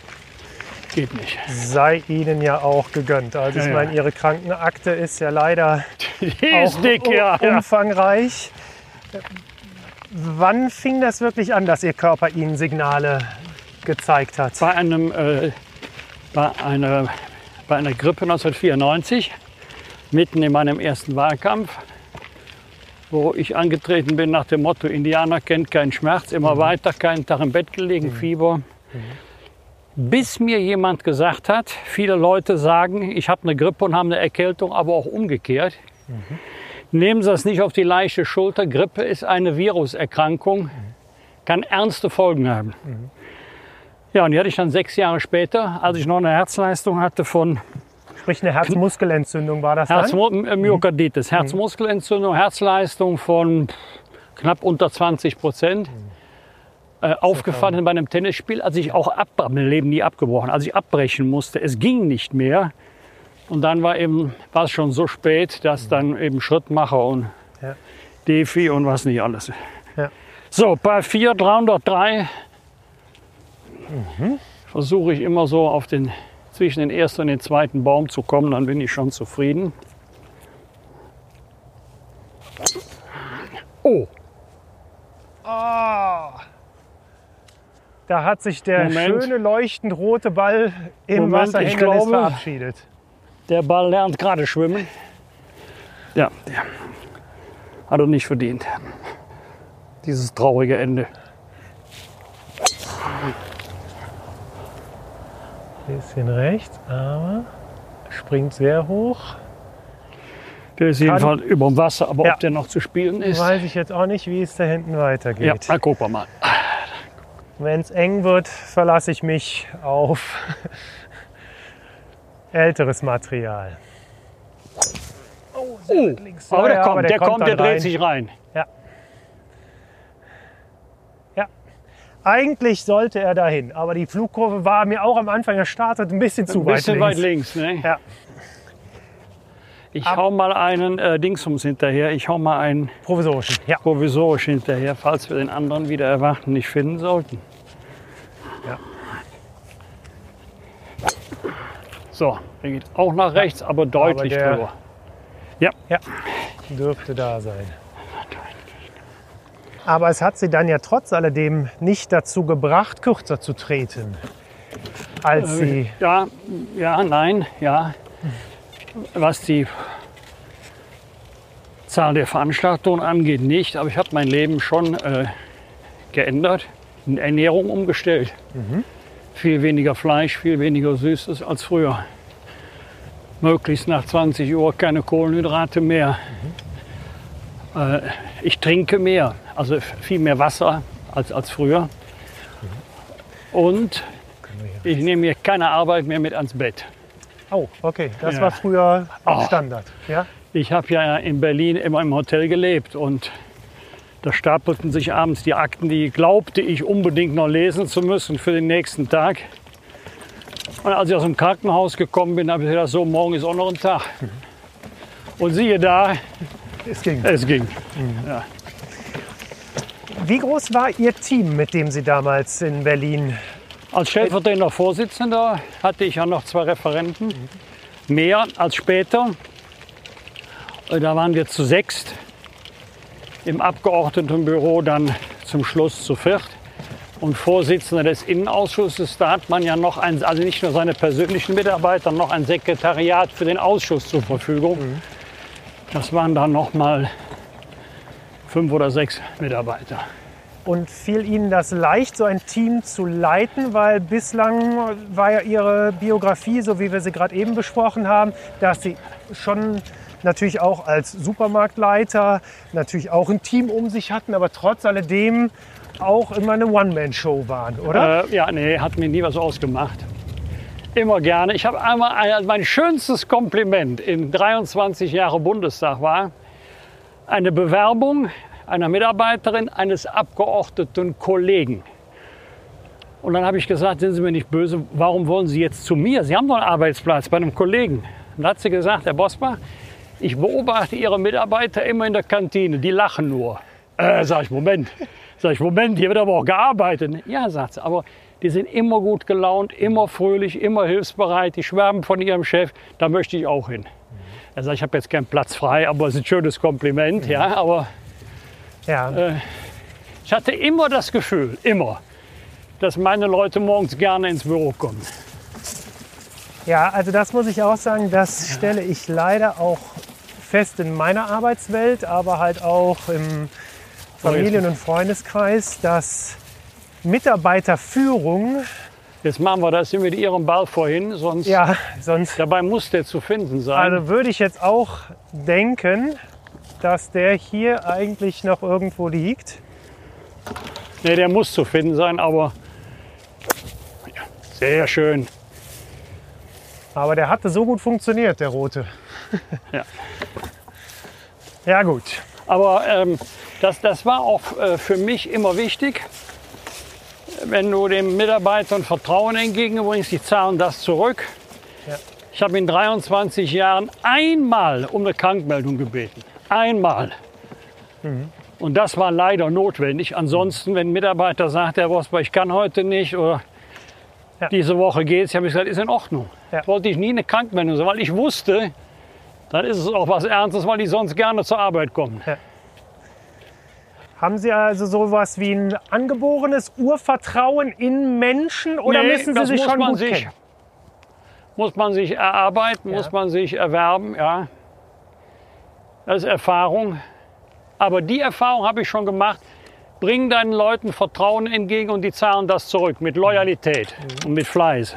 geht nicht. Sei Ihnen ja auch gegönnt. Also ich Ja, meine, Ihre Krankenakte ist ja leider ist dick, umfangreich. Wann fing das wirklich an, dass Ihr Körper Ihnen Signale gezeigt hat? Bei, einem, äh, bei, einer, bei einer Grippe 1994, mitten in meinem ersten Wahlkampf, wo ich angetreten bin nach dem Motto, Indianer kennt keinen Schmerz, immer weiter, keinen Tag im Bett gelegen, Fieber. Bis mir jemand gesagt hat, viele Leute sagen, ich habe eine Grippe und haben eine Erkältung, aber auch umgekehrt. Nehmen Sie das nicht auf die leichte Schulter. Grippe ist eine Viruserkrankung, kann ernste Folgen haben. Ja, und die hatte ich dann sechs Jahre später, als ich noch eine Herzleistung hatte von Sprich eine Herzmuskelentzündung war das dann? Herzmyokarditis, Herzmuskelentzündung, Herzleistung von knapp unter 20 Prozent. Äh, aufgefallen bei einem Tennisspiel, als ich auch ab, mein Leben nie abgebrochen, als ich abbrechen musste. Es ging nicht mehr. Und dann war eben, war es schon so spät, dass dann eben Schrittmacher und Ja. Defi und was nicht alles. Ja. So, bei 4, 303 versuche ich immer so auf den, zwischen den ersten und den zweiten Baum zu kommen, dann bin ich schon zufrieden. Oh, Da hat sich der Moment. schöne leuchtend rote Ball im Moment, ich Wasserhindernis glaube- verabschiedet. der Ball lernt gerade schwimmen. Ja, der hat er nicht verdient. Dieses traurige Ende. Bisschen rechts, aber springt sehr hoch. Der ist jedenfalls über dem Wasser, aber Ja. ob der noch zu spielen ist, Weiß ich jetzt auch nicht, wie es da hinten ja, weitergeht. na, gucken wir mal. Wenn es eng wird, verlasse ich mich auf älteres Material. Oh, links. aber Ja, der ja, kommt, aber der, der kommt kommt, der dann rein. dreht sich rein. Eigentlich sollte er dahin, aber die Flugkurve war mir auch am Anfang, er startet ein bisschen zu Ein bisschen weit weit links. Ne? Ja. Ich hau mal einen äh, Dingsums hinterher. Ich hau mal einen Provisorischen. Ja. provisorisch hinterher, falls wir den anderen wieder erwarten nicht finden sollten. Ja. So, der geht auch nach rechts, aber deutlich der- drüber. Ja, dürfte da sein. Aber es hat sie dann ja trotz alledem nicht dazu gebracht, kürzer zu treten, als sie. Ja, ja, nein, ja. Was die Zahl der Veranstaltungen angeht, nicht. Aber ich habe mein Leben schon äh, geändert, in Ernährung umgestellt. Viel weniger Fleisch, viel weniger Süßes als früher. Möglichst nach 20 Uhr keine Kohlenhydrate mehr. Äh, ich trinke mehr, also viel mehr Wasser als, als früher. Und ich nehme mir keine Arbeit mehr mit ans Bett. Oh, okay. Das Ja. war früher Oh. Standard. Ja? Ich habe ja in Berlin immer im Hotel gelebt und da stapelten sich abends die Akten, die glaubte ich unbedingt noch lesen zu müssen für den nächsten Tag. Und als ich aus dem Krankenhaus gekommen bin, habe ich gedacht, so, morgen ist auch noch ein Tag. Und siehe da, Es ging. es ging. Wie groß war Ihr Team, mit dem Sie damals in Berlin? Als stellvertretender Vorsitzender hatte ich ja noch zwei Referenten, mehr als später. Da waren wir zu sechst. Im Abgeordnetenbüro dann zum Schluss zu viert. Und Vorsitzender des Innenausschusses, da hat man ja noch ein, also nicht nur seine persönlichen Mitarbeiter, noch ein Sekretariat für den Ausschuss zur Verfügung. Das waren dann noch mal fünf oder sechs Mitarbeiter. Und fiel Ihnen das leicht, so ein Team zu leiten? Weil bislang war ja Ihre Biografie, so wie wir sie gerade eben besprochen haben, dass Sie schon natürlich auch als Supermarktleiter natürlich auch ein Team um sich hatten, aber trotz alledem auch immer eine One-Man-Show waren, oder? Äh, ja, nee, hat mir nie was ausgemacht. Immer gerne. Ich habe einmal ein, mein schönstes Kompliment in 23 Jahre Bundestag war eine Bewerbung einer Mitarbeiterin eines Abgeordneten Kollegen. Und dann habe ich gesagt, sind Sie mir nicht böse, warum wollen Sie jetzt zu mir? Sie haben doch einen Arbeitsplatz bei einem Kollegen. Dann hat sie gesagt, Herr Bosbach, ich beobachte Ihre Mitarbeiter immer in der Kantine, die lachen nur. Äh, sag ich, Moment. Sag ich, Moment, hier wird aber auch gearbeitet. Ja, sagt sie, aber die sind immer gut gelaunt, immer fröhlich, immer hilfsbereit, die schwärmen von ihrem Chef, da möchte ich auch hin. Er sagt, ich habe jetzt keinen Platz frei, aber es ist ein schönes Kompliment, ja, aber ja. äh, ich hatte immer das Gefühl, immer, dass meine Leute morgens gerne ins Büro kommen. Ja, also das muss ich auch sagen, das stelle ich leider auch fest in meiner Arbeitswelt, aber halt auch im Familien- und Freundeskreis, dass Mitarbeiterführung, Jetzt machen wir das mit Ihrem Ball vorhin, sonst ja, sonst, dabei muss der zu finden sein. also würde ich jetzt auch denken, dass der hier eigentlich noch irgendwo liegt. nee, der muss zu finden sein, aber ja, sehr schön. Aber der hatte so gut funktioniert, der rote. Ja. Ja gut. Aber ähm, das, das war auch äh, für mich immer wichtig. Wenn du den Mitarbeitern Vertrauen entgegenbringst, die zahlen das zurück. Ja. Ich habe in 23 Jahren einmal um eine Krankmeldung gebeten. Einmal. Und das war leider notwendig. Ansonsten, wenn ein Mitarbeiter sagt, Herr Vosper, ich kann heute nicht oder Ja. diese Woche geht es, habe ich gesagt, ist in Ordnung. Ja. Wollte ich nie eine Krankmeldung sagen, weil ich wusste, dann ist es auch was Ernstes, weil die sonst gerne zur Arbeit kommen. Haben Sie also sowas wie ein angeborenes Urvertrauen in Menschen oder Nee, müssen Sie das sich muss schon man gut sich, kennen? Muss man sich erarbeiten, Ja. muss man sich erwerben, ja. Das ist Erfahrung. Aber die Erfahrung habe ich schon gemacht. Bring deinen Leuten Vertrauen entgegen und die zahlen das zurück mit Loyalität Mhm. und mit Fleiß.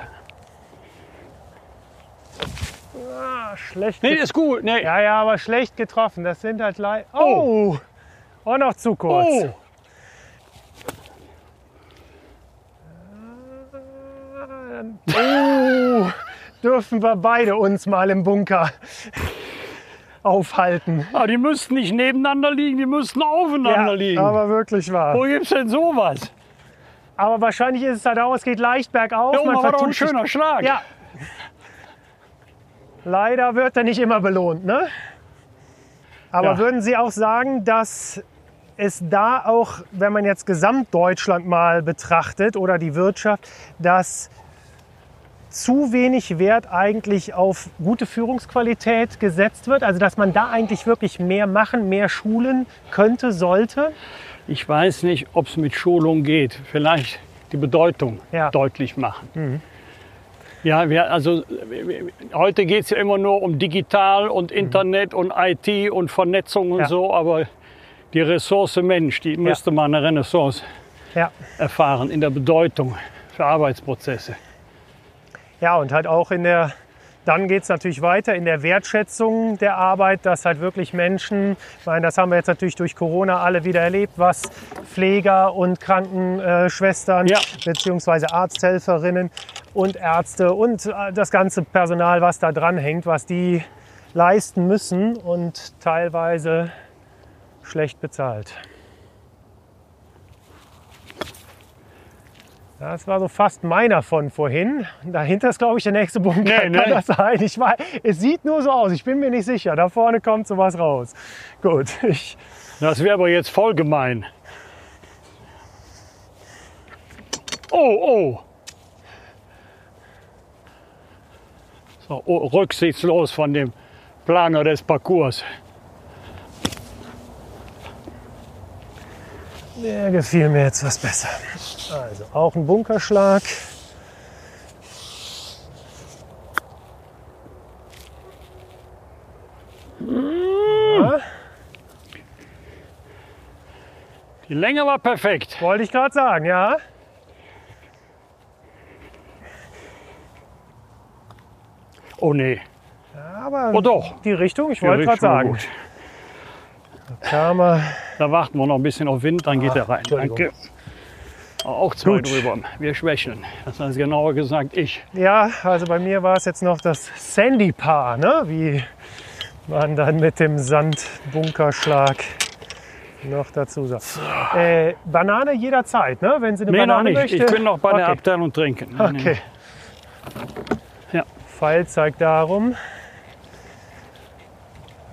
Ah, schlecht. Nee, ist gut. Nee. ja, ja, aber schlecht getroffen. Das sind halt leider. Oh. oh, noch zu kurz. Oh, Oh, dürfen wir beide uns mal im Bunker aufhalten. ah, die müssten nicht nebeneinander liegen, die müssten aufeinander Ja, liegen. aber wirklich wahr. Wo gibt's denn sowas? Aber wahrscheinlich ist es halt auch, es geht leicht bergauf. Ja, man war doch ein vertut sich- schöner Schlag. Ja. Leider wird er nicht immer belohnt, ne? Aber Ja. würden Sie auch sagen, dass es da auch, wenn man jetzt Gesamtdeutschland mal betrachtet oder die Wirtschaft, dass zu wenig Wert eigentlich auf gute Führungsqualität gesetzt wird? Also dass man da eigentlich wirklich mehr machen, mehr schulen könnte, sollte? Ich weiß nicht, ob es mit Schulung geht. Vielleicht die Bedeutung Ja. Mhm. deutlich machen. Ja, wir, also heute geht es ja immer nur um digital und Internet und IT und Vernetzung und Mhm. Ja. so, aber die Ressource Mensch, die müsste mal eine Renaissance Ja. erfahren in der Bedeutung für Arbeitsprozesse. Ja, und halt auch in der, dann geht es natürlich weiter in der Wertschätzung der Arbeit, dass halt wirklich Menschen, ich meine, das haben wir jetzt natürlich durch Corona alle wieder erlebt, was Pfleger und Krankenschwestern Ja. beziehungsweise Arzthelferinnen und Ärzte und äh, das ganze Personal, was da dran hängt, was die leisten müssen und teilweise schlecht bezahlt. Das war so fast meiner von vorhin. Dahinter ist, glaube ich, der nächste Bunker. Nee, nee. Kann das sein? Ich weiß, es sieht nur so aus. Ich bin mir nicht sicher. Da vorne kommt sowas raus. Gut, ich, Das wäre aber jetzt voll gemein. Oh, oh. So, oh, rücksichtslos von dem Planer des Parcours. Der gefiel mir jetzt was besser. Also auch ein Bunkerschlag. Ja, Die Länge war perfekt. wollte ich gerade sagen, ja. Oh nee. Aber Oh doch. die Richtung, ich wollte gerade sagen. gut. Er. Da warten wir noch ein bisschen auf Wind, dann geht er rein. Danke. Auch zwei Gut. drüber. Wir schwächeln. Das heißt genauer gesagt ich. Ja, also bei mir war es jetzt noch das Sandy-Paar, ne? wie man dann mit dem Sandbunkerschlag noch dazu sagt. Äh, Banane jederzeit, ne? wenn Sie eine Nee, noch Banane nicht. möchte. Ich bin noch bei der okay. Abteilung trinken. Okay. Ja. Pfeil zeigt darum.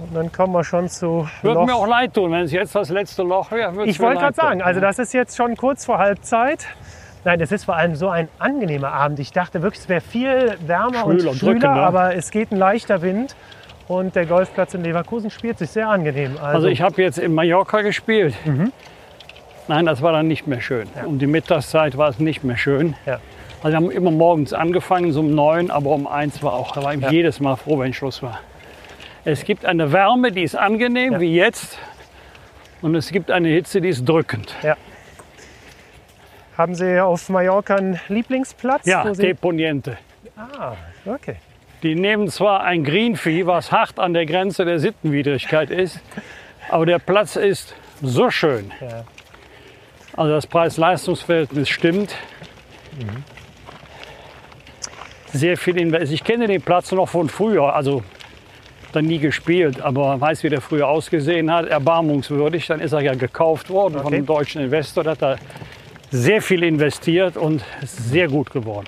Und dann kommen wir schon zu Würde Loch. mir auch leid tun, wenn es jetzt das letzte Loch wäre. Ich wollte gerade sagen, also das ist jetzt schon kurz vor Halbzeit. Nein, es ist vor allem so ein angenehmer Abend. Ich dachte wirklich, es wäre viel wärmer und Schwül und schwüler, drückender. aber es geht ein leichter Wind. Und der Golfplatz in Leverkusen spielt sich sehr angenehm. Also, Also ich habe jetzt in Mallorca gespielt. Mhm. Nein, das war dann nicht mehr schön. Um die Mittagszeit war es nicht mehr schön. Ja. Also wir haben immer morgens angefangen, so um neun, aber um eins war auch. Da war ich Ja. jedes Mal froh, wenn Schluss war. Es gibt eine Wärme, die ist angenehm, Ja. wie jetzt. Und es gibt eine Hitze, die ist drückend. haben Sie auf Mallorca einen Lieblingsplatz? Ja, Sie... Deponiente. Ah, okay. Die nehmen zwar ein Greenfee, was hart an der Grenze der Sittenwidrigkeit ist, aber der Platz ist so schön. Ja. Also das Preis-Leistungs-Verhältnis stimmt. Sehr viel Invest. Ich kenne den Platz noch von früher, also dann nie gespielt, aber weiß, wie der früher ausgesehen hat. Erbarmungswürdig. Dann ist er ja gekauft worden von Okay. einem deutschen Investor. Da hat er sehr viel investiert und ist sehr gut geworden.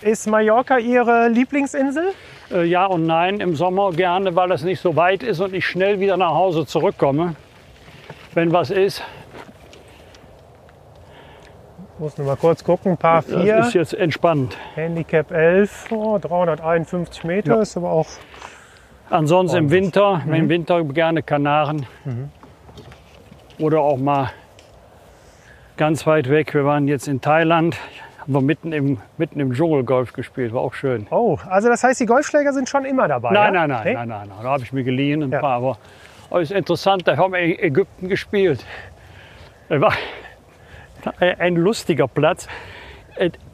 Ist Mallorca Ihre Lieblingsinsel? Äh, ja und nein, im Sommer gerne, weil es nicht so weit ist und ich schnell wieder nach Hause zurückkomme. Wenn was ist, Muss nur mal kurz gucken. Paar das 4, ist jetzt entspannt. Handicap 11, oh, 351 Meter. Ja. Ist aber auch Ansonsten im. Winter, im Winter gerne Kanaren. Oder auch mal ganz weit weg. Wir waren jetzt in Thailand, haben wir mitten im, mitten im Dschungel Golf gespielt, war auch schön. Oh, also das heißt, die Golfschläger sind schon immer dabei? Nein, ja? nein, nein, Nee? nein, nein, nein. Da habe ich mir geliehen ein Ja. paar. Aber oh, ist interessant, da haben wir in Ägypten gespielt. Da war ein lustiger Platz.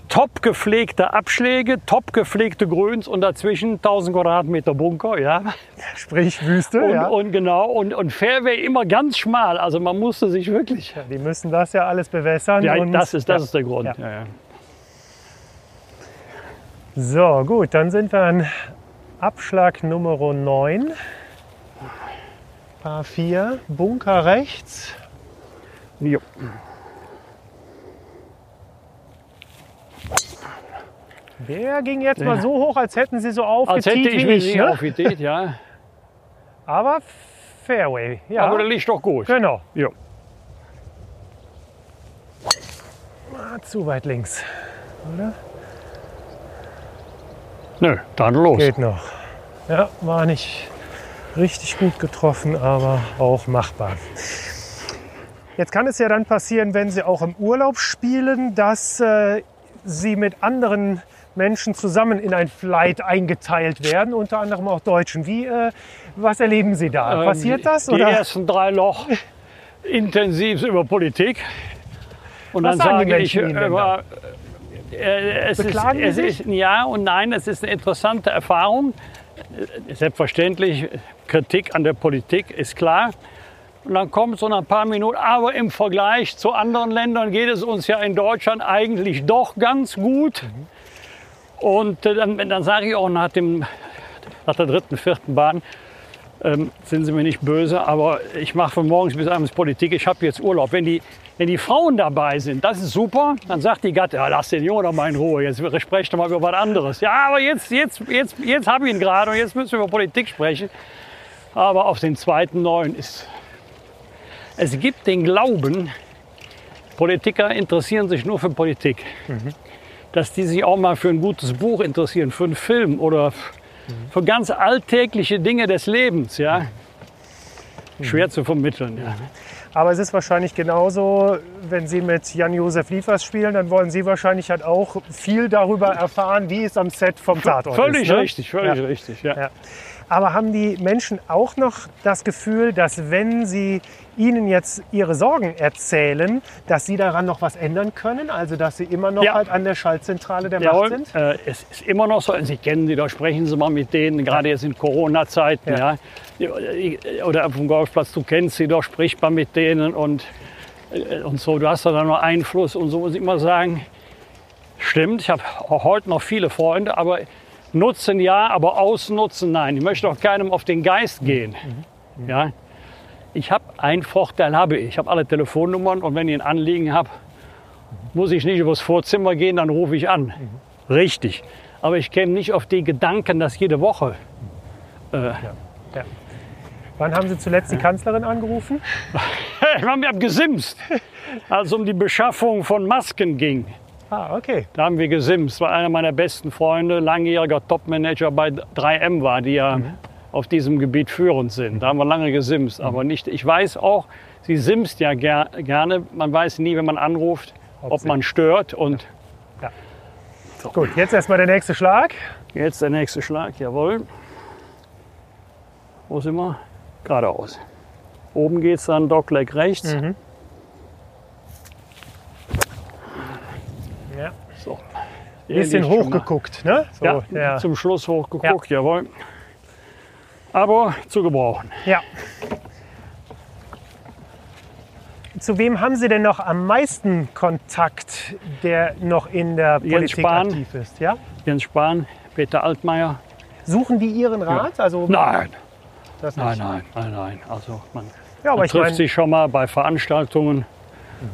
Top gepflegte Abschläge, top gepflegte Grüns und dazwischen 1000 Quadratmeter Bunker. Ja. Sprich Wüste, Und, ja. und genau, und, und Fairway immer ganz schmal. Also man musste sich wirklich. Die müssen das ja alles bewässern. Ja, und, das ist, das ja. ist der Grund. Ja. Ja. Ja, So, gut, dann sind wir an Abschlag Nummer 9. Paar 4, Bunker rechts. Jo. Der ging jetzt mal so hoch, als hätten Sie so Als aufgetiet hätte ich mich Ne? aufgetiet, ja. Aber Fairway, ja. Aber der liegt doch gut. genau. Ja. Ah, zu weit links. Nö, dann los. Geht noch. Ja, war nicht richtig gut getroffen, aber auch machbar. Jetzt kann es ja dann passieren, wenn Sie auch im Urlaub spielen, dass äh, Sie mit anderen Menschen zusammen in ein Flight eingeteilt werden, unter anderem auch Deutschen. Wie, äh, was erleben Sie da? Ähm, Passiert das? Die Oder? ersten drei Loch intensiv über Politik. Und Was dann sagen die sage ich über, äh, es, ist, die es ist ja und nein, es ist eine interessante Erfahrung. Äh, Selbstverständlich, Kritik an der Politik ist klar. Und dann kommt so nach ein paar Minuten, aber im Vergleich zu anderen Ländern geht es uns ja in Deutschland eigentlich doch ganz gut. Und äh, dann, dann sage ich auch nach, dem, nach der dritten, vierten Bahn, ähm, sind Sie mir nicht böse, aber ich mache von morgens bis abends Politik, ich habe jetzt Urlaub. Wenn die, wenn die Frauen dabei sind, das ist super, dann sagt die Gatte, ja, lass den Jungen doch mal in Ruhe, jetzt sprecht doch mal über was anderes. Ja, aber jetzt, jetzt, jetzt, jetzt habe ich ihn gerade und jetzt müssen wir über Politik sprechen. Aber auf den zweiten neuen ist, es gibt den Glauben, Politiker interessieren sich nur für Politik. Dass die sich auch mal für ein gutes Buch interessieren, für einen Film oder für ganz alltägliche Dinge des Lebens. Ja? Schwer zu vermitteln. Ja. Aber es ist wahrscheinlich genauso, wenn Sie mit Jan-Josef Liefers spielen, dann wollen Sie wahrscheinlich halt auch viel darüber erfahren, wie es am Set vom Tatort Völlig ist. ne? richtig, völlig Ja. richtig. Ja. Ja. Aber haben die Menschen auch noch das Gefühl, dass wenn sie ihnen jetzt ihre Sorgen erzählen, dass sie daran noch was ändern können? Also dass sie immer noch Ja. halt an der Schaltzentrale der Macht Jawohl, sind? äh, es ist immer noch so, Sie kennen sie doch, sprechen Sie mal mit denen, gerade jetzt in Corona-Zeiten. Ja. Ja. Oder auf dem Golfplatz, du kennst sie doch, sprich mal mit denen und, äh, und so. Du hast da dann noch Einfluss und so muss ich immer sagen, stimmt, ich habe auch heute noch viele Freunde, aber nutzen ja, aber ausnutzen nein. Ich möchte auch keinem auf den Geist gehen. Ja. Ich habe einen Vorteil, habe ich. Ich habe alle Telefonnummern und wenn ich ein Anliegen habe, muss ich nicht übers Vorzimmer gehen, dann rufe ich an. Richtig. Aber ich käme nicht auf die Gedanken, dass jede Woche. Äh, Wann haben Sie zuletzt die Kanzlerin angerufen? ich habe gesimst, als es um die Beschaffung von Masken ging. Ah, okay. Da haben wir gesimst. War einer meiner besten Freunde, langjähriger Topmanager bei 3M war, die ja auf diesem Gebiet führend sind. Da haben wir lange gesimst, aber nicht. Ich weiß auch, sie simst ja ger gerne. Man weiß nie, wenn man anruft, ob sie- man stört. Und Gut, jetzt erstmal der nächste Schlag. Jetzt der nächste Schlag, jawohl. Wo sind wir? Geradeaus. Oben geht es dann Dogleg rechts. Ja. So. Bisschen Ähnlich schon mal. hochgeguckt, ne? So, Ja, der- zum Schluss hochgeguckt, jawohl. Aber zu gebrauchen. Ja. Zu wem haben Sie denn noch am meisten Kontakt, der noch in der Jens Politik Spahn. aktiv ist? Ja? Jens Spahn, Peter Altmaier. Suchen die Ihren Rat? Also Nein, nein, nein, nein, nein. Also man, Ja, man ich trifft meine, sich schon mal bei Veranstaltungen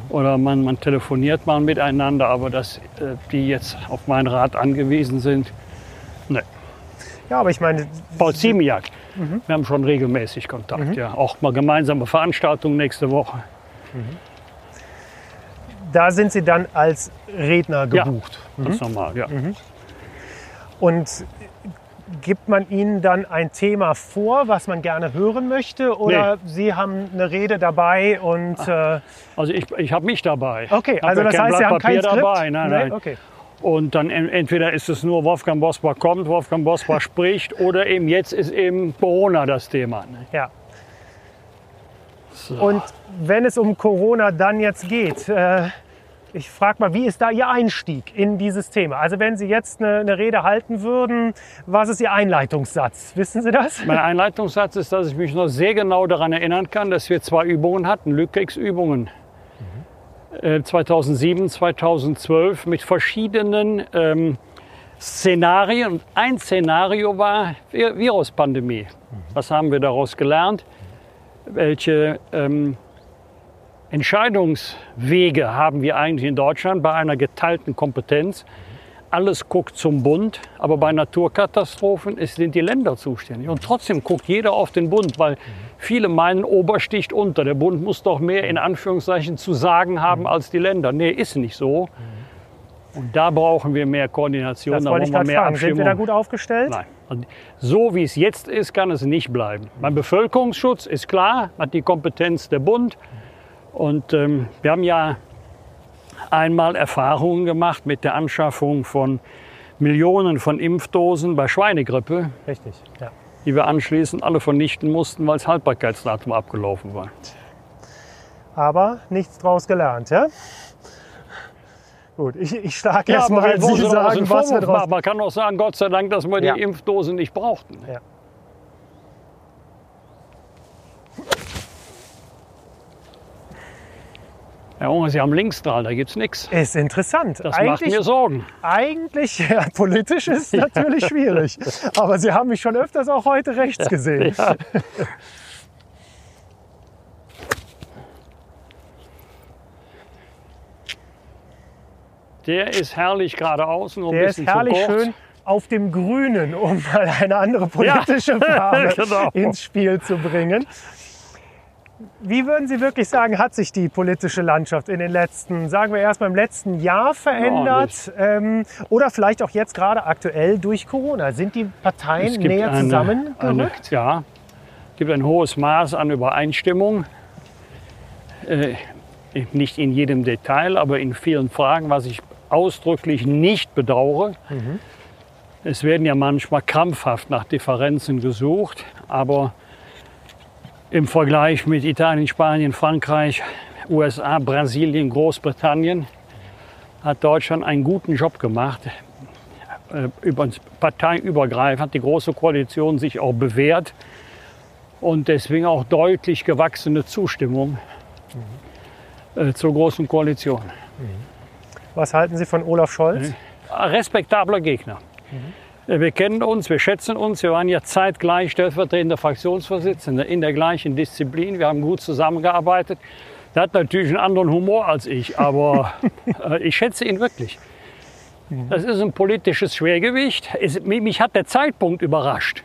oder man, man telefoniert mal miteinander, aber dass äh, die jetzt auf meinen Rat angewiesen sind. Nee. ja, aber ich meine, Paul Ziemiak. Mhm. Wir haben schon regelmäßig Kontakt. Ja. Auch mal gemeinsame Veranstaltungen nächste Woche. da sind Sie dann als Redner Ja. gebucht. Ganz normal, ja. Und gibt man Ihnen dann ein Thema vor, was man gerne hören möchte? Oder Sie haben eine Rede dabei und äh, Also ich, ich habe mich dabei. okay, also das kein heißt, Sie Blatt haben kein Papier Skript? dabei. Nein, Nee? nein. Okay. Und dann en- entweder ist es nur Wolfgang Bosbach kommt, Wolfgang Bosbach spricht oder eben jetzt ist eben Corona das Thema. ne? Ja. So. Und wenn es um Corona dann jetzt geht, äh, ich frage mal, wie ist da Ihr Einstieg in dieses Thema? Also wenn Sie jetzt eine, eine Rede halten würden, was ist Ihr Einleitungssatz? Wissen Sie das? Mein Einleitungssatz ist, dass ich mich noch sehr genau daran erinnern kann, dass wir zwei Übungen hatten, Lückkriegsübungen. Äh, 2007, 2012 mit verschiedenen ähm, Szenarien. Und ein Szenario war Vi- Viruspandemie. Was haben wir daraus gelernt? Welche ähm, Entscheidungswege haben wir eigentlich in Deutschland bei einer geteilten Kompetenz? alles guckt zum Bund, aber bei Naturkatastrophen sind die Länder zuständig. Und trotzdem guckt jeder auf den Bund, weil viele meinen, Ober sticht unter. Der Bund muss doch mehr in Anführungszeichen zu sagen haben als die Länder. Nee, ist nicht so. Und da brauchen wir mehr Koordination, Das da brauchen wir mehr fragen. Sind wir da Abstimmung. gut aufgestellt? Nein. Und so wie es jetzt ist, kann es nicht bleiben. Beim Bevölkerungsschutz ist klar, hat die Kompetenz der Bund. Und ähm, wir haben ja einmal Erfahrungen gemacht mit der Anschaffung von Millionen von Impfdosen bei Schweinegrippe, Richtig, ja. die wir anschließend alle vernichten mussten, weil das Haltbarkeitsdatum abgelaufen war. Aber nichts draus gelernt, ja? Gut, ich, ich schlage Ja, erst aber mal, wir wollen Sie sagen, was wir draus... Man kann auch sagen, Gott sei Dank, dass wir Ja. die Impfdosen nicht brauchten. Ja. Herr Unger, Sie haben Linksstrahl, da gibt es nichts. Ist interessant. Das macht eigentlich, mir Sorgen. eigentlich, ja, politisch ist natürlich schwierig. Aber Sie haben mich schon öfters auch heute rechts gesehen. Ja. Der ist herrlich geradeaus, nur ein Der ist bisschen herrlich zu kurz. schön auf dem Grünen, um mal eine andere politische Farbe genau. ins Spiel zu bringen. Wie würden Sie wirklich sagen, hat sich die politische Landschaft in den letzten, sagen wir erst mal im letzten Jahr verändert? ähm, oder vielleicht auch jetzt gerade aktuell durch Corona? Sind die Parteien näher eine- zusammengerückt? Eine, ja, es gibt ein hohes Maß an Übereinstimmung. Äh, nicht in jedem Detail, aber in vielen Fragen, was ich ausdrücklich nicht bedauere. Mhm. Es werden ja manchmal krampfhaft nach Differenzen gesucht, aber im Vergleich mit Italien, Spanien, Frankreich, USA, Brasilien, Großbritannien hat Deutschland einen guten Job gemacht. Äh, Über, parteiübergreifend hat die Große Koalition sich auch bewährt und deswegen auch deutlich gewachsene Zustimmung äh, zur Großen Koalition. Was halten Sie von Olaf Scholz? respektabler Gegner. Äh, Wir kennen uns, wir schätzen uns. Wir waren ja zeitgleich stellvertretender Fraktionsvorsitzender in der gleichen Disziplin. Wir haben gut zusammengearbeitet. Er hat natürlich einen anderen Humor als ich, aber äh, ich schätze ihn wirklich. Das ist ein politisches Schwergewicht. Es, mich mich hat der Zeitpunkt überrascht,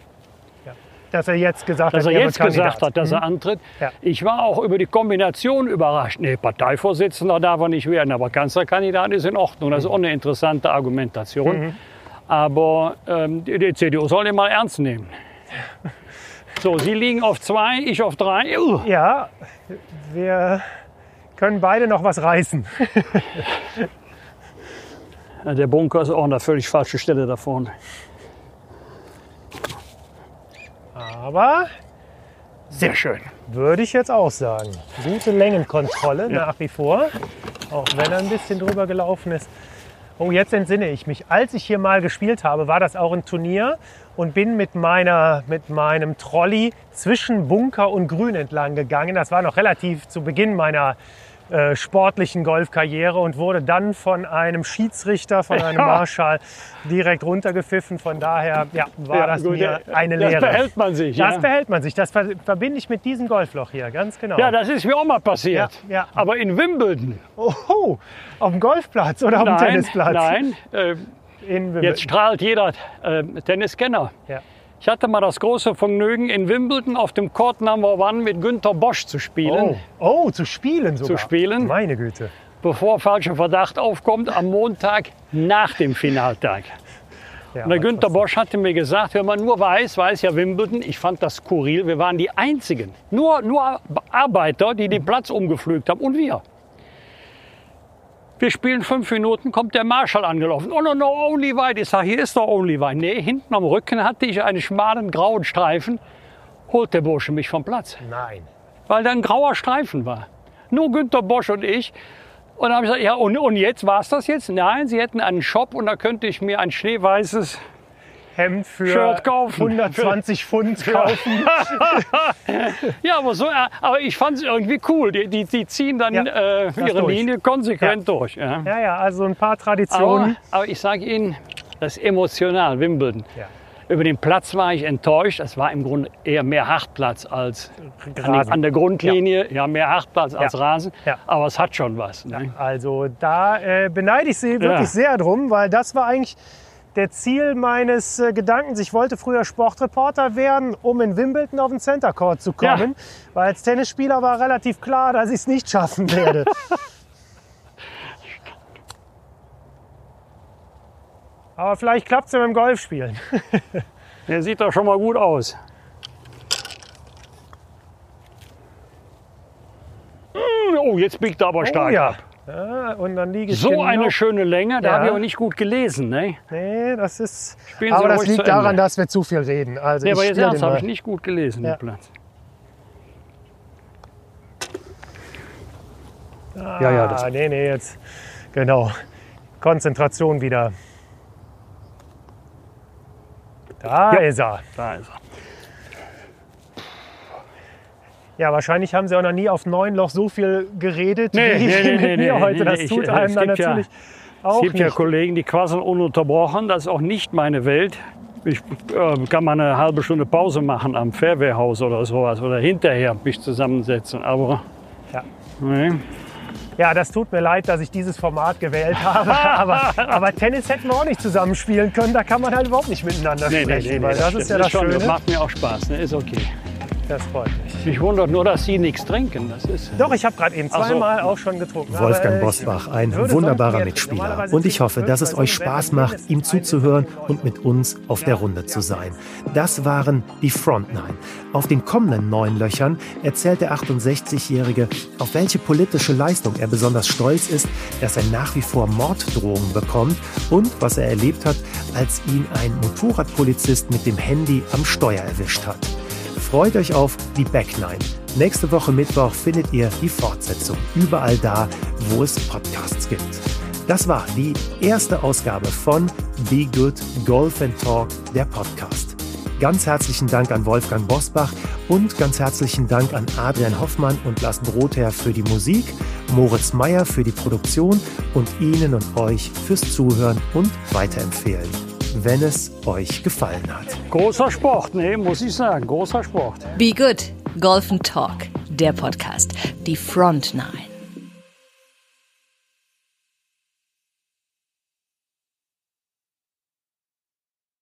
Dass er jetzt gesagt dass hat, er jetzt gesagt hat, dass er antritt. Ja. Ich war auch über die Kombination überrascht. Nee, Parteivorsitzender darf er nicht werden, aber Kanzlerkandidat ist in Ordnung. Das ist auch eine interessante Argumentation. Aber ähm, die, die CDU soll ihn mal ernst nehmen. So, Sie liegen auf zwei, ich auf drei. Uh. Ja, wir können beide noch was reißen. Der Bunker ist auch an der völlig falschen Stelle da vorne. Aber Sehr schön. würde ich jetzt auch sagen. Gute Längenkontrolle nach wie vor, auch wenn er ein bisschen drüber gelaufen ist. Oh, jetzt entsinne ich mich. Als ich hier mal gespielt habe, war das auch ein Turnier und bin mit, meiner, mit meinem Trolley zwischen Bunker und Grün entlang gegangen. Das war noch relativ zu Beginn meiner äh, sportlichen Golfkarriere und wurde dann von einem Schiedsrichter, von einem Ja. Marschall direkt runtergepfiffen. Von daher ja, war das gut, mir äh, eine das Lehre. behält man sich. Das ja? behält man sich. Das ver verbinde ich mit diesem Golfloch hier, ganz genau. ja, das ist mir auch mal passiert. Ja, ja. Aber in Wimbledon. oh, auf dem Golfplatz oder auf dem Tennisplatz? nein. Äh, In Wimbledon. jetzt strahlt jeder äh, Tenniskenner. Ja. Ich hatte mal das große Vergnügen, in Wimbledon auf dem Court Number One mit Günter Bosch zu spielen. Oh. oh, zu spielen sogar. spielen? Meine Güte. bevor falscher Verdacht aufkommt, am Montag nach dem Finaltag. Ja, Und der Günter Bosch hatte mir gesagt, wenn man nur weiß, weiß ja Wimbledon, ich fand das skurril, wir waren die Einzigen, nur, nur Arbeiter, die den Platz umgepflügt haben und wir. Wir spielen fünf Minuten, kommt der Marschall angelaufen. Oh no, no, Only White. Ich sage, hier ist doch Only White. Nee, hinten am Rücken hatte ich einen schmalen grauen Streifen. Holt der Bursche mich vom Platz Nein. weil da ein grauer Streifen war. Nur Günter Bosch und ich. Und dann habe ich gesagt, ja, und, und jetzt war es das jetzt? Nein, sie hätten einen Shop und da könnte ich mir ein schneeweißes. Hemd für Shirt kaufen. 120 Pfund kaufen. Ja, aber, so, äh, aber ich fand es irgendwie cool. Die, die, die ziehen dann Ja, äh, ihre durch. Linie konsequent durch. Ja. Ja, ja, also ein paar Aber, Traditionen. aber ich sage Ihnen, das ist emotional, Wimbledon. Ja. Über den Platz war ich enttäuscht. Es war im Grunde eher mehr Hartplatz als an, Rasen. an der Grundlinie. Ja, mehr Hartplatz als Ja. Rasen. Ja. Aber es hat schon was. Ne? Also da äh, beneide ich Sie wirklich Ja. sehr drum, weil das war eigentlich der Ziel meines äh, Gedankens. Ich wollte früher Sportreporter werden, um in Wimbledon auf den Center Court zu kommen. Weil als Tennisspieler war relativ klar, dass ich es nicht schaffen werde. Aber vielleicht klappt es ja beim Golfspielen. Der sieht doch schon mal gut aus. Mm, Oh, jetzt biegt er aber stark oh ja. ab. Ja. Und dann liege ich So genau- eine schöne Länge, da Ja. habe ich aber nicht gut gelesen. Ne? Nee, das ist. Spielen aber das liegt daran, Ende. dass wir zu viel reden. Also Nee, ich aber jetzt ernst habe ich nicht gut gelesen, Ja. den Platz. Ja, ja, das. Nee, nee, jetzt. Genau. Konzentration wieder. Da Ja. ist er. Da ist er. Ja, wahrscheinlich haben Sie auch noch nie auf neun Loch so viel geredet Nee, wie nee, nee, mit mir heute. Das ich- tut es einem dann gibt ja- natürlich Es auch gibt nicht. ja Kollegen, die quasseln ununterbrochen. Das ist auch nicht meine Welt. Ich äh, kann mal eine halbe Stunde Pause machen am Fairwehrhaus oder sowas oder hinterher mich zusammensetzen. Aber Ja. nee. Ja, das tut mir leid, dass ich dieses Format gewählt habe. aber, aber Tennis hätten wir auch nicht zusammenspielen können. Da kann man halt überhaupt nicht miteinander Nee, sprechen. nee, nee, das, stimmt. ist ja das schon, Schöne. Das macht mir auch Spaß. Ne? Ist okay. Das freut mich. Mich wundert nur, dass Sie nichts trinken. Das ist Doch, ich habe gerade eben Ach so. zweimal auch schon getrunken. Wolfgang Bosbach, ein wunderbarer Mitspieler. Und ich hoffe, dass es euch Spaß macht, ihm zuzuhören und mit uns auf der Runde zu sein. Das waren die Front Nine. Auf den kommenden neun Löchern erzählt der 68-Jährige, auf welche politische Leistung er besonders stolz ist, dass er nach wie vor Morddrohungen bekommt und was er erlebt hat, als ihn ein Motorradpolizist mit dem Handy am Steuer erwischt hat. Freut euch auf die Back Nine. Nächste Woche Mittwoch findet ihr die Fortsetzung überall da, wo es Podcasts gibt. Das war die erste Ausgabe von Be Good Golf and Talk, der Podcast. Ganz herzlichen Dank an Wolfgang Bosbach und ganz herzlichen Dank an Adrian Hoffmann und Lars Brother für die Musik, Moritz Meyer für die Produktion und Ihnen und euch fürs Zuhören und Weiterempfehlen, wenn es euch gefallen hat. großer Sport, ne? muss ich sagen. Großer Sport. Be Good, Golf and Talk, der Podcast, die Front Nine.